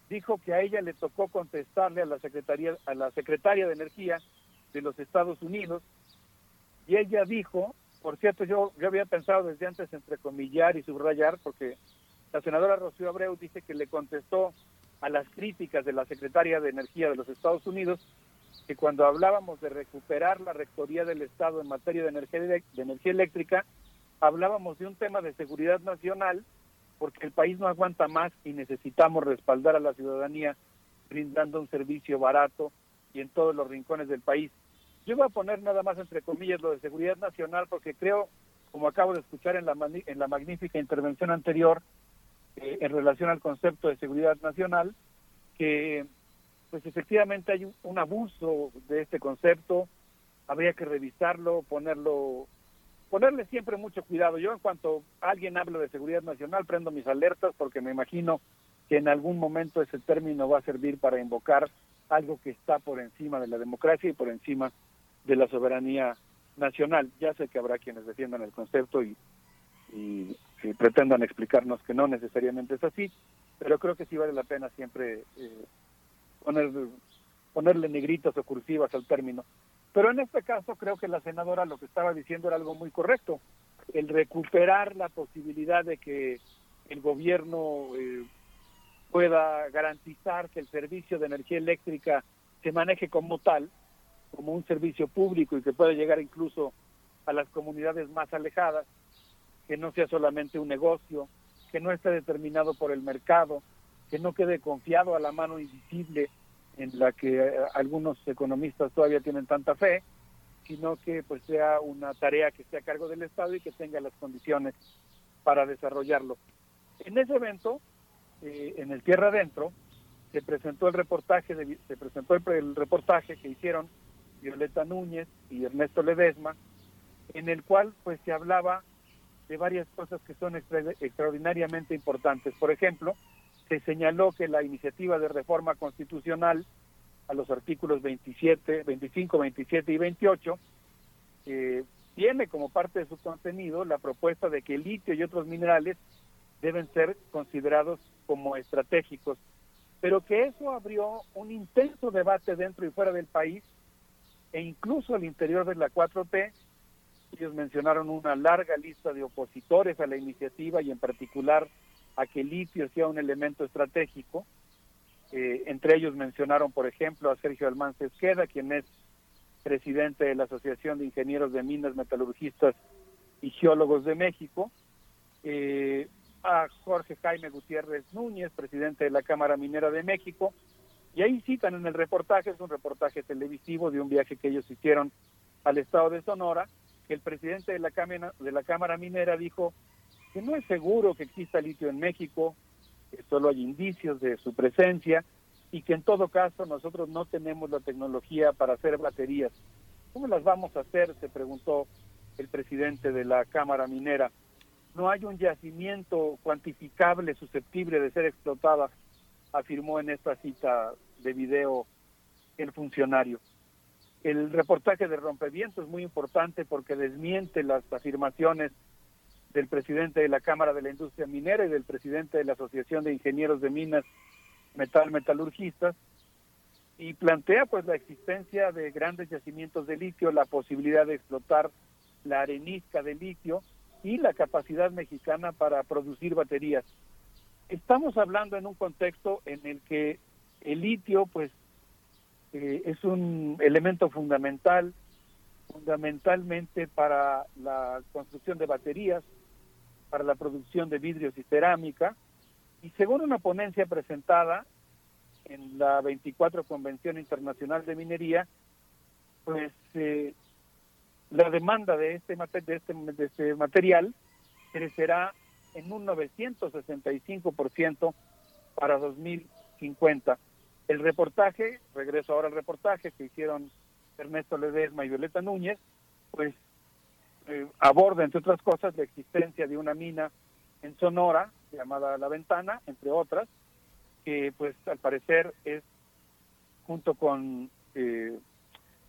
dijo que a ella le tocó contestarle a la secretaría a la secretaria de energía de los Estados Unidos y ella dijo por cierto yo yo había pensado desde antes entrecomillar y subrayar porque la senadora Rocío Abreu dice que le contestó a las críticas de la secretaria de energía de los Estados Unidos que cuando hablábamos de recuperar la rectoría del Estado en materia de energía de energía eléctrica hablábamos de un tema de seguridad nacional porque el país no aguanta más y necesitamos respaldar a la ciudadanía brindando un servicio barato y en todos los rincones del país. Yo voy a poner nada más entre comillas lo de seguridad nacional porque creo, como acabo de escuchar en la, en la magnífica intervención anterior eh, en relación al concepto de seguridad nacional, que pues efectivamente hay un, abuso de este concepto, habría que revisarlo, ponerlo ponerle siempre mucho cuidado. Yo en cuanto alguien habla de seguridad nacional, prendo mis alertas porque me imagino que en algún momento ese término va a servir para invocar algo que está por encima de la democracia y por encima de la soberanía nacional. Ya sé que habrá quienes defiendan el concepto y, y, y pretendan explicarnos que no necesariamente es así, pero creo que sí vale la pena siempre eh, poner, ponerle negritas o cursivas al término. Pero en este caso creo que la senadora lo que estaba diciendo era algo muy correcto, el recuperar la posibilidad de que el gobierno eh, pueda garantizar que el servicio de energía eléctrica se maneje como tal, como un servicio público y que pueda llegar incluso a las comunidades más alejadas, que no sea solamente un negocio, que no esté determinado por el mercado, que no quede confiado a la mano invisible en la que eh, algunos economistas todavía tienen tanta fe, sino que pues sea una tarea que esté a cargo del Estado y que tenga las condiciones para desarrollarlo. En ese evento, eh, en el Tierra Adentro, se presentó el reportaje de, se presentó el, el, reportaje que hicieron Violeta Núñez y Ernesto Ledesma, en el cual pues se hablaba de varias cosas que son extra, extraordinariamente importantes. Por ejemplo, se señaló que la iniciativa de reforma constitucional a los artículos 27, 25, 27 y 28 eh, tiene como parte de su contenido la propuesta de que el litio y otros minerales deben ser considerados como estratégicos, pero que eso abrió un intenso debate dentro y fuera del país e incluso al interior de la 4T. Ellos mencionaron una larga lista de opositores a la iniciativa y en particular a que el litio sea un elemento estratégico. Eh, entre ellos mencionaron, por ejemplo, a Sergio Almanza Esqueda, quien es presidente de la Asociación de Ingenieros de Minas, Metalurgistas y Geólogos de México, eh, a Jorge Jaime Gutiérrez Núñez, presidente de la Cámara Minera de México, y ahí citan en el reportaje, es un reportaje televisivo de un viaje que ellos hicieron al estado de Sonora, el presidente de la Cámara, de la Cámara Minera dijo que no es seguro que exista litio en México, que solo hay indicios de su presencia y que en todo caso nosotros no tenemos la tecnología para hacer baterías. ¿Cómo las vamos a hacer? Se preguntó el presidente de la Cámara Minera. no hay un yacimiento cuantificable susceptible de ser explotada, afirmó en esta cita de video el funcionario. El reportaje de Rompeviento es muy importante porque desmiente las afirmaciones del presidente de la Cámara de la Industria Minera y del presidente de la Asociación de Ingenieros de Minas Metal Metalurgistas y plantea pues la existencia de grandes yacimientos de litio, la posibilidad de explotar la arenisca de litio y la capacidad mexicana para producir baterías. Estamos hablando en un contexto en el que el litio pues eh, es un elemento fundamental, fundamentalmente para la construcción de baterías, para la producción de vidrios y cerámica, y según una ponencia presentada en la 24 Convención Internacional de Minería, pues eh, la demanda de este, de este, de este material crecerá en un 965% para 2050. El reportaje, regreso ahora al reportaje que hicieron Ernesto Ledesma y Violeta Núñez, pues eh, aborda, entre otras cosas, la existencia de una mina en Sonora, llamada La Ventana, entre otras, que pues al parecer es junto con eh,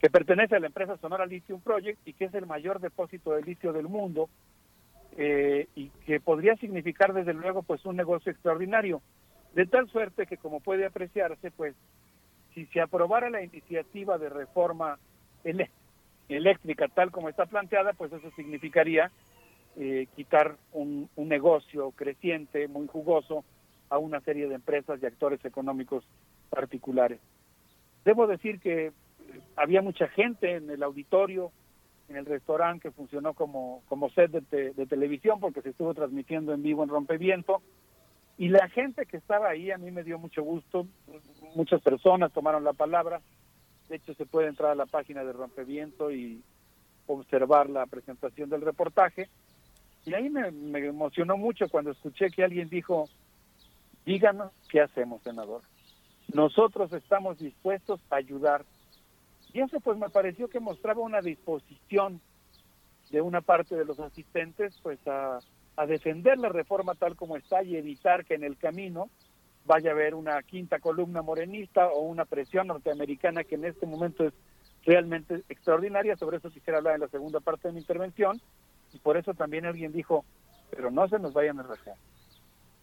que pertenece a la empresa Sonora Lithium Project y que es el mayor depósito de litio del mundo eh, y que podría significar desde luego pues un negocio extraordinario de tal suerte que como puede apreciarse pues si se aprobara la iniciativa de reforma eléctrica tal como está planteada pues eso significaría eh, quitar un, un negocio creciente muy jugoso a una serie de empresas y actores económicos particulares. Debo decir que había mucha gente en el auditorio, en el restaurante que funcionó como, como set de, de, televisión porque se estuvo transmitiendo en vivo en Rompeviento. Y la gente que estaba ahí a mí me dio mucho gusto, muchas personas tomaron la palabra. De hecho, se puede entrar a la página de Rompeviento y observar la presentación del reportaje. Y ahí me, me emocionó mucho cuando escuché que alguien dijo, díganos qué hacemos, senador. Nosotros estamos dispuestos a ayudar. Y eso pues me pareció que mostraba una disposición de una parte de los asistentes pues a, a defender la reforma tal como está y evitar que en el camino vaya a haber una quinta columna morenista o una presión norteamericana que en este momento es realmente extraordinaria. Sobre eso quisiera hablar en la segunda parte de mi intervención. Y por eso también alguien dijo, pero no se nos vayan a rajar.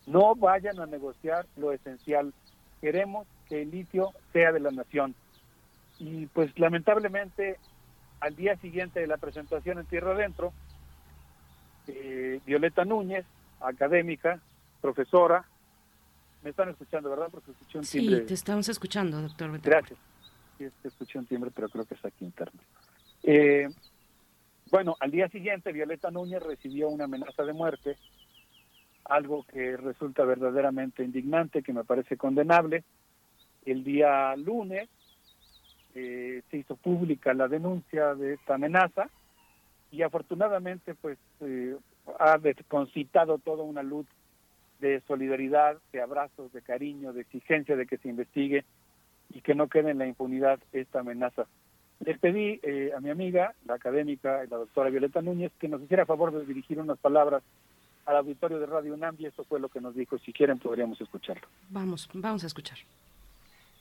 No vayan a negociar lo esencial. Queremos que el litio sea de la nación. Y pues lamentablemente al día siguiente de la presentación en Tierra Adentro, eh, Violeta Núñez, académica, profesora, me están escuchando, ¿verdad? Porque escuché un timbre. Sí, te estamos escuchando, doctor. Gracias. Sí, escuché un timbre, pero creo que es aquí interno. Eh, bueno, al día siguiente Violeta Núñez recibió una amenaza de muerte algo que resulta verdaderamente indignante, que me parece condenable. El día lunes eh, se hizo pública la denuncia de esta amenaza y afortunadamente pues eh, ha concitado toda una luz de solidaridad, de abrazos, de cariño, de exigencia de que se investigue y que no quede en la impunidad esta amenaza. Le pedí eh, a mi amiga, la académica, la doctora Violeta Núñez, que nos hiciera favor de dirigir unas palabras al auditorio de Radio UNAM y eso fue lo que nos dijo. Si quieren podríamos escucharlo. Vamos, vamos a escuchar.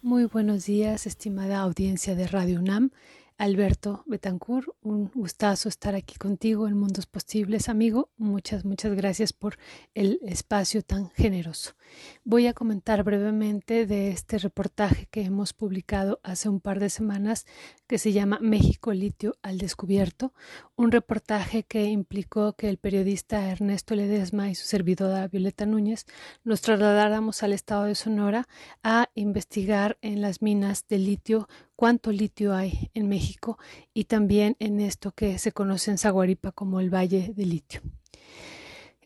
Muy buenos días, estimada audiencia de Radio UNAM. Alberto Betancourt, un gustazo estar aquí contigo en Mundos Posibles, amigo. Muchas, muchas gracias por el espacio tan generoso. Voy a comentar brevemente de este reportaje que hemos publicado hace un par de semanas que se llama México Litio al Descubierto, un reportaje que implicó que el periodista Ernesto Ledesma y su servidora Violeta Núñez nos trasladáramos al estado de Sonora a investigar en las minas de litio cuánto litio hay en México y también en esto que se conoce en Zaguaripa como el Valle de Litio.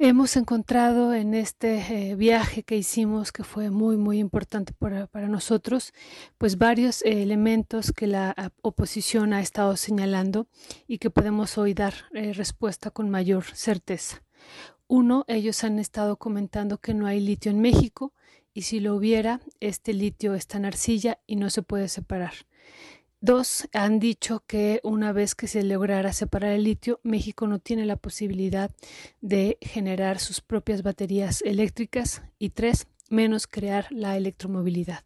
Hemos encontrado en este eh, viaje que hicimos, que fue muy, muy importante para, nosotros, pues varios eh, elementos que la oposición ha estado señalando y que podemos hoy dar eh, respuesta con mayor certeza. Uno, ellos han estado comentando que no hay litio en México y si lo hubiera, este litio está en arcilla y no se puede separar. Dos, han dicho que una vez que se lograra separar el litio, México no tiene la posibilidad de generar sus propias baterías eléctricas. Y tres, menos crear la electromovilidad.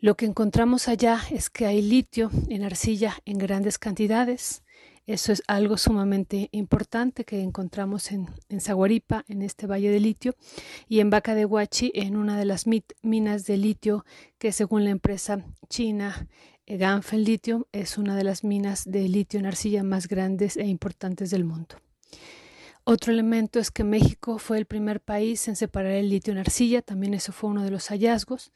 Lo que encontramos allá es que hay litio en arcilla en grandes cantidades. Eso es algo sumamente importante que encontramos en, en en este valle de litio, y en Vaca de Huachi, en una de las minas de litio que según la empresa china Ganfeng Lithium es una de las minas de litio en arcilla más grandes e importantes del mundo. Otro elemento es que México fue el primer país en separar el litio en arcilla, también eso fue uno de los hallazgos.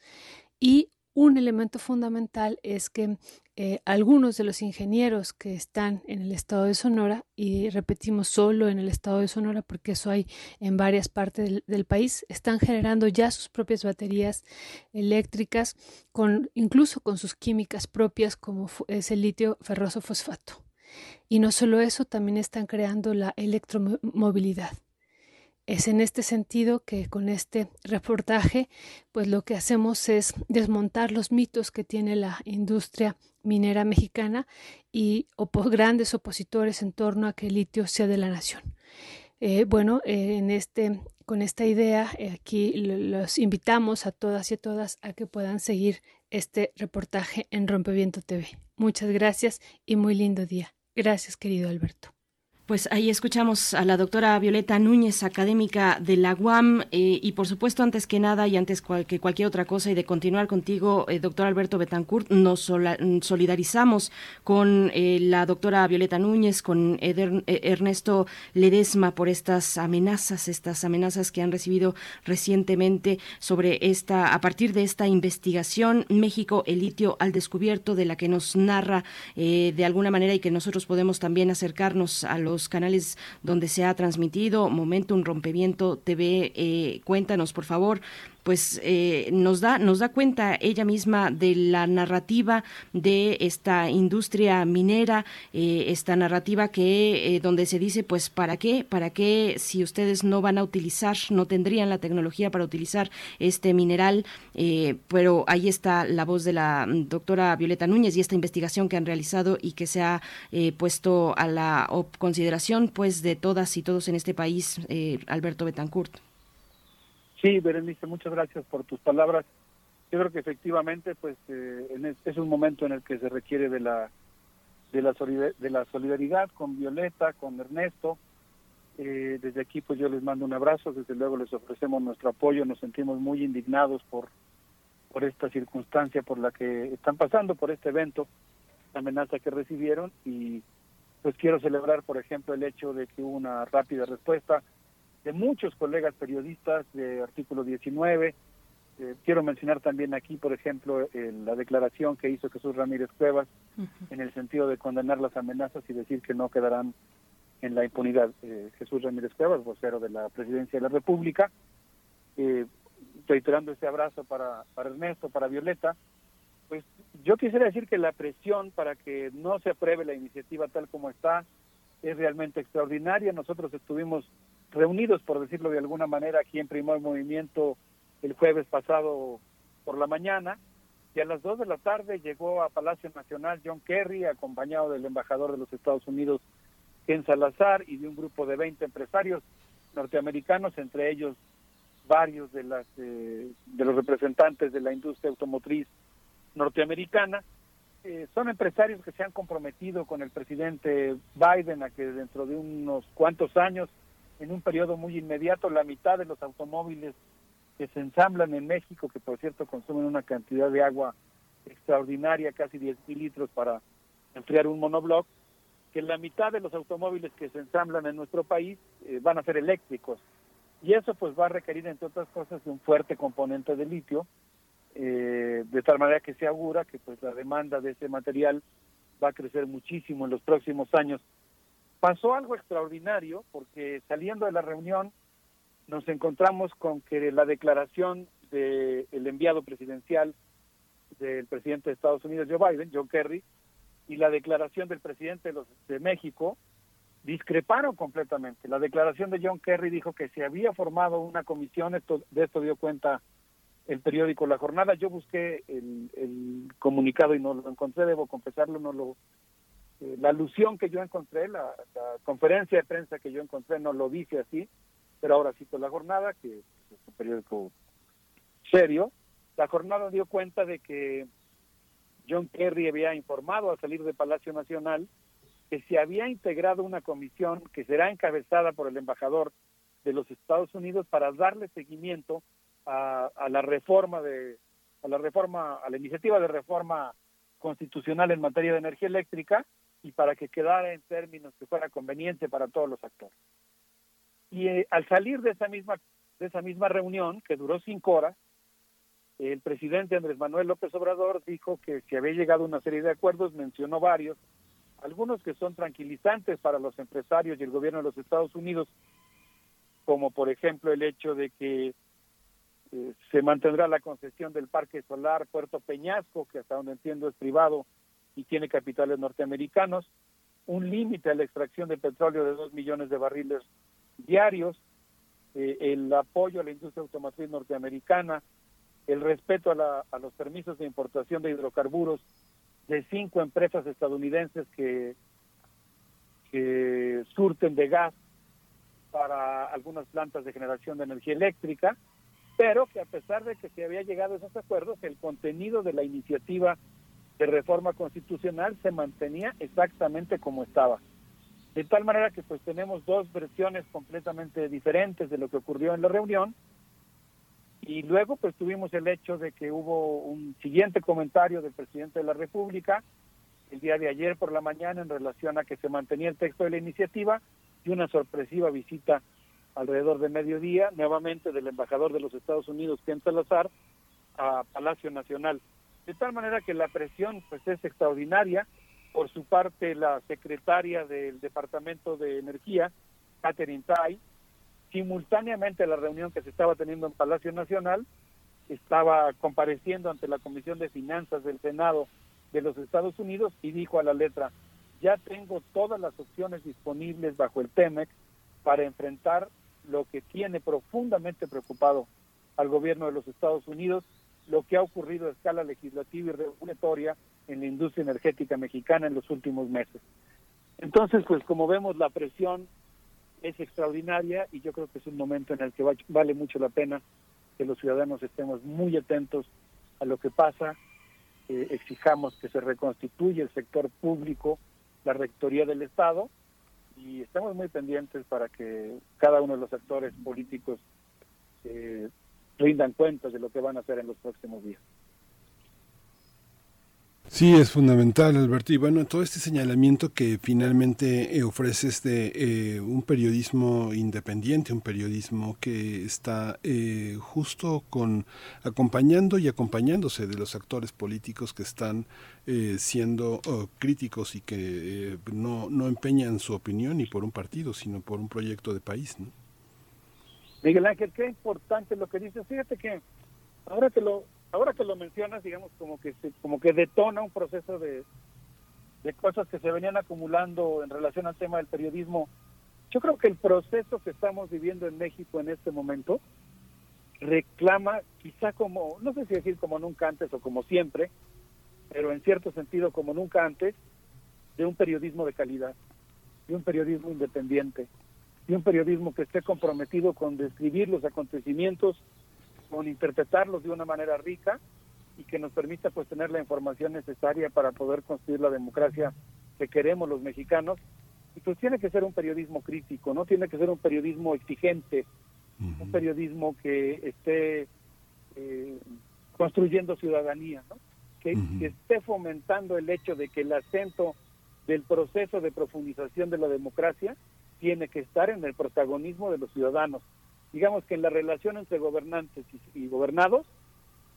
Y un elemento fundamental es que eh, algunos de los ingenieros que están en el estado de Sonora, y repetimos solo en el estado de Sonora porque eso hay en varias partes del, país, están generando ya sus propias baterías eléctricas, incluso con sus químicas propias como es el litio ferroso fosfato. Y no solo eso, también están creando la electromovilidad. Es en este sentido que con este reportaje, pues lo que hacemos es desmontar los mitos que tiene la industria minera mexicana y grandes opositores en torno a que el litio sea de la nación. Eh, bueno, eh, en este, con esta idea, eh, aquí los invitamos a todas y a todas a que puedan seguir este reportaje en Rompeviento TV. Muchas gracias y muy lindo día. Gracias, querido Alberto. Pues ahí escuchamos a la doctora Violeta Núñez, académica de la UAM, eh, y por supuesto, antes que nada y antes que cualquier otra cosa, y de continuar contigo, eh, doctor Alberto Betancourt, nos solidarizamos con eh, la doctora Violeta Núñez, con Ernesto Ledesma por estas amenazas, estas amenazas que han recibido recientemente sobre esta, a partir de esta investigación, México, el litio al descubierto, de la que nos narra de alguna manera y que nosotros podemos también acercarnos a los canales donde se ha transmitido, Momentum Rompeviento TV. Eh, cuéntanos, por favor, pues eh, nos da nos da cuenta ella misma de la narrativa de esta industria minera eh, esta narrativa que eh, donde se dice pues para qué para qué si ustedes no van a utilizar no tendrían la tecnología para utilizar este mineral pero ahí está la voz de la doctora Violeta Núñez y esta investigación que han realizado y que se ha puesto a la consideración pues de todas y todos en este país Alberto Betancourt Sí, Berenice, muchas gracias por tus palabras. Yo creo que efectivamente, pues, eh, es, un momento en el que se requiere de la de la, de la solidaridad con Violeta, con Ernesto. Eh, desde aquí, pues, yo les mando un abrazo. Desde luego les ofrecemos nuestro apoyo. Nos sentimos muy indignados por por esta circunstancia por la que están pasando, por este evento, la amenaza que recibieron y pues quiero celebrar, por ejemplo, el hecho de que hubo una rápida respuesta de muchos colegas periodistas de artículo 19. Eh, quiero mencionar también aquí, por ejemplo, la declaración que hizo Jesús Ramírez Cuevas en el sentido de condenar las amenazas y decir que no quedarán en la impunidad. Eh, Jesús Ramírez Cuevas, vocero de la Presidencia de la República, eh, reiterando este abrazo para, para Ernesto, para Violeta, pues yo quisiera decir que la presión para que no se apruebe la iniciativa tal como está es realmente extraordinaria. Nosotros estuvimos reunidos, por decirlo de alguna manera, aquí en Primer Movimiento el jueves pasado por la mañana, y a las dos de la tarde llegó a Palacio Nacional John Kerry, acompañado del embajador de los Estados Unidos, Ken Salazar, y de un grupo de 20 empresarios norteamericanos, entre ellos varios de, las, eh, de los representantes de la industria automotriz norteamericana. Eh, son empresarios que se han comprometido con el presidente Biden a que dentro de unos cuantos años en un periodo muy inmediato la mitad de los automóviles que se ensamblan en México, que por cierto consumen una cantidad de agua extraordinaria, casi 10 mil litros para enfriar un monobloc, que la mitad de los automóviles que se ensamblan en nuestro país eh, van a ser eléctricos. Y eso pues va a requerir, entre otras cosas, un fuerte componente de litio, eh, de tal manera que se augura que pues la demanda de ese material va a crecer muchísimo en los próximos años pasó algo extraordinario porque saliendo de la reunión nos encontramos con que la declaración del enviado presidencial del presidente de Estados Unidos, Joe Biden, John Kerry, y la declaración del presidente de, los, de México discreparon completamente. La declaración de John Kerry dijo que se había formado una comisión, esto, de esto dio cuenta el periódico La Jornada. Yo busqué el, el comunicado y no lo encontré, debo confesarlo, no lo la alusión que yo encontré, la, la, conferencia de prensa que yo encontré no lo dice así, pero ahora cito La Jornada, que es un periódico serio. La Jornada dio cuenta de que John Kerry había informado al salir de Palacio Nacional que se había integrado una comisión que será encabezada por el embajador de los Estados Unidos para darle seguimiento a, a, la reforma de a la reforma a la iniciativa de reforma constitucional en materia de energía eléctrica y para que quedara en términos que fuera conveniente para todos los actores. Y eh, al salir de esa misma de esa misma reunión que duró cinco horas, el presidente Andrés Manuel López Obrador dijo que se había llegado a una serie de acuerdos, mencionó varios, algunos que son tranquilizantes para los empresarios y el gobierno de los Estados Unidos, como por ejemplo el hecho de que eh, se mantendrá la concesión del Parque Solar Puerto Peñasco, que hasta donde entiendo es privado y tiene capitales norteamericanos, un límite a la extracción de petróleo de dos millones de barriles diarios, eh, el apoyo a la industria automotriz norteamericana, el respeto a, la, a, los permisos de importación de hidrocarburos de cinco empresas estadounidenses que, que surten de gas para algunas plantas de generación de energía eléctrica, pero que a pesar de que se había llegado a esos acuerdos, el contenido de la iniciativa de reforma constitucional se mantenía exactamente como estaba. De tal manera que pues tenemos dos versiones completamente diferentes de lo que ocurrió en la reunión y luego pues tuvimos el hecho de que hubo un siguiente comentario del presidente de la República el día de ayer por la mañana en relación a que se mantenía el texto de la iniciativa y una sorpresiva visita alrededor de mediodía nuevamente del embajador de los Estados Unidos, Ken Salazar, a Palacio Nacional. De tal manera que la presión pues es extraordinaria. Por su parte, la secretaria del Departamento de Energía, Catherine Tai, simultáneamente a la reunión que se estaba teniendo en Palacio Nacional, estaba compareciendo ante la Comisión de Finanzas del Senado de los Estados Unidos y dijo a la letra, ya tengo todas las opciones disponibles bajo el TEMEC para enfrentar lo que tiene profundamente preocupado al gobierno de los Estados Unidos, lo que ha ocurrido a escala legislativa y regulatoria en la industria energética mexicana en los últimos meses. Entonces, pues como vemos, la presión es extraordinaria y yo creo que es un momento en el que vale mucho la pena que los ciudadanos estemos muy atentos a lo que pasa, exijamos que se reconstituya el sector público, la rectoría del Estado, y estamos muy pendientes para que cada uno de los actores políticos eh, rindan cuentas de lo que van a hacer en los próximos días. Sí, es fundamental, Alberto. Y bueno, todo este señalamiento que finalmente eh, ofrece este eh, un periodismo independiente, un periodismo que está eh, justo con acompañando y acompañándose de los actores políticos que están eh, siendo oh, críticos y que no, no empeñan su opinión ni por un partido, sino por un proyecto de país, ¿no? Miguel Ángel, qué importante lo que dices. Fíjate que ahora que lo ahora que lo mencionas, digamos, como que se, como que detona un proceso de, de cosas que se venían acumulando en relación al tema del periodismo. Yo creo que el proceso que estamos viviendo en México en este momento reclama, quizá como, no sé si decir como nunca antes o como siempre, pero en cierto sentido como nunca antes, de un periodismo de calidad, de un periodismo independiente, de un periodismo que esté comprometido con describir los acontecimientos con interpretarlos de una manera rica y que nos permita pues tener la información necesaria para poder construir la democracia que queremos los mexicanos. Y pues tiene que ser un periodismo crítico no tiene que ser un periodismo exigente un periodismo que esté eh, construyendo ciudadanía ¿no? que, que esté fomentando el hecho de que el acento del proceso de profundización de la democracia tiene que estar en el protagonismo de los ciudadanos digamos que en la relación entre gobernantes y, gobernados,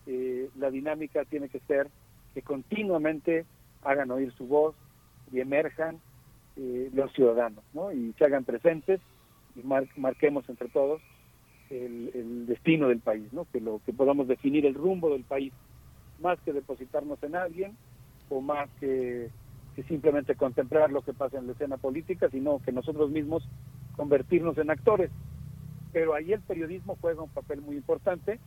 eh, la dinámica tiene que ser que continuamente hagan oír su voz y emerjan eh, los ciudadanos, ¿no? Y se hagan presentes y mar marquemos entre todos el, el, destino del país, ¿no? Que lo que podamos definir el rumbo del país, más que depositarnos en alguien o más que, que simplemente contemplar lo que pasa en la escena política, sino que nosotros mismos convertirnos en actores pero ahí el periodismo juega un papel muy importante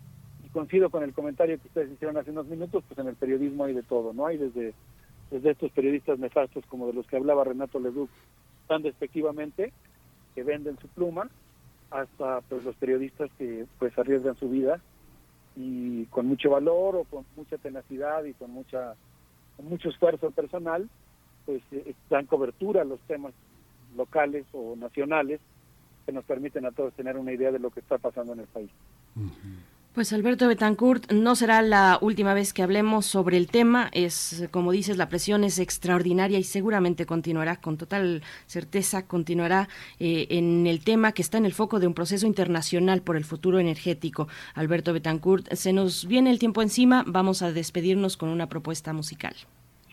y coincido con el comentario que ustedes hicieron hace unos minutos, pues en el periodismo hay de todo, ¿no? Hay desde, desde estos periodistas nefastos como de los que hablaba Renato Leduc tan despectivamente, que venden su pluma, hasta pues los periodistas que pues arriesgan su vida y con mucho valor o con mucha tenacidad y con mucha con mucho esfuerzo personal pues eh, dan cobertura a los temas locales o nacionales que nos permiten a todos tener una idea de lo que está pasando en el país. Pues Alberto Betancourt, no será la última vez que hablemos sobre el tema. Es, como dices, la presión es extraordinaria y seguramente continuará, con total certeza, continuará eh, en el tema que está en el foco de un proceso internacional por el futuro energético. Alberto Betancourt, se nos viene el tiempo encima. Vamos a despedirnos con una propuesta musical.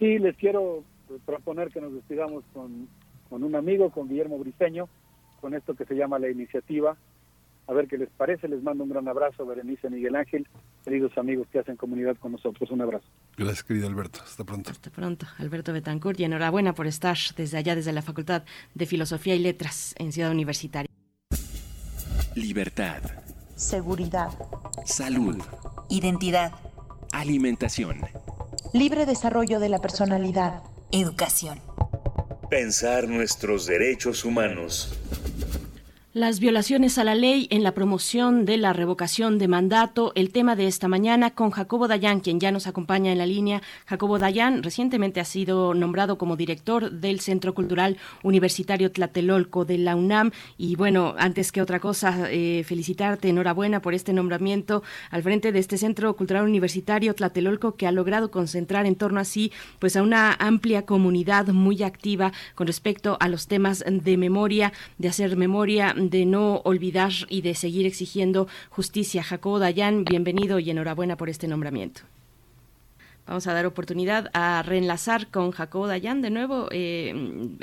Sí, les quiero proponer que nos despidamos con, con un amigo, con Guillermo Briceño, con esto que se llama la iniciativa a ver qué les parece. Les mando un gran abrazo, Berenice Miguel Ángel, queridos amigos que hacen comunidad con nosotros. Un abrazo. Gracias, querido Alberto. Hasta pronto. Hasta pronto, Alberto Betancourt. Y enhorabuena por estar desde allá, desde la Facultad de Filosofía y Letras en Ciudad Universitaria. Libertad. Seguridad. Salud. Identidad. Alimentación. Libre desarrollo de la personalidad. Educación. Pensar nuestros derechos humanos. Las violaciones a la ley en la promoción de la revocación de mandato, el tema de esta mañana con Jacobo Dayan, quien ya nos acompaña en la línea. Jacobo Dayan recientemente ha sido nombrado como director del Centro Cultural Universitario Tlatelolco de la UNAM. Y bueno, antes que otra cosa, eh, felicitarte, enhorabuena por este nombramiento al frente de este Centro Cultural Universitario Tlatelolco que ha logrado concentrar en torno a sí pues a una amplia comunidad muy activa con respecto a los temas de memoria, de hacer memoria de no olvidar y de seguir exigiendo justicia. Jacobo Dayan, bienvenido y enhorabuena por este nombramiento. Vamos a dar oportunidad a reenlazar con Jacobo Dayan de nuevo. Eh,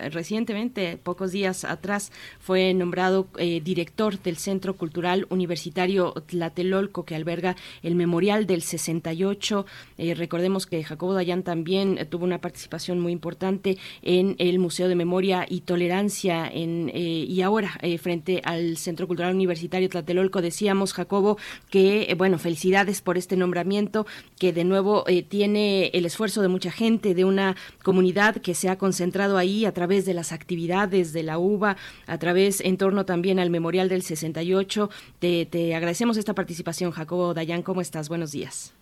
recientemente, pocos días atrás, fue nombrado eh, director del Centro Cultural Universitario Tlatelolco, que alberga el Memorial del 68. Eh, recordemos que Jacobo Dayan también tuvo una participación muy importante en el Museo de Memoria y Tolerancia. En, y ahora, frente al Centro Cultural Universitario Tlatelolco, decíamos, Jacobo, que, bueno, felicidades por este nombramiento, que de nuevo tiene el esfuerzo de mucha gente, de una comunidad que se ha concentrado ahí a través de las actividades de la UBA, a través en torno también al Memorial del 68. Te, te agradecemos esta participación, Jacobo Dayan. ¿Cómo estás? Buenos días.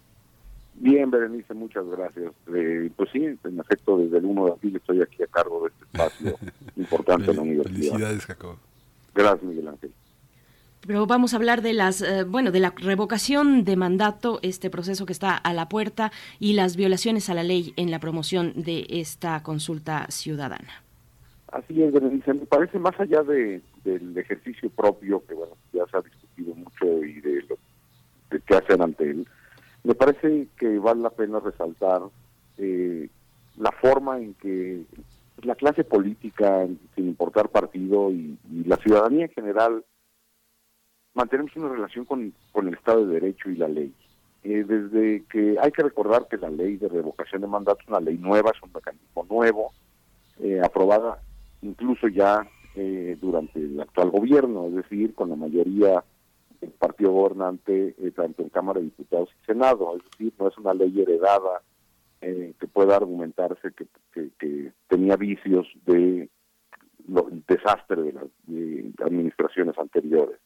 Bien, Berenice, muchas gracias. Eh, pues sí, en efecto, desde el 1 de abril estoy aquí a cargo de este espacio *laughs* importante en la universidad. Felicidades, Jacobo. Gracias, Miguel Ángel pero vamos a hablar de las eh, bueno de la revocación de mandato este proceso que está a la puerta y las violaciones a la ley en la promoción de esta consulta ciudadana. Así es Berenice. Me parece más allá de del ejercicio propio que bueno ya se ha discutido mucho y de lo de que hacen ante él me parece que vale la pena resaltar eh, la forma en que la clase política sin importar partido y la ciudadanía en general mantenemos una relación con, con el Estado de Derecho y la ley. Eh, desde que hay que recordar que la ley de revocación de mandato es una ley nueva, es un mecanismo nuevo, eh, aprobada incluso ya eh, durante el actual gobierno, es decir, con la mayoría del partido gobernante, tanto en Cámara de Diputados y Senado, es decir, no es una ley heredada que pueda argumentarse que, que, tenía vicios de lo, desastre de las administraciones anteriores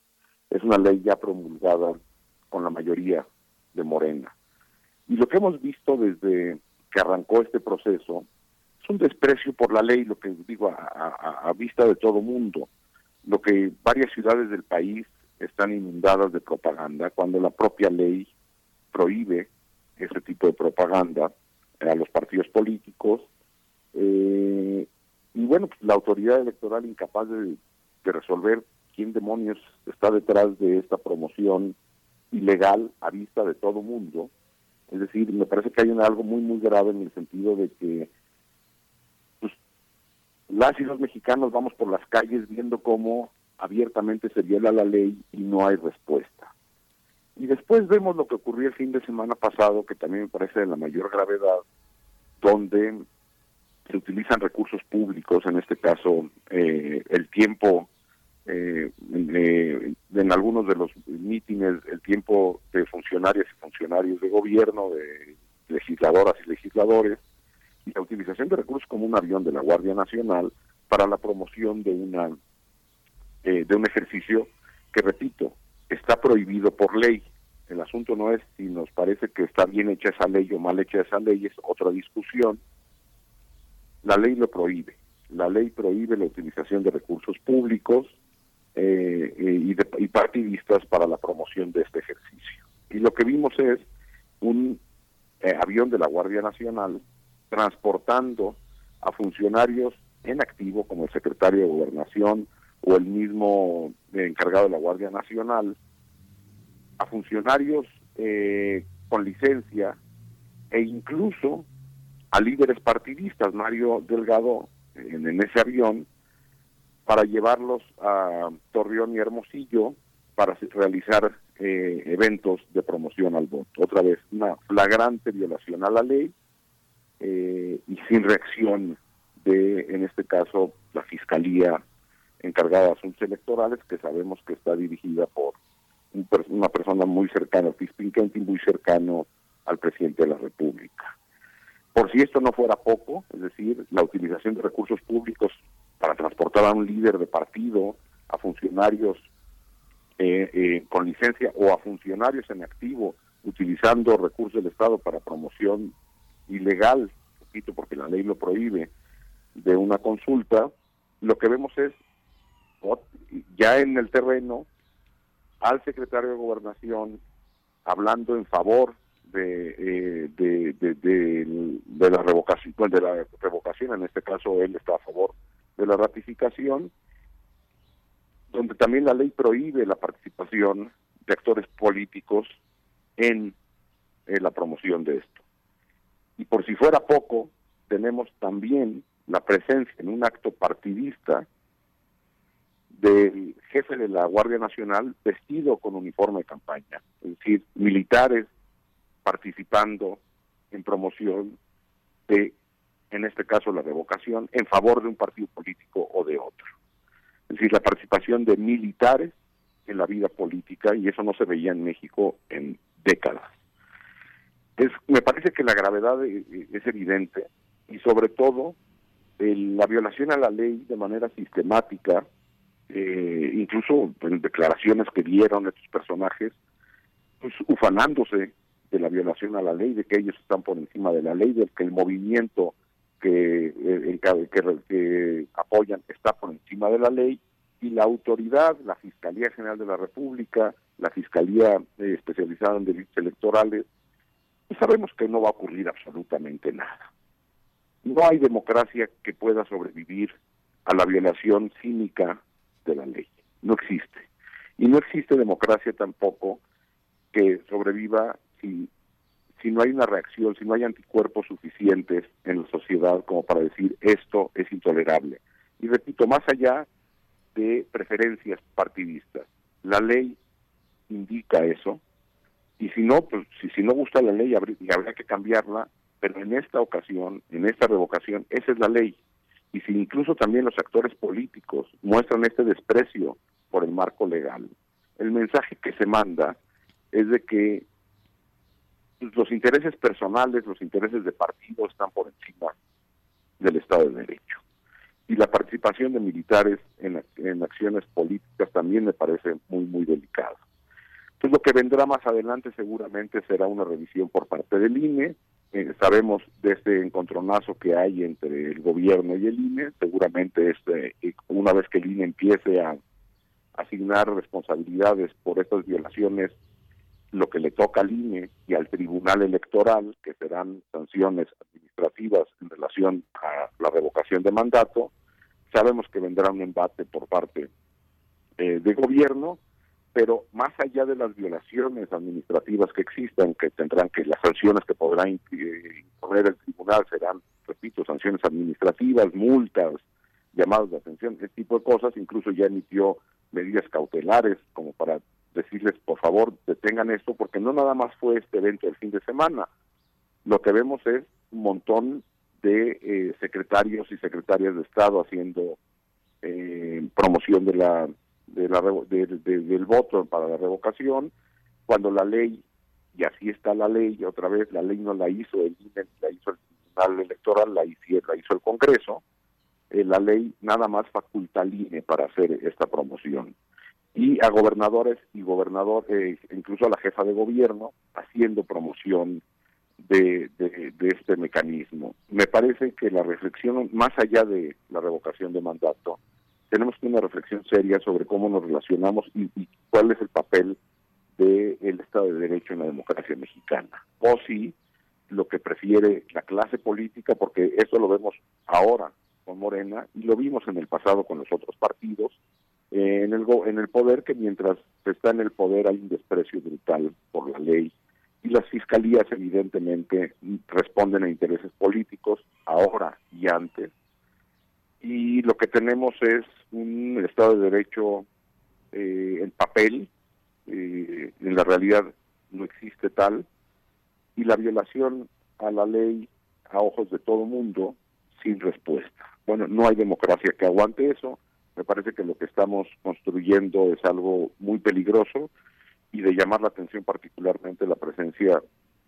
es una ley ya promulgada con la mayoría de Morena. Y lo que hemos visto desde que arrancó este proceso es un desprecio por la ley, lo que digo a, vista de todo mundo, lo que varias ciudades del país están inundadas de propaganda, cuando la propia ley prohíbe ese tipo de propaganda a los partidos políticos. Eh, y bueno, pues la autoridad electoral incapaz de resolver quién demonios está detrás de esta promoción ilegal a vista de todo mundo. Es decir, me parece que hay algo muy, muy grave en el sentido de que pues, las y los mexicanos vamos por las calles viendo cómo abiertamente se viola la ley y no hay respuesta. Y después vemos lo que ocurrió el fin de semana pasado, que también me parece de la mayor gravedad, donde se utilizan recursos públicos, en este caso eh, el tiempo eh, en algunos de los mítines el tiempo de funcionarias y funcionarios de gobierno, de legisladoras y legisladores, y la utilización de recursos como un avión de la Guardia Nacional para la promoción de una eh, de un ejercicio que repito está prohibido por ley. El asunto no es si nos parece que está bien hecha esa ley o mal hecha esa ley, es otra discusión. La ley lo prohíbe. La ley prohíbe la utilización de recursos públicos eh, y, de, y partidistas para la promoción de este ejercicio. Y lo que vimos es un eh, avión de la Guardia Nacional transportando a funcionarios en activo, como el secretario de Gobernación o el mismo encargado de la Guardia Nacional, a funcionarios eh, con licencia e incluso a líderes partidistas, Mario Delgado en ese avión, para llevarlos a Torreón y Hermosillo para realizar eh, eventos de promoción al voto. Otra vez, una flagrante violación a la ley eh, y sin reacción de, en este caso, la Fiscalía encargada de asuntos electorales, que sabemos que está dirigida por una persona muy cercana, Pinquenti, muy cercano al presidente de la República. Por si esto no fuera poco, es decir, la utilización de recursos públicos para transportar a un líder de partido, a funcionarios eh, eh, con licencia o a funcionarios en activo utilizando recursos del Estado para promoción ilegal, repito, porque la ley lo prohíbe, de una consulta, lo que vemos es ya en el terreno al secretario de Gobernación hablando en favor de, eh, de, de, de, la revocación, de la revocación, en este caso él está a favor de la ratificación, donde también la ley prohíbe la participación de actores políticos en, la promoción de esto. Y por si fuera poco, tenemos también la presencia en un acto partidista del jefe de la Guardia Nacional vestido con uniforme de campaña, es decir, militares participando en promoción de, en este caso, la revocación en favor de un partido político o de otro. Es decir, la participación de militares en la vida política y eso no se veía en México en décadas. Es, me parece que la gravedad e, e, es evidente y sobre todo la violación a la ley de manera sistemática, eh, incluso en declaraciones que dieron estos personajes, pues ufanándose de la violación a la ley, de que ellos están por encima de la ley, de que el movimiento que, eh, que, que apoyan está por encima de la ley y la autoridad, la Fiscalía General de la República, la Fiscalía eh, especializada en delitos electorales, pues sabemos que no va a ocurrir absolutamente nada. No hay democracia que pueda sobrevivir a la violación cínica de la ley. No existe. Y no existe democracia tampoco que sobreviva si si no hay una reacción, si no hay anticuerpos suficientes en la sociedad como para decir esto es intolerable. Y repito, más allá de preferencias partidistas, la ley indica eso, y si no, pues si, si no gusta la ley habría, habría que cambiarla, pero en esta ocasión, en esta revocación, esa es la ley. Y si incluso también los actores políticos muestran este desprecio por el marco legal, el mensaje que se manda es de que los intereses personales, los intereses de partido están por encima del Estado de Derecho. Y la participación de militares en, en acciones políticas también me parece muy, muy delicado. Entonces, lo que vendrá más adelante seguramente será una revisión por parte del INE. Eh, sabemos de este encontronazo que hay entre el gobierno y el INE. Seguramente este, eh, una vez que el INE empiece a asignar responsabilidades por estas violaciones lo que le toca al INE y al Tribunal Electoral, que serán sanciones administrativas en relación a la revocación de mandato. Sabemos que vendrá un embate por parte eh, de gobierno, pero más allá de las violaciones administrativas que existan, que tendrán que las sanciones que podrá imponer el tribunal serán, repito, sanciones administrativas, multas, llamados de atención, ese tipo de cosas, incluso ya emitió medidas cautelares como para decirles, por favor, detengan esto, porque no nada más fue este evento del fin de semana. Lo que vemos es un montón de eh, secretarios y secretarias de Estado haciendo eh, promoción de la de la, del voto para la revocación, cuando la ley, y así está la ley, otra vez la ley no la hizo el INE, la hizo el Tribunal Electoral, la hizo, la hizo el Congreso, eh, la ley nada más faculta al INE para hacer esta promoción. Y a gobernadores y gobernador, eh, incluso a la jefa de gobierno, haciendo promoción de, de, este mecanismo. Me parece que la reflexión, más allá de la revocación de mandato, tenemos que una reflexión seria sobre cómo nos relacionamos y, cuál es el papel del Estado de Derecho en la democracia mexicana. O si lo que prefiere la clase política, porque eso lo vemos ahora con Morena y lo vimos en el pasado con los otros partidos, eh, en, el, en el poder, que mientras está en el poder hay un desprecio brutal por la ley y las fiscalías evidentemente responden a intereses políticos ahora y antes. Y lo que tenemos es un Estado de Derecho eh, en papel, eh, en la realidad no existe tal, y la violación a la ley a ojos de todo mundo sin respuesta. Bueno, no hay democracia que aguante eso. Me parece que lo que estamos construyendo es algo muy peligroso y de llamar la atención particularmente la presencia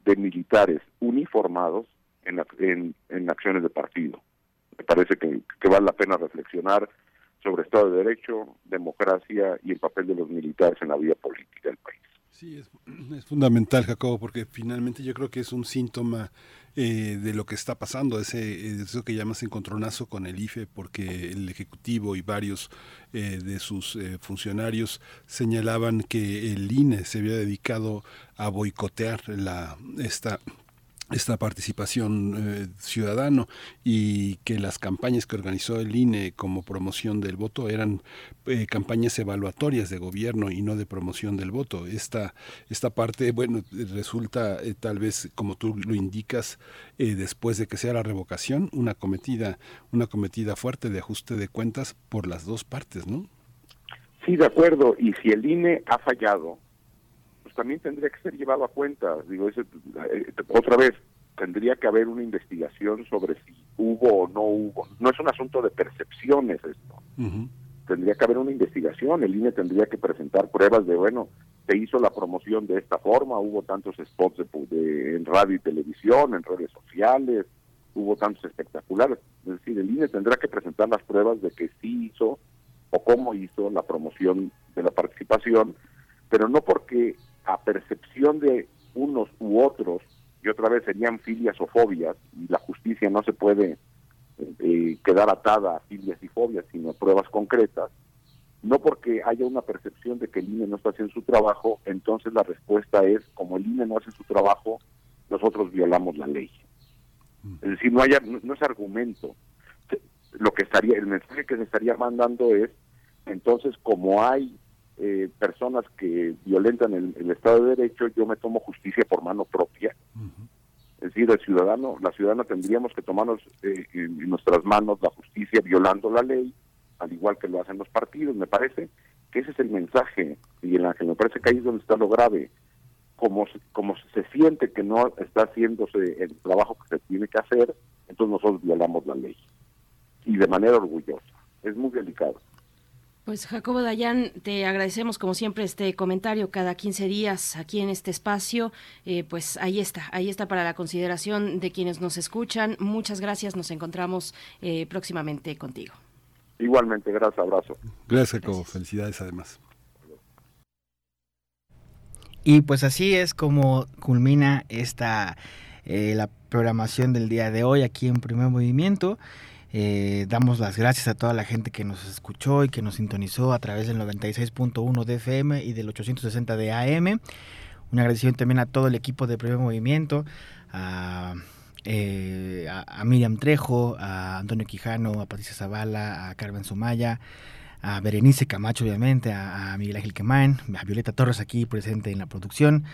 de militares uniformados en, en, en acciones de partido. Me parece que, que vale la pena reflexionar sobre Estado de Derecho, democracia y el papel de los militares en la vida política del país. Sí, *clears throat* es, fundamental, Jacobo, porque finalmente yo creo que es un síntoma eh, de lo que está pasando, ese eso que llamas encontronazo con el IFE, porque el Ejecutivo y varios eh, de sus eh, funcionarios señalaban que el INE se había dedicado a boicotear la esta esta participación eh, ciudadano y que las campañas que organizó el INE como promoción del voto eran eh, campañas evaluatorias de gobierno y no de promoción del voto. Esta, esta parte, bueno, resulta eh, tal vez, como tú lo indicas, después de que sea la revocación, una cometida, una cometida fuerte de ajuste de cuentas por las dos partes, ¿no? Sí, de acuerdo. Y si el INE ha fallado, pues también tendría que ser llevado a cuenta. Digo, ese, eh, otra vez, tendría que haber una investigación sobre si hubo o no hubo. No es un asunto de percepciones esto. Tendría que haber una investigación. El INE tendría que presentar pruebas de, bueno, se hizo la promoción de esta forma, hubo tantos spots de, en radio y televisión, en redes sociales, hubo tantos espectaculares. Es decir, el INE tendrá que presentar las pruebas de que sí hizo o cómo hizo la promoción de la participación, pero no porque a percepción de unos u otros, y otra vez serían filias o fobias, y la justicia no se puede eh, quedar atada a filias y fobias, sino a pruebas concretas, no porque haya una percepción de que el INE no está haciendo su trabajo, entonces la respuesta es, como el INE no hace su trabajo, nosotros violamos la ley. Es decir, no, haya, no es argumento. Lo que estaría, el mensaje que se estaría mandando es, entonces, como hay eh, personas que violentan el, Estado de Derecho, yo me tomo justicia por mano propia. Es decir, el ciudadano, la ciudadana tendríamos que tomarnos eh, en nuestras manos la justicia violando la ley, al igual que lo hacen los partidos. Me parece que ese es el mensaje, y en la que me parece que ahí es donde está lo grave. Como, como se siente que no está haciéndose el trabajo que se tiene que hacer, entonces nosotros violamos la ley. Y de manera orgullosa. Es muy delicado. Pues Jacobo Dayan, te agradecemos como siempre este comentario cada 15 días aquí en este espacio. Eh, pues ahí está, ahí está para la consideración de quienes nos escuchan. Muchas gracias, nos encontramos eh, próximamente contigo. Igualmente, gracias, abrazo. Gracias Jacobo, felicidades además. Y pues así es como culmina esta eh, la programación del día de hoy aquí en Primer Movimiento. Eh, damos las gracias a toda la gente que nos escuchó y que nos sintonizó a través del 96.1 de FM y del 860 de AM. Un agradecimiento también a todo el equipo de Primer Movimiento, eh, a, Miriam Trejo, a Antonio Quijano, a Patricia Zavala, a Carmen Sumaya, a Berenice Camacho, obviamente, a, a Miguel Ángel Quemain, a Violeta Torres aquí presente en la producción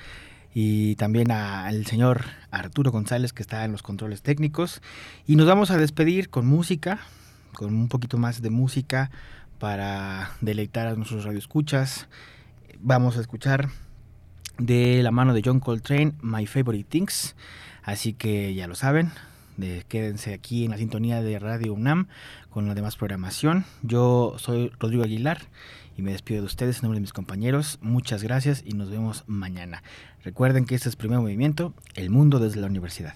y también al señor Arturo González que está en los controles técnicos. Y nos vamos a despedir con música, con un poquito más de música para deleitar a nuestros radioescuchas. Vamos a escuchar de la mano de John Coltrane My Favorite Things. Así que ya lo saben, De, quédense aquí en la sintonía de Radio UNAM con la demás programación. Yo soy Rodrigo Aguilar y me despido de ustedes en nombre de mis compañeros. Muchas gracias y nos vemos mañana. Recuerden que este es Primer Movimiento, el mundo desde la universidad.